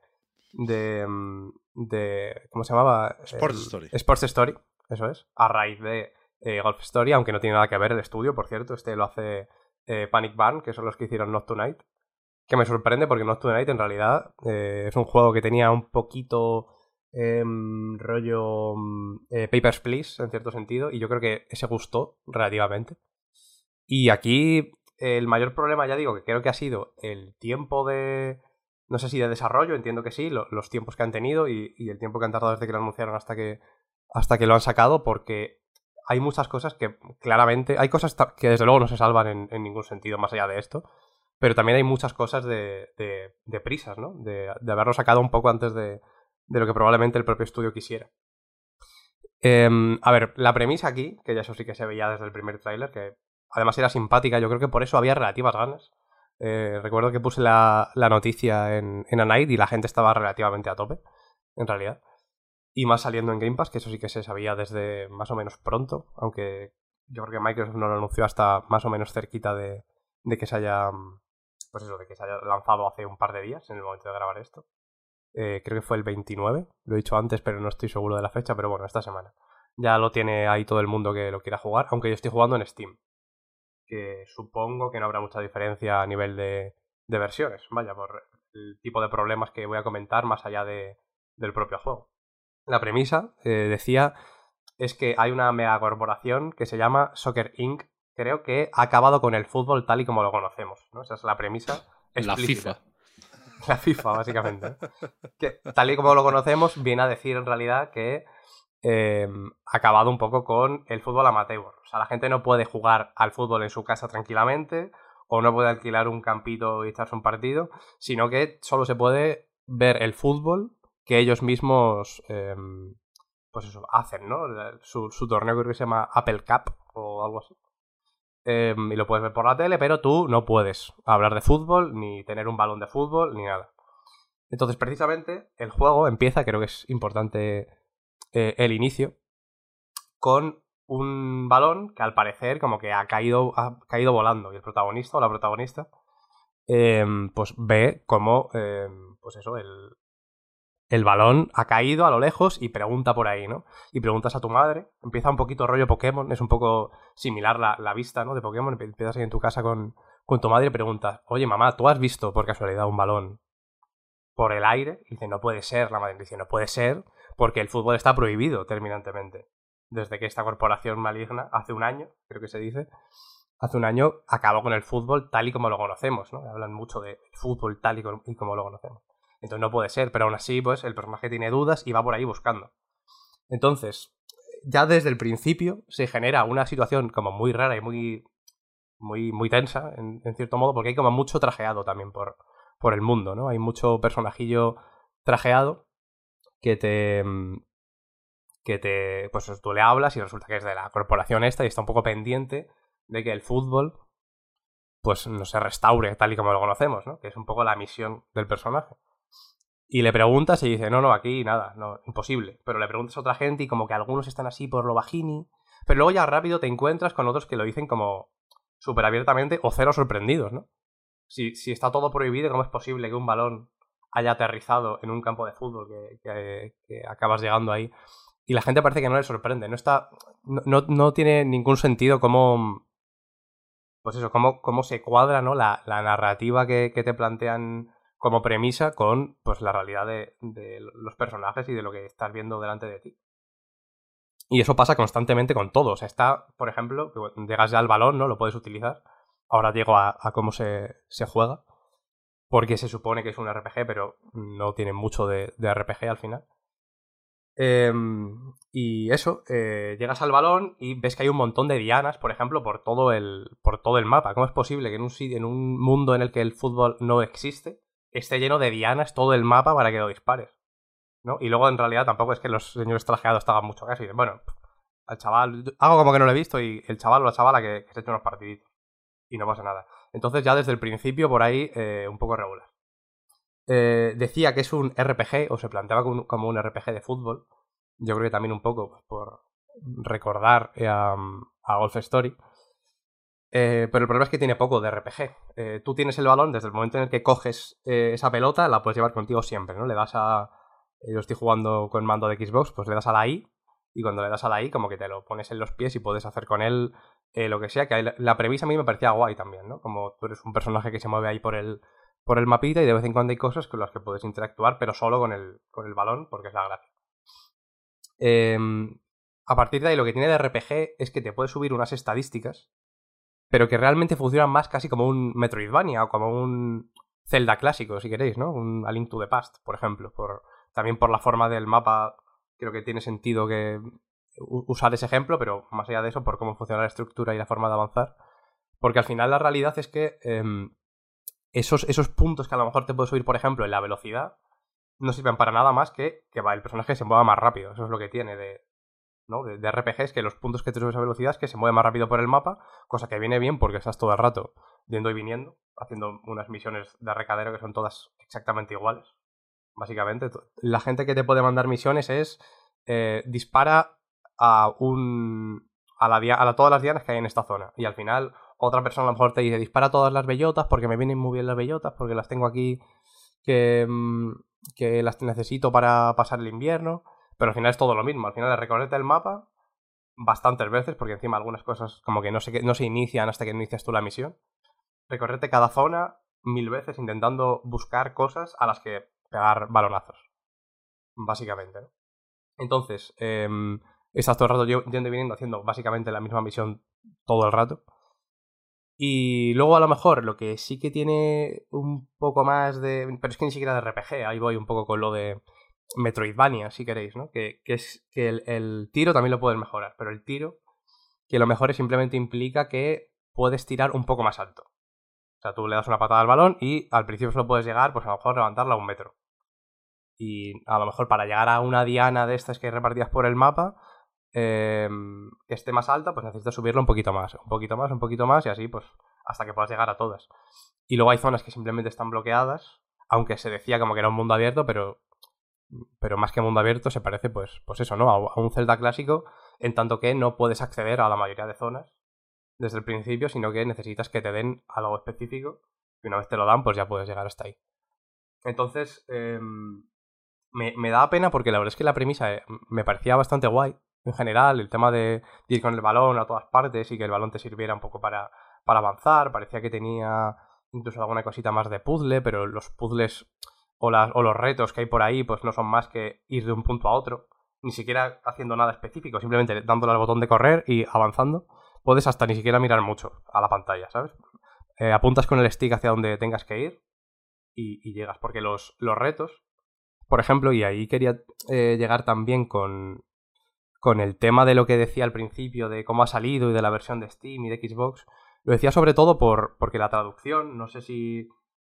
de, mm, de ¿Cómo se llamaba? Sports Story. Sports Story, eso es. A raíz de eh, Golf Story, aunque no tiene nada que ver el estudio, por cierto. Este lo hace eh, Panic Barn, que son los que hicieron Not Tonight. Que me sorprende porque Not Tonight en realidad es un juego que tenía un poquito em, rollo mm, Papers, Please, en cierto sentido, y yo creo que ese gustó relativamente. Y aquí el mayor problema, ya digo, que creo que ha sido el tiempo de... No sé si de desarrollo, entiendo que sí, lo- los tiempos que han tenido y, el tiempo que han tardado desde que lo anunciaron hasta que, hasta que lo han sacado, porque hay muchas cosas que claramente... Hay cosas que desde luego no se salvan en, ningún sentido más allá de esto, pero también hay muchas cosas de, de, de prisas, ¿no? De, haberlo sacado un poco antes de, de lo que probablemente el propio estudio quisiera. Em, a ver, la premisa aquí, que ya eso sí que se veía desde el primer tráiler, que además era simpática, yo creo que por eso había relativas ganas. Eh, recuerdo que puse la, la noticia en, en A Night y la gente estaba relativamente a tope, en realidad. Y más saliendo en Game Pass, que eso sí que se sabía desde más o menos pronto, aunque yo creo que Microsoft no lo anunció hasta más o menos cerquita de, de que se haya, pues eso, de que se haya lanzado hace un par de días, en el momento de grabar esto. Eh, creo que fue el 29, lo he dicho antes, pero no estoy seguro de la fecha, pero bueno, esta semana. Ya lo tiene ahí todo el mundo que lo quiera jugar, aunque yo estoy jugando en Steam. Que supongo que no habrá mucha diferencia a nivel de, de versiones, vaya, por el tipo de problemas que voy a comentar más allá de, del propio juego. La premisa, eh, decía, es que hay una megacorporación que se llama Soccer Inc., creo que ha acabado con el fútbol tal y como lo conocemos, ¿no? Esa es la premisa. La explícita. FIFA. La FIFA, básicamente. que tal y como lo conocemos, viene a decir en realidad que ha acabado un poco con el fútbol amateur. O sea, la gente no puede jugar al fútbol en su casa tranquilamente o no puede alquilar un campito y echarse un partido, sino que solo se puede ver el fútbol que ellos mismos eh, pues eso, hacen, ¿no? Su, torneo creo que se llama Apple Cup o algo así. Eh, y lo puedes ver por la tele, pero tú no puedes hablar de fútbol, ni tener un balón de fútbol, ni nada. Entonces, precisamente, el juego empieza, creo que es importante eh, el inicio, con un balón que al parecer como que ha caído, ha caído volando. Y el protagonista o la protagonista, eh, pues ve como, eh, pues eso, el, el balón ha caído a lo lejos y pregunta por ahí, ¿no? Y preguntas a tu madre. Empieza un poquito rollo Pokémon, es un poco similar la, la vista, ¿no? De Pokémon. Empiezas ahí en tu casa con, con tu madre y preguntas, oye mamá, ¿tú has visto por casualidad un balón por el aire? Y dice, no puede ser. La madre dice, no puede ser porque el fútbol está prohibido terminantemente. Desde que esta corporación maligna, hace un año, creo que se dice, hace un año acabó con el fútbol tal y como lo conocemos, ¿no? Hablan mucho de fútbol tal y como, lo conocemos. Entonces no puede ser, pero aún así, pues el personaje tiene dudas y va por ahí buscando. Entonces, ya desde el principio se genera una situación como muy rara y muy, muy, muy tensa, en, en cierto modo, porque hay como mucho trajeado también por, por el mundo, ¿no? Hay mucho personajillo trajeado que te. que te. Pues tú le hablas y resulta que es de la corporación esta y está un poco pendiente de que el fútbol pues no se restaure tal y como lo conocemos, ¿no? Que es un poco la misión del personaje. Y le preguntas y dice, no, no, aquí nada, no, imposible. Pero le preguntas a otra gente y como que algunos están así por lo bajini. Pero luego ya rápido te encuentras con otros que lo dicen como súper abiertamente o cero sorprendidos, ¿no? Si, si, está todo prohibido, ¿cómo es posible que un balón haya aterrizado en un campo de fútbol que, acabas llegando ahí? Y la gente parece que no le sorprende. No está. No, no, no tiene ningún sentido cómo. Pues eso, cómo, cómo se cuadra, ¿no? La, la narrativa que, te plantean como premisa con pues la realidad de, los personajes y de lo que estás viendo delante de ti. Y eso pasa constantemente con todo. O sea, está, por ejemplo, llegas ya al balón, ¿no? Lo puedes utilizar. Ahora llego a, a cómo se, se, juega. Porque se supone que es un RPG, pero no tiene mucho de, RPG al final. Eh, y eso, eh, llegas al balón y ves que hay un montón de dianas, por ejemplo, por todo el, por todo el mapa. ¿Cómo es posible que en un, en un mundo en el que el fútbol no existe, esté lleno de dianas todo el mapa para que lo dispares. ¿no? Y luego en realidad tampoco es que los señores trajeados te hagan mucho caso. Y bueno, al chaval, hago como que no lo he visto y el chaval o la chavala que, que se echa unos partiditos. Y no pasa nada. Entonces ya desde el principio por ahí eh, un poco regular. Eh, decía que es un RPG, o se planteaba como un, RPG de fútbol. Yo creo que también un poco pues, por recordar a, a Golf Story. Eh, pero el problema es que tiene poco de RPG. Eh, tú tienes el balón desde el momento en el que coges eh, esa pelota, la puedes llevar contigo siempre, ¿no? Le das a. Yo estoy jugando con mando de Xbox, pues le das a la I, y cuando le das a la I, como que te lo pones en los pies y puedes hacer con él lo que sea. Que la, premisa a mí me parecía guay también, ¿no? Como tú eres un personaje que se mueve ahí por el, por el mapita y de vez en cuando hay cosas con las que puedes interactuar, pero solo con el, con el balón, porque es la gracia. Em, a partir de ahí, lo que tiene de RPG es que te puedes subir unas estadísticas pero que realmente funcionan más casi como un Metroidvania o como un Zelda clásico, si queréis, ¿no? Un A Link to the Past, por ejemplo. Por, también por la forma del mapa, creo que tiene sentido que usar ese ejemplo, pero más allá de eso, por cómo funciona la estructura y la forma de avanzar. Porque al final la realidad es que eh, esos, esos puntos que a lo mejor te puedes subir, por ejemplo, en la velocidad, no sirven para nada más que que va, el personaje se mueva más rápido. Eso es lo que tiene de, ¿no? De, de, RPGs que los puntos que te subes a velocidad es que se mueve más rápido por el mapa, cosa que viene bien porque estás todo el rato yendo y viniendo, haciendo unas misiones de recadero que son todas exactamente iguales. Básicamente, la gente que te puede mandar misiones es eh, dispara a un. A, la, a todas las dianas que hay en esta zona. Y al final, otra persona a lo mejor te dice: dispara todas las bellotas porque me vienen muy bien las bellotas, porque las tengo aquí que, que las necesito para pasar el invierno. Pero al final es todo lo mismo. Al final es recorrerte el mapa bastantes veces, porque encima algunas cosas como que no se, no se inician hasta que inicias tú la misión. Recorrerte cada zona mil veces intentando buscar cosas a las que pegar balonazos. Básicamente. ¿no? Entonces, eh, estás todo el rato yendo y viniendo haciendo básicamente la misma misión todo el rato. Y luego a lo mejor lo que sí que tiene un poco más de... Pero es que ni siquiera de RPG, ahí voy un poco con lo de Metroidvania, si queréis, ¿no? Que, que es que el, tiro también lo puedes mejorar, pero el tiro, que lo mejores simplemente implica que puedes tirar un poco más alto. O sea, tú le das una patada al balón y al principio solo puedes llegar, pues a lo mejor levantarla a un metro. Y a lo mejor para llegar a una diana de estas que hay repartidas por el mapa, eh, que esté más alta, pues necesitas subirlo un poquito más, un poquito más, un poquito más, y así, pues, hasta que puedas llegar a todas. Y luego hay zonas que simplemente están bloqueadas, aunque se decía como que era un mundo abierto, pero pero más que mundo abierto se parece, pues, pues eso, ¿no? A, un Zelda clásico, en tanto que no puedes acceder a la mayoría de zonas desde el principio, sino que necesitas que te den algo específico y una vez te lo dan, pues ya puedes llegar hasta ahí. Entonces, eh, me, me da pena porque la verdad es que la premisa eh, me parecía bastante guay. En general, el tema de, ir con el balón a todas partes y que el balón te sirviera un poco para, para avanzar. Parecía que tenía incluso alguna cosita más de puzzle, pero los puzzles o, las- o los retos que hay por ahí, pues no son más que ir de un punto a otro, ni siquiera haciendo nada específico, simplemente dándole al botón de correr y avanzando, puedes hasta ni siquiera mirar mucho a la pantalla, ¿sabes? Eh, apuntas con el stick hacia donde tengas que ir y, y llegas, porque los, los retos, por ejemplo, y ahí quería eh, llegar también con, con el tema de lo que decía al principio, de cómo ha salido y de la versión de Steam y de Xbox, lo decía sobre todo por, porque la traducción, no sé si...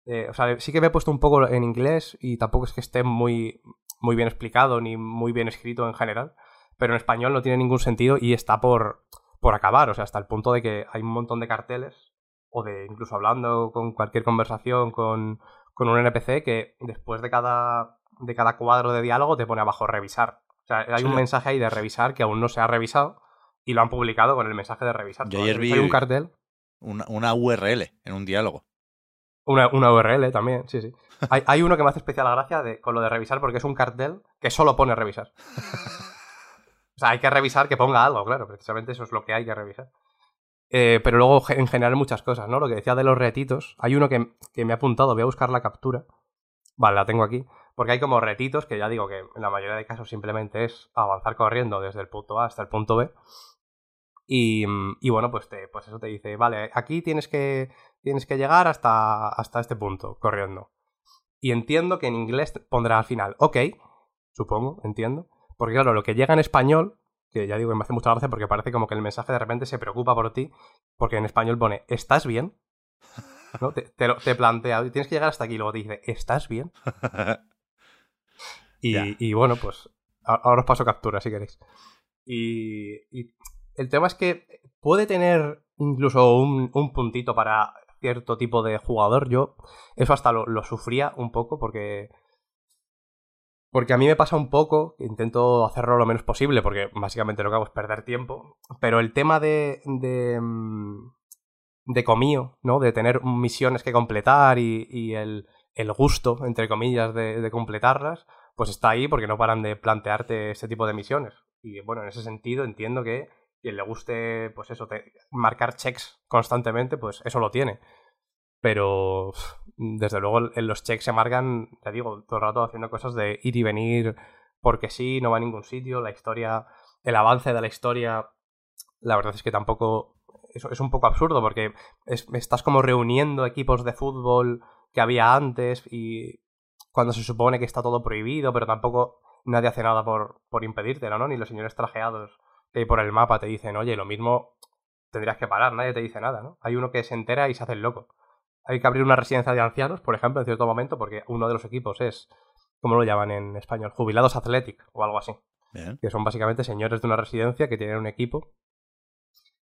eh, o sea, sí que me he puesto un poco en inglés y tampoco es que esté muy, muy bien explicado ni muy bien escrito en general, pero en español no tiene ningún sentido y está por, por acabar, o sea, hasta el punto de que hay un montón de carteles o de incluso hablando con cualquier conversación con, con un NPC que después de cada, de cada cuadro de diálogo te pone abajo revisar. O sea, hay un mensaje ahí de revisar que aún no se ha revisado y lo han publicado con el mensaje de revisar. Yo ayer vi- Hay un cartel, Una, una URL en un diálogo. una, una URL también, sí, sí. Hay, hay uno que me hace especial gracia de, con lo de revisar porque es un cartel que solo pone revisar. o sea, hay que revisar que ponga algo, claro, precisamente eso es lo que hay que revisar. Eh, pero luego en general muchas cosas, ¿no? Lo que decía de los retitos, hay uno que, que me ha apuntado, voy a buscar la captura. Vale, la tengo aquí. Porque hay como retitos que ya digo que en la mayoría de casos simplemente es avanzar corriendo desde el punto A hasta el punto B. Y, bueno, pues, te, pues eso te dice, vale, aquí tienes que, tienes que llegar hasta, hasta este punto, corriendo. Y entiendo que en inglés pondrá al final, ok, supongo, entiendo. Porque claro, lo que llega en español, que ya digo me hace mucha gracia porque parece como que el mensaje de repente se preocupa por ti, porque en español pone, ¿estás bien? ¿No? Te, te lo- te tienes que llegar hasta aquí, luego te dice, ¿estás bien? Y, bueno, pues ahora os paso captura si queréis. Y, el tema es que puede tener incluso un, un puntito para cierto tipo de jugador. Yo eso hasta lo, sufría un poco porque... Porque a mí me pasa un poco, intento hacerlo lo menos posible, porque básicamente lo que hago es perder tiempo. Pero el tema de. de. mm, de comío, ¿no? De tener misiones que completar y, el, el gusto, entre comillas, de completarlas, pues está ahí porque no paran de plantearte ese tipo de misiones. Y bueno, en ese sentido entiendo que quien le guste, pues eso, te- marcar checks constantemente, pues eso lo tiene. Pero uf, desde luego en los checks se marcan, ya digo, todo el rato haciendo cosas de ir y venir porque sí, no va a ningún sitio, la historia, el avance de la historia, la verdad es que tampoco, eso es un poco absurdo porque es- estás como reuniendo equipos de fútbol que había antes y cuando se supone que está todo prohibido, pero tampoco nadie hace nada por, por impedírtelo, ¿no? Ni los señores trajeados que hay por el mapa te dicen, oye, lo mismo tendrías que parar, nadie te dice nada, ¿no? Hay uno que se entera y se hace el loco. Hay que abrir una residencia de ancianos, por ejemplo, en cierto momento, porque uno de los equipos es, ¿cómo lo llaman en español? Jubilados Athletic o algo así. Bien. Que son básicamente señores de una residencia que tienen un equipo.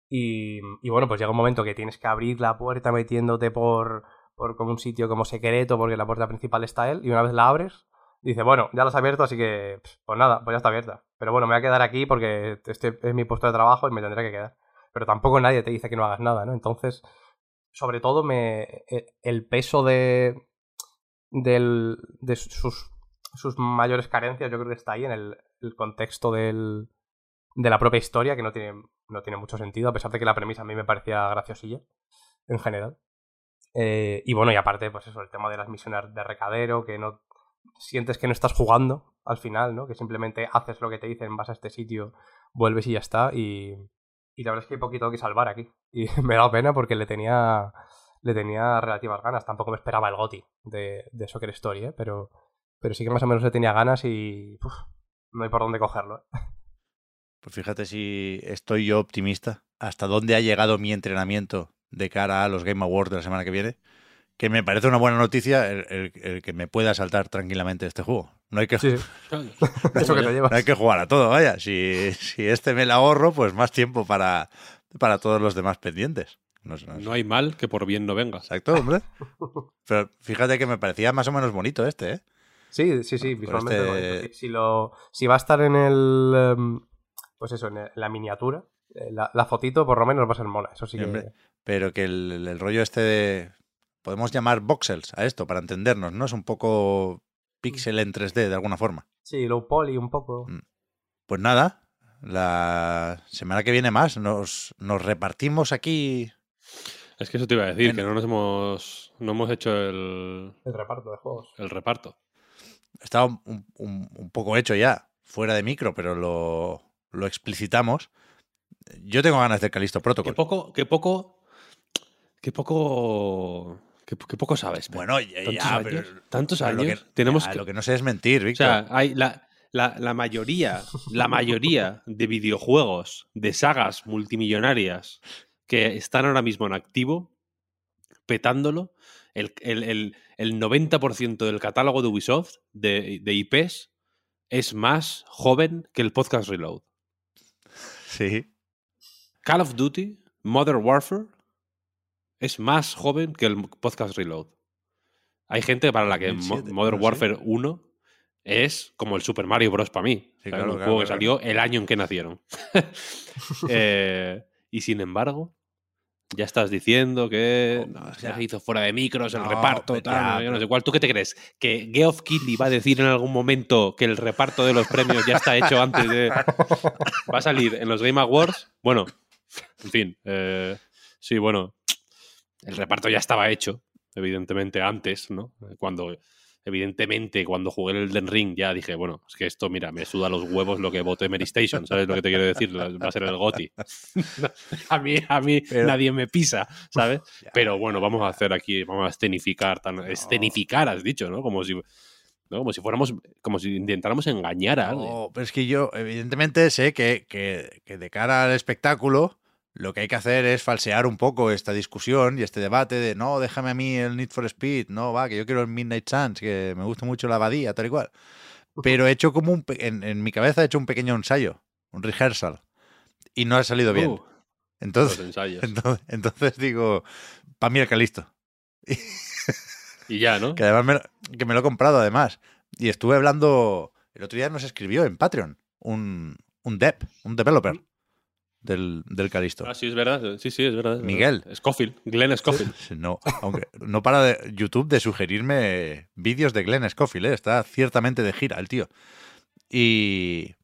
Y, y bueno, pues llega un momento que tienes que abrir la puerta metiéndote por, por como un sitio como secreto, porque la puerta principal está él, y una vez la abres, dice, bueno, ya la has abierto, así que, pues nada, pues ya está abierta. Pero bueno, me voy a quedar aquí porque este es mi puesto de trabajo y me tendré que quedar. Pero tampoco nadie te dice que no hagas nada, ¿no? Entonces, sobre todo, me, e- el peso de, del, de sus, sus mayores carencias, yo creo que está ahí en el, el contexto del, de la propia historia, que no tiene, no tiene mucho sentido, a pesar de que la premisa a mí me parecía graciosilla, en general. Eh, y bueno, y aparte, pues eso, el tema de las misiones de recadero, que no sientes que no estás jugando al final, ¿no? Que simplemente haces lo que te dicen, vas a este sitio, vuelves y ya está. Y, y la verdad es que hay poquito que salvar aquí. Y me da pena porque le tenía le tenía relativas ganas. Tampoco me esperaba el GOTI de, de Soccer Story, ¿eh? Pero, pero sí que más o menos le tenía ganas y no hay por dónde cogerlo. ¿eh? Pues fíjate si estoy yo optimista. ¿Hasta dónde ha llegado mi entrenamiento de cara a los Game Awards de la semana que viene? Que me parece una buena noticia el, el- el que me pueda saltar tranquilamente este juego. No hay que, Sí. Eso que te llevas. no hay que jugar a todo, vaya. Si, si este me la ahorro, pues más tiempo para, para todos los demás pendientes. No, hay mal que por bien no venga. Exacto, hombre. Pero fíjate que me parecía más o menos bonito este, ¿eh? Sí, sí, sí, visualmente este-. Si, lo, si va a estar en el. em, Pues eso, en el- la miniatura, eh, la, la fotito por lo menos va a ser mona. Eso sí Sí, que. Pero que el, el rollo este de... Podemos llamar voxels a esto para entendernos, ¿no? Es un poco pixel en 3D de alguna forma. Sí, low poly un poco. Mm. Pues nada, la semana que viene más nos, nos repartimos aquí. Es que eso te iba a decir, En- que no nos hemos, no hemos hecho el, El reparto de juegos. el reparto. Estaba un, un- un poco hecho ya, fuera de micro, pero lo, lo explicitamos. Yo tengo ganas de Calisto Qué Protocol. poco, qué poco, qué poco, qué, qué poco sabes. Bueno, ya, tantos ya, años, pero- tantos pero lo que- tenemos ya, que, Lo que no sé es mentir, o Víctor. sea, hay la, la, la mayoría, la mayoría de videojuegos, de sagas multimillonarias que están ahora mismo en activo, petándolo, el, el, el, el 90% del catálogo de Ubisoft de, de IPs es más joven que el podcast Reload. sí. Call of Duty, Modern Warfare, es más joven que el podcast Reload. Hay gente para la que Mo- 2007, Modern sí. Warfare 1 es como el Super Mario Bros. para mí. Claro, un claro, juego que salió el año en que nacieron. Eh, y sin embargo, ya estás diciendo que Oh, no, ya se hizo fuera de micros, el no, reparto, tal, ya, yo no sé cuál. ¿Tú qué te crees? ¿Que Geoff Keighley va a decir en algún momento que el reparto de los premios ya está hecho antes de... va a salir en los Game Awards? Bueno, en fin. eh, sí, bueno. El reparto ya estaba hecho, evidentemente, antes, ¿no? Cuando, evidentemente, cuando jugué el Elden Ring ya dije, bueno, es que esto, mira, me suda los huevos lo que voté Mary Station, ¿sabes lo que te quiero decir? Va a ser el GOTI. a mí, a mí Pero- nadie me pisa, ¿sabes? Pero bueno, vamos a hacer aquí, vamos a escenificar, tan, escenificar, has dicho, ¿no? Como si, ¿no? como si fuéramos, como si intentáramos engañar a alguien. No, pero es que yo, evidentemente, sé que, que- que de cara al espectáculo, lo que hay que hacer es falsear un poco esta discusión y este debate de no, déjame a mí el Need for Speed, no, va, que yo quiero el Midnight Suns, que me gusta mucho la abadía, tal y cual. Pero he hecho como un. En, en mi cabeza he hecho un pequeño ensayo, un rehearsal, y no ha salido bien. Uh, Entonces, ensayos. entonces, entonces digo, para mí el Calisto. Y ya, ¿no? Que además me, lo- que me lo he comprado además. Y estuve hablando, el otro día nos escribió en Patreon un, un dev, un developer del, del Calisto. Ah, sí, es verdad. Sí, sí, es verdad. Miguel. Scofield. Glenn Scofield. No, aunque no para de YouTube de sugerirme vídeos de Glenn Scofield, ¿eh? está ciertamente de gira el tío. Y,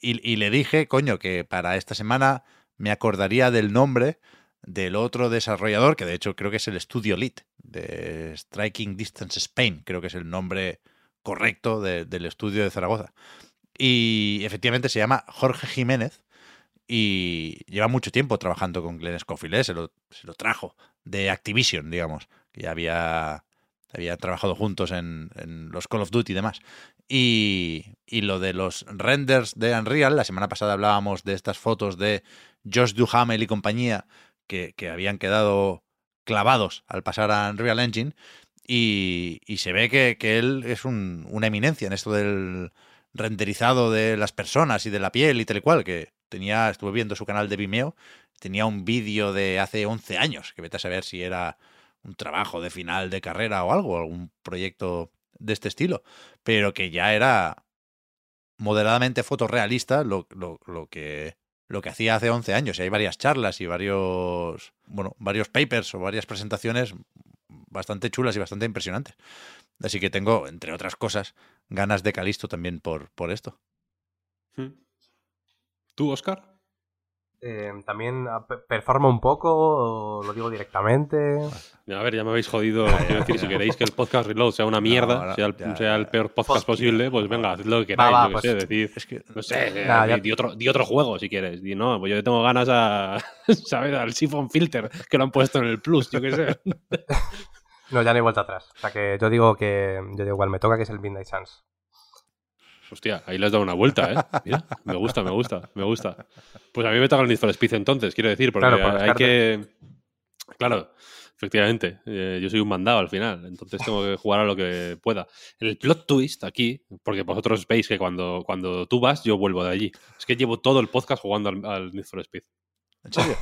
y, y le dije, coño, que para esta semana me acordaría del nombre del otro desarrollador, que de hecho creo que es el Studio Lead de Striking Distance Spain, creo que es el nombre correcto de- del estudio de Zaragoza. Y efectivamente se llama Jorge Jiménez y lleva mucho tiempo trabajando con Glenn Scofield, ¿eh? se, lo, se lo trajo de Activision, digamos, que ya había, había trabajado juntos en, en los Call of Duty y demás. Y, y lo de los renders de Unreal, la semana pasada hablábamos de estas fotos de Josh Duhamel y compañía que, que habían quedado clavados al pasar a Unreal Engine. Y, y se ve que, que él es un- una eminencia en esto del renderizado de las personas y de la piel y tal y cual, que tenía, estuve viendo su canal de Vimeo, tenía un vídeo de hace 11 años, que vete a saber si era un trabajo de final de carrera o algo, algún proyecto de este estilo, pero que ya era moderadamente fotorrealista lo, que lo que hacía hace 11 años. Y hay varias charlas y varios, bueno, varios papers o varias presentaciones bastante chulas y bastante impresionantes. Así que tengo, entre otras cosas, ganas de Calisto también por, por esto. Hmm. ¿Tú, Oscar? Eh, también ah, pe- performa un poco, o lo digo directamente. A ver, ya me habéis jodido. Quiero decir, si queréis que el podcast Reload sea una mierda, sea, el, ya- sea el peor podcast posible, pues venga, haced lo que Va, queráis. va, yo qué pues- sé, decid, Es que no sé, eh, Nada, ya- di, di otro, di otro juego si quieres. Di, no, pues yo tengo ganas a, ¿sabes? Al Siphon Filter, que lo han puesto en el Plus, yo qué sé. No, ya no hay vuelta atrás. O sea que yo digo que. Yo digo igual, me toca que es el Midnight Suns. Hostia, ahí le has dado una vuelta, ¿eh? Mira, me gusta, me gusta, me gusta. Pues a mí me toca el Need for Speed entonces, quiero decir, porque Claro, hay que... Claro, efectivamente, eh, yo soy un mandado al final, entonces tengo que jugar a lo que pueda. El plot twist aquí, porque vosotros veis que cuando, cuando tú vas, yo vuelvo de allí. Es que llevo todo el podcast jugando al, al Need for Speed. ¿En serio?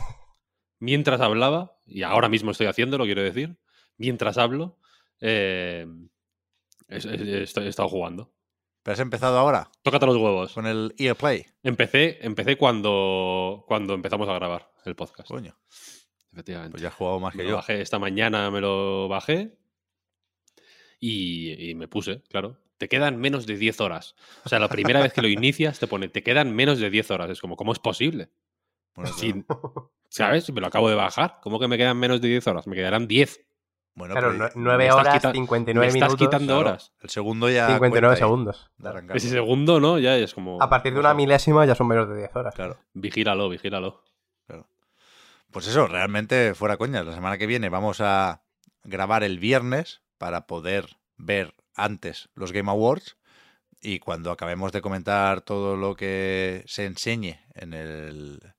Mientras hablaba, y ahora mismo estoy haciéndolo, quiero decir, mientras hablo, eh, he, he- he estado jugando. ¿Pero has empezado ahora Tócate los huevos. con el EA Play? Empecé, empecé cuando, cuando empezamos a grabar el podcast. Coño, Efectivamente. pues ya has jugado más Me que yo. bajé esta mañana, me lo bajé y, y me puse, claro. Te quedan menos de 10 horas. O sea, la primera vez que lo inicias te pone, te quedan menos de 10 horas. Es como, ¿cómo es posible? Bueno, Sin- ¿Sabes? Me lo acabo de bajar. ¿Cómo que me quedan menos de 10 horas? Me quedarán 10. Bueno, claro, pero nue- 9 me estás horas, quita- 59 me estás minutos. quitando claro, horas. El segundo ya. 59 cuenta ahí segundos. de arrancar. Ese segundo, ¿no? Ya es como. A partir de una milésima ya son menos de 10 horas. Claro. Vigílalo, vigílalo. Pues eso, realmente fuera coñas. La semana que viene vamos a grabar el viernes para poder ver antes los Game Awards y cuando acabemos de comentar todo lo que se enseñe en el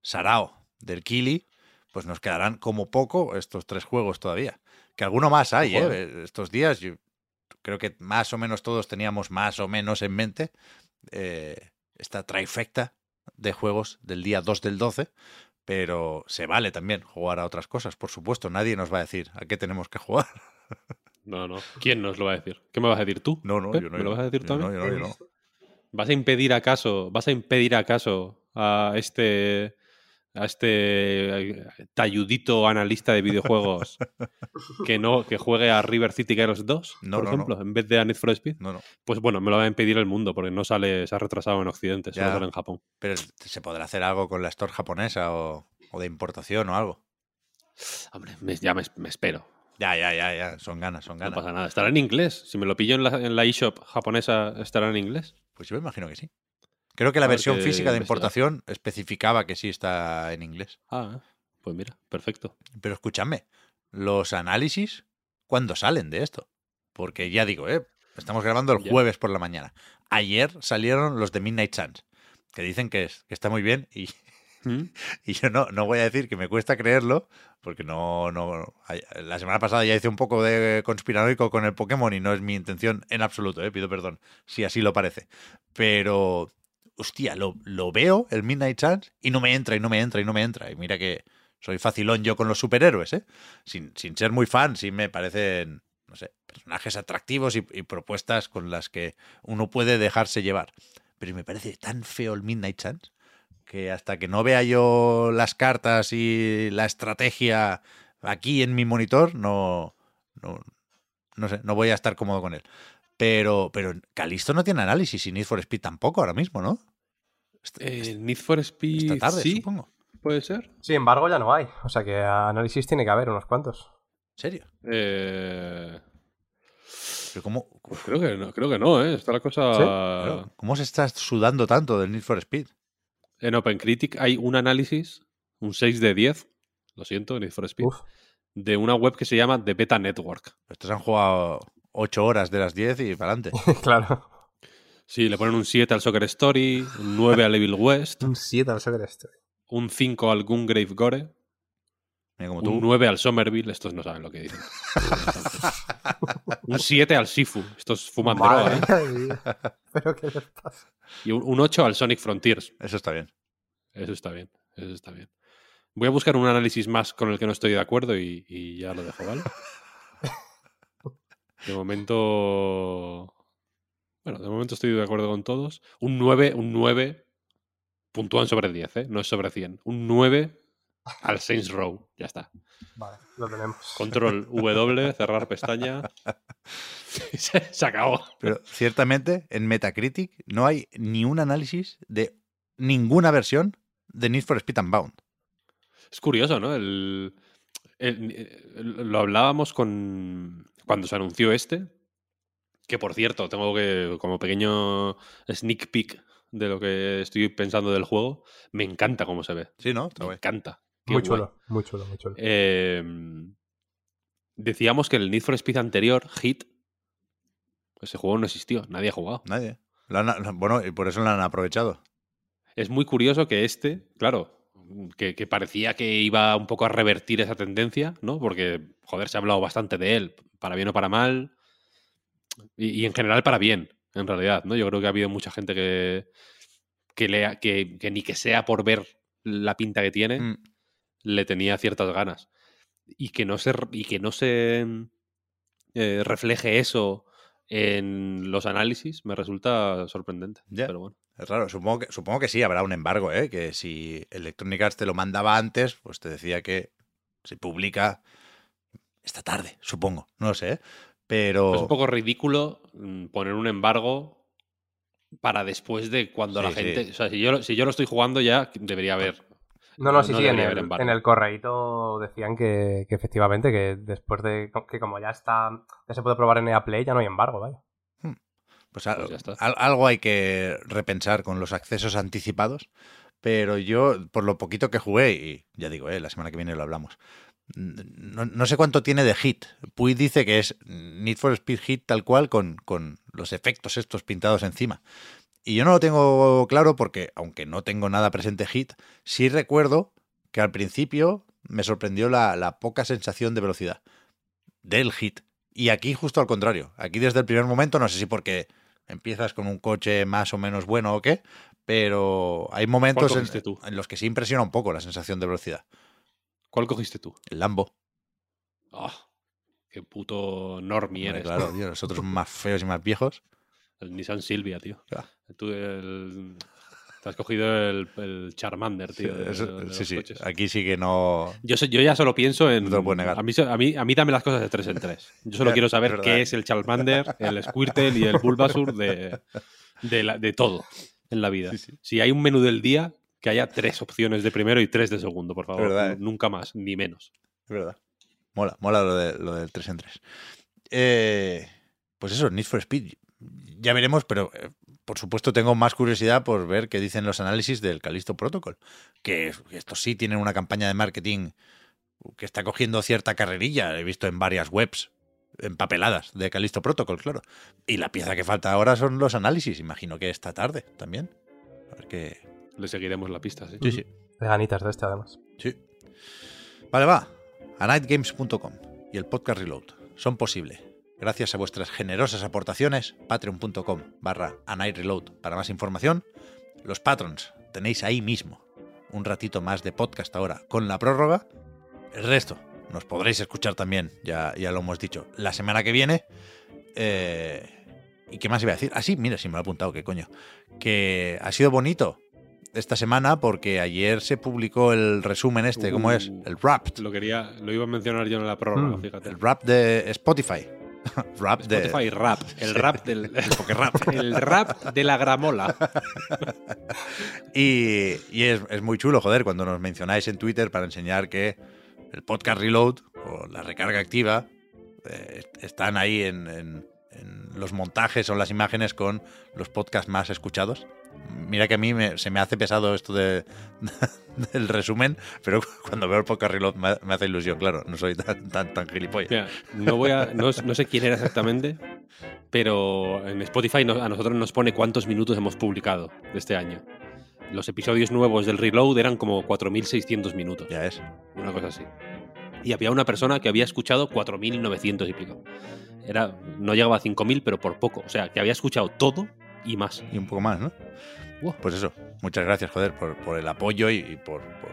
Sarao del Kili, pues nos quedarán como poco estos tres juegos todavía. Que alguno más hay, ¿eh? Joder. Estos días yo creo que más o menos todos teníamos más o menos en mente eh, esta trifecta de juegos del día 2 del 12, pero se vale también jugar a otras cosas, por supuesto. Nadie nos va a decir a qué tenemos que jugar. No, no. ¿Quién nos lo va a decir? ¿Qué me vas a decir tú? No, no, ¿Qué? yo no. ¿Me lo vas a decir tú no, yo no, yo no. ¿Vas a impedir acaso, vas a impedir acaso a este a este eh, talludito analista de videojuegos que no que juegue a River City Girls 2, No, por no, ejemplo, en vez de a Need for Speed? No, no. Pues bueno, me lo va a impedir el mundo porque no sale, se ha retrasado en Occidente, solo Ya. sale en Japón. Pero se podrá hacer algo con la store japonesa o, o de importación o algo. Hombre, me- ya me, me espero. Ya, ya, ya, ya. Son ganas, son No ganas. pasa nada. Estará en inglés. Si me lo pillo en la, en la eShop japonesa, estará en inglés. Pues yo me imagino que sí. Creo que la versión física de importación especificaba que sí está en inglés. Ah, pues mira, perfecto. Pero escúchame, los análisis, ¿cuándo salen de esto? Porque ya digo, ¿eh? estamos grabando el jueves por la mañana. Ayer salieron los de Midnight Suns, que dicen que, es, que está muy bien y, ¿Mm? y yo no, no voy a decir que me cuesta creerlo, porque no, no. La semana pasada ya hice un poco de conspiranoico con el Pokémon y no es mi intención en absoluto, ¿eh? pido perdón si así lo parece. Pero, hostia, lo, lo veo, el Midnight Suns, y no me entra, y no me entra, y no me entra. Y mira que soy facilón yo con los superhéroes, ¿eh? Sin, sin ser muy fan, sí me parecen, no sé, personajes atractivos y, propuestas con las que uno puede dejarse llevar. Pero me parece tan feo el Midnight Suns que hasta que no vea yo las cartas y la estrategia aquí en mi monitor, no, no, no sé, no voy a estar cómodo con él. Pero, pero Calisto no tiene análisis y Need for Speed tampoco ahora mismo, ¿no? Eh, Need for Speed. esta tarde, sí, supongo. puede ser. Sin embargo, ya no hay. O sea que análisis tiene que haber unos cuantos. ¿En serio? Eh, Pero ¿cómo, pues creo que no, creo que no, ¿eh? Está la cosa. ¿Sí? claro, ¿Cómo se está sudando tanto del Need for Speed? En OpenCritic hay un análisis, un 6 de 10, lo siento, Need for Speed, Uf. de una web que se llama The Beta Network. Estos han jugado 8 horas de las 10 y para adelante. claro. Sí, le ponen un 7 al Soccer Story, un 9 al Evil West, Un 7 al Soccer Story. un 5 al Gungrave Gore, Mira, como un tú. 9 al Somerville, estos no saben lo que dicen. un 7 al Sifu, estos fuman droga, ¿eh? Pero qué les pasa. Y un, un 8 al Sonic Frontiers. Eso está bien. Eso está bien, eso está bien. Voy a buscar un análisis más con el que no estoy de acuerdo y, y ya lo dejo, ¿vale? De momento. Bueno, de momento estoy de acuerdo con todos. Un 9, un 9 puntúan sobre 10, ¿eh? No es sobre 100. Un 9 al Saints Row. Ya está. Vale, lo tenemos. Control W, cerrar pestaña. se, se acabó. Pero ciertamente en Metacritic no hay ni un análisis de ninguna versión de Need for Speed Unbound. Es curioso, ¿no? El, el- el- lo hablábamos con cuando se anunció este, que por cierto, tengo que, como pequeño sneak peek de lo que estoy pensando del juego, me encanta cómo se ve. Sí, ¿no? Está Me encanta. Qué Muy guay. chulo, muy chulo, muy chulo. Eh, decíamos que el Need for Speed anterior, Hit, ese juego no existió, nadie ha jugado. Nadie. Han- bueno, y por eso lo han aprovechado. Es muy curioso que este, claro, que, que parecía que iba un poco a revertir esa tendencia, ¿no? Porque, joder, se ha hablado bastante de él, para bien o para mal, y, y en general para bien, en realidad, ¿no? Yo creo que ha habido mucha gente que, que, le que, que ni que sea por ver la pinta que tiene, Mm. le tenía ciertas ganas. Y que no se, y que no se eh, refleje eso en los análisis me resulta sorprendente. Pero bueno. Es raro, supongo que, supongo que sí, habrá un embargo, ¿eh? Que si Electronic Arts te lo mandaba antes, pues te decía que se publica esta tarde, supongo. No lo sé, ¿eh? Pero... Es un poco ridículo mm, poner un embargo para después de cuando la gente. sí. O sea, si yo, lo- si yo lo estoy jugando ya debería haber. No, no, sí, sí, en debería haber el, embargo. en el correíto decían que, que efectivamente, que después de que como ya está, ya se puede probar en EA Play, ya no hay embargo, vaya. Pues, al- Pues ya está. al- algo hay que repensar con los accesos anticipados, pero yo, por lo poquito que jugué, y ya digo, eh, la semana que viene lo hablamos, no, no sé cuánto tiene de hit. Puy dice que es Need for Speed Hit tal cual con, con los efectos estos pintados encima. Y yo no lo tengo claro porque, aunque no tengo nada presente hit, sí recuerdo que al principio me sorprendió la, la poca sensación de velocidad del hit. Y aquí justo al contrario. Aquí desde el primer momento, no sé si porque empiezas con un coche más o menos bueno o qué, pero hay momentos en, cogiste tú? en los que sí impresiona un poco la sensación de velocidad. ¿Cuál cogiste tú? El Lambo. Ah, qué puto normie Hombre, eres. claro, tío, nosotros más feos y más viejos. El Nissan Silvia, tío. Ya. Tú el- te has cogido el, el Charmander, tío. Eso- de sí, sí. coches. Aquí sí que no. Yo, yo ya solo pienso en. No te lo puedo negar. A mí, a, mí, a mí dame las cosas de tres en tres. Yo solo quiero saber verdad. qué es el Charmander, el Squirtle y el Bulbasaur de, de, la- de todo en la vida. Sí, sí. Si hay un menú del día, que haya tres opciones de primero y tres de segundo, por favor. verdad, ¿eh? Nunca más, ni menos. Es verdad. Mola, mola lo, de, lo del 3 en 3. Eh, pues eso, Need for Speed. Ya veremos, pero eh, por supuesto tengo más curiosidad por ver qué dicen los análisis del Callisto Protocol. Que estos sí tienen una campaña de marketing que está cogiendo cierta carrerilla. He visto en varias webs empapeladas de Callisto Protocol, claro. Y la pieza que falta ahora son los análisis. Imagino que esta tarde también. A ver qué. Le seguiremos la pista, sí. Sí, sí. De ganitas de este, además. Sí. Vale, va. A nightgames.com y el podcast Reload son posibles gracias a vuestras generosas aportaciones. Patreon.com barra para más información. Los patrons tenéis ahí mismo un ratito más de podcast ahora con la prórroga. El resto nos podréis escuchar también, ya, ya lo hemos dicho, la semana que viene. Eh, ¿Y qué más iba a decir? Ah, sí, mira, sí me lo he apuntado, qué coño. Que ha sido bonito esta semana porque ayer se publicó el resumen este, ¿cómo es? Uh. El Wrapped. Lo quería, lo iba a mencionar yo en la prórroga, Mm. fíjate. El rap de Spotify. rap de Spotify rap. El rap del. El Pokerrap. El rap de la gramola. Y, y es, es muy chulo, joder, cuando nos mencionáis en Twitter para enseñar que el podcast Reload o la recarga activa eh, están ahí en, en- en los montajes o las imágenes con los podcasts más escuchados. Mira que a mí me- se me hace pesado esto de, del resumen, pero cuando veo el podcast Reload me, me hace ilusión, claro, no soy tan, tan, tan gilipollas. Mira, no, voy a, no, no sé quién era exactamente, pero en Spotify no- a nosotros nos pone cuántos minutos hemos publicado de este año. Los episodios nuevos del Reload eran como 4.600 minutos, Ya es. una cosa así. Y había una persona que había escuchado 4.900 y pico. Era, no llegaba a 5.000, pero por poco. O sea, que había escuchado todo y más. Y un poco más, ¿no? Pues eso, muchas gracias, joder, por, por el apoyo y, y por, por,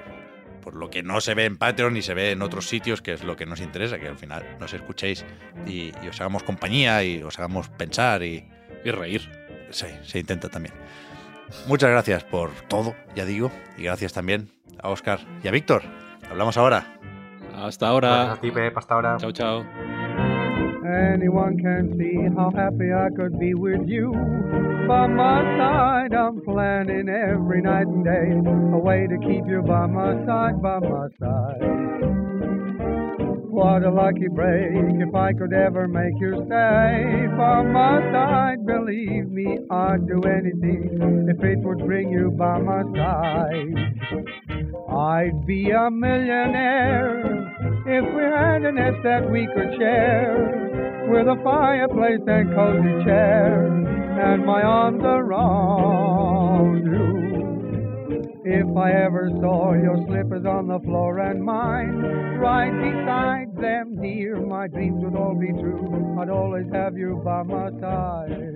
por lo que no se ve en Patreon y se ve en otros sitios, que es lo que nos interesa, que al final nos escuchéis y, y os hagamos compañía y os hagamos pensar y Y reír. sí, se intenta también. Muchas gracias por todo, ya digo, y gracias también a Oscar y a Víctor. Hablamos ahora. Hasta Gracias ahora. a ti, Pep, hasta ahora. Chao, chao. Anyone can see how happy I could be with you. By my side, I'm planning every night and day a way to keep you by my side, by my side. What a lucky break if I could ever make you stay by my side. Believe me, I'd do anything if it would bring you by my side. I'd be a millionaire if we had a nest that we could share with a fireplace and cozy chair and my arms around you. If I ever saw your slippers on the floor and mine right beside them, dear, my dreams would all be true. I'd always have you by my side.